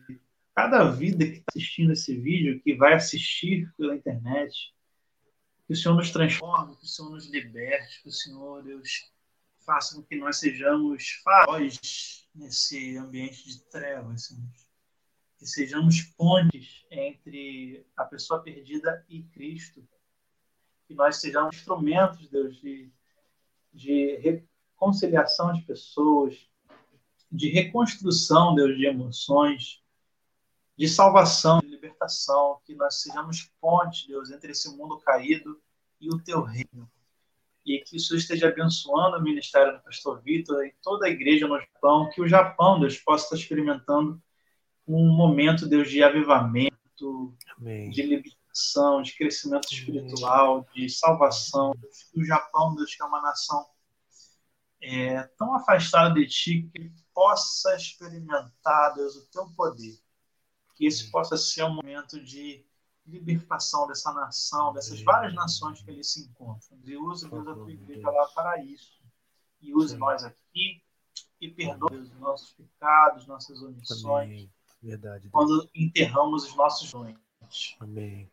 Speaker 2: cada vida que está assistindo esse vídeo, que vai assistir pela internet, que o Senhor nos transforme, que o Senhor nos liberte, que o Senhor, Deus, faça com que nós sejamos faróis nesse ambiente de trevas, Senhor. Que sejamos pontes entre a pessoa perdida e Cristo. Que nós sejamos instrumentos, Deus, de, de reconciliação de pessoas, de reconstrução, Deus, de emoções, de salvação, de libertação. Que nós sejamos pontes, Deus, entre esse mundo caído e o teu reino e que isso esteja abençoando o ministério do pastor Vitor e toda a igreja no Japão, que o Japão, Deus, possa estar experimentando um momento, Deus, de avivamento, Amém. de libertação, de crescimento espiritual, de salvação. Que o Japão, Deus, que é uma nação é, tão afastada de Ti, que possa experimentar, Deus, o Teu poder. Que esse possa ser um momento de libertação dessa nação, dessas várias nações que eles se encontram. E use, Deus, a tua igreja lá para isso. E use nós aqui e perdoe os nossos pecados, nossas omissões. Verdade. Quando enterramos os nossos sonhos.
Speaker 1: Amém.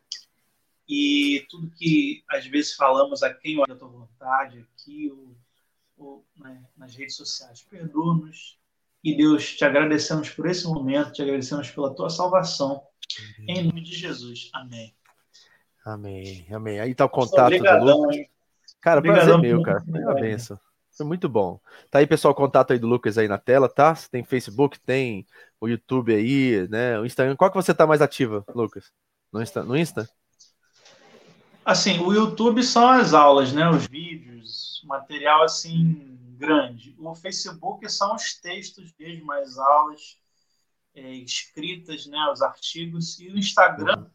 Speaker 2: E tudo que às vezes falamos a quem olha a tua vontade aqui ou, ou né, nas redes sociais, perdoa-nos. E Deus, te agradecemos por esse momento, te agradecemos pela tua salvação Em nome de Jesus. Amém.
Speaker 1: Amém, amém. Aí tá o contato do Lucas. Cara, Obrigadão, prazer meu, cara. Foi uma benção. Foi muito bom. Tá aí, pessoal, o contato aí do Lucas aí na tela, tá? Você tem Facebook, tem o YouTube aí, né? O Instagram. Qual que você tá mais ativa, Lucas? No Insta? No Insta?
Speaker 2: Assim, o YouTube são as aulas, né? Os vídeos, material assim grande. O Facebook são os textos mesmo, as aulas é, escritas, né? Os artigos. E o Instagram, uhum.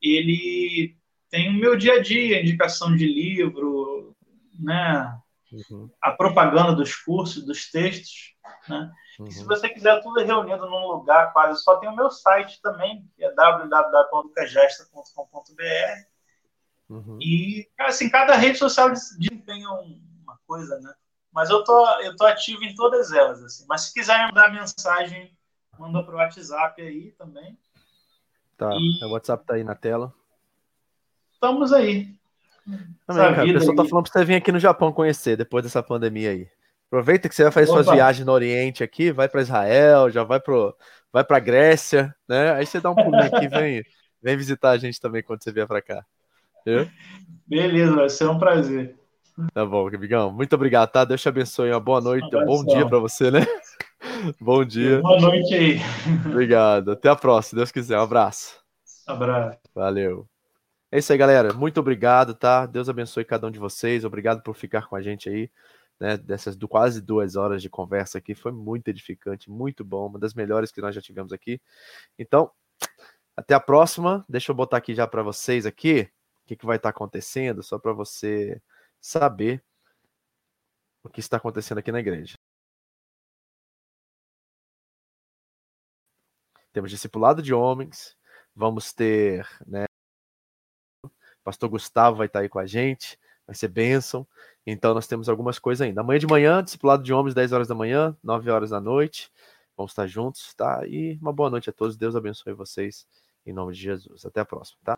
Speaker 2: ele tem o meu dia a dia, indicação de livro, né? Uhum. A propaganda dos cursos, dos textos, né? Uhum. se você quiser tudo reunido num lugar quase, só tem o meu site também, que é www.cagesta.com.br. Uhum. E, assim, cada rede social desempenha uma coisa, né? Mas eu tô, eu tô ativo em todas elas, assim. Mas se quiser mandar mensagem, manda pro WhatsApp aí também.
Speaker 1: Tá, e... o WhatsApp tá aí na tela.
Speaker 2: Estamos aí.
Speaker 1: Também, cara, o pessoal tá aí. tá falando pra você vir aqui no Japão conhecer depois dessa pandemia aí. Aproveita que você vai fazer Opa. suas viagens no Oriente aqui, vai para Israel, já vai pro vai para Grécia, né? Aí você dá um pulinho aqui, [laughs] vem, vem visitar a gente também quando você vier para cá. Entendeu?
Speaker 2: Beleza, vai ser um prazer.
Speaker 1: Tá bom, amigão. Muito obrigado, tá? Deus te abençoe. Uma boa noite, um bom dia para você, né? Bom dia.
Speaker 2: Boa noite aí.
Speaker 1: Obrigado. Até a próxima, se Deus quiser. Um abraço.
Speaker 2: Abraço.
Speaker 1: Valeu. É isso aí, galera. Muito obrigado, tá? Deus abençoe cada um de vocês. Obrigado por ficar com a gente aí né, dessas do, quase duas horas de conversa aqui. Foi muito edificante, muito bom, uma das melhores que nós já tivemos aqui. Então, até a próxima. Deixa eu botar aqui já para vocês aqui o que, que vai estar tá acontecendo, só para você saber o que está acontecendo aqui na igreja. Temos discipulado de homens, vamos ter, né, Pastor Gustavo vai estar tá aí com a gente, vai ser bênção. Então nós temos algumas coisas ainda. Amanhã de manhã, discipulado de homens, 10 horas da manhã, 9 horas da noite. Vamos estar juntos, tá? E uma boa noite a todos. Deus abençoe vocês em nome de Jesus. Até a próxima, tá?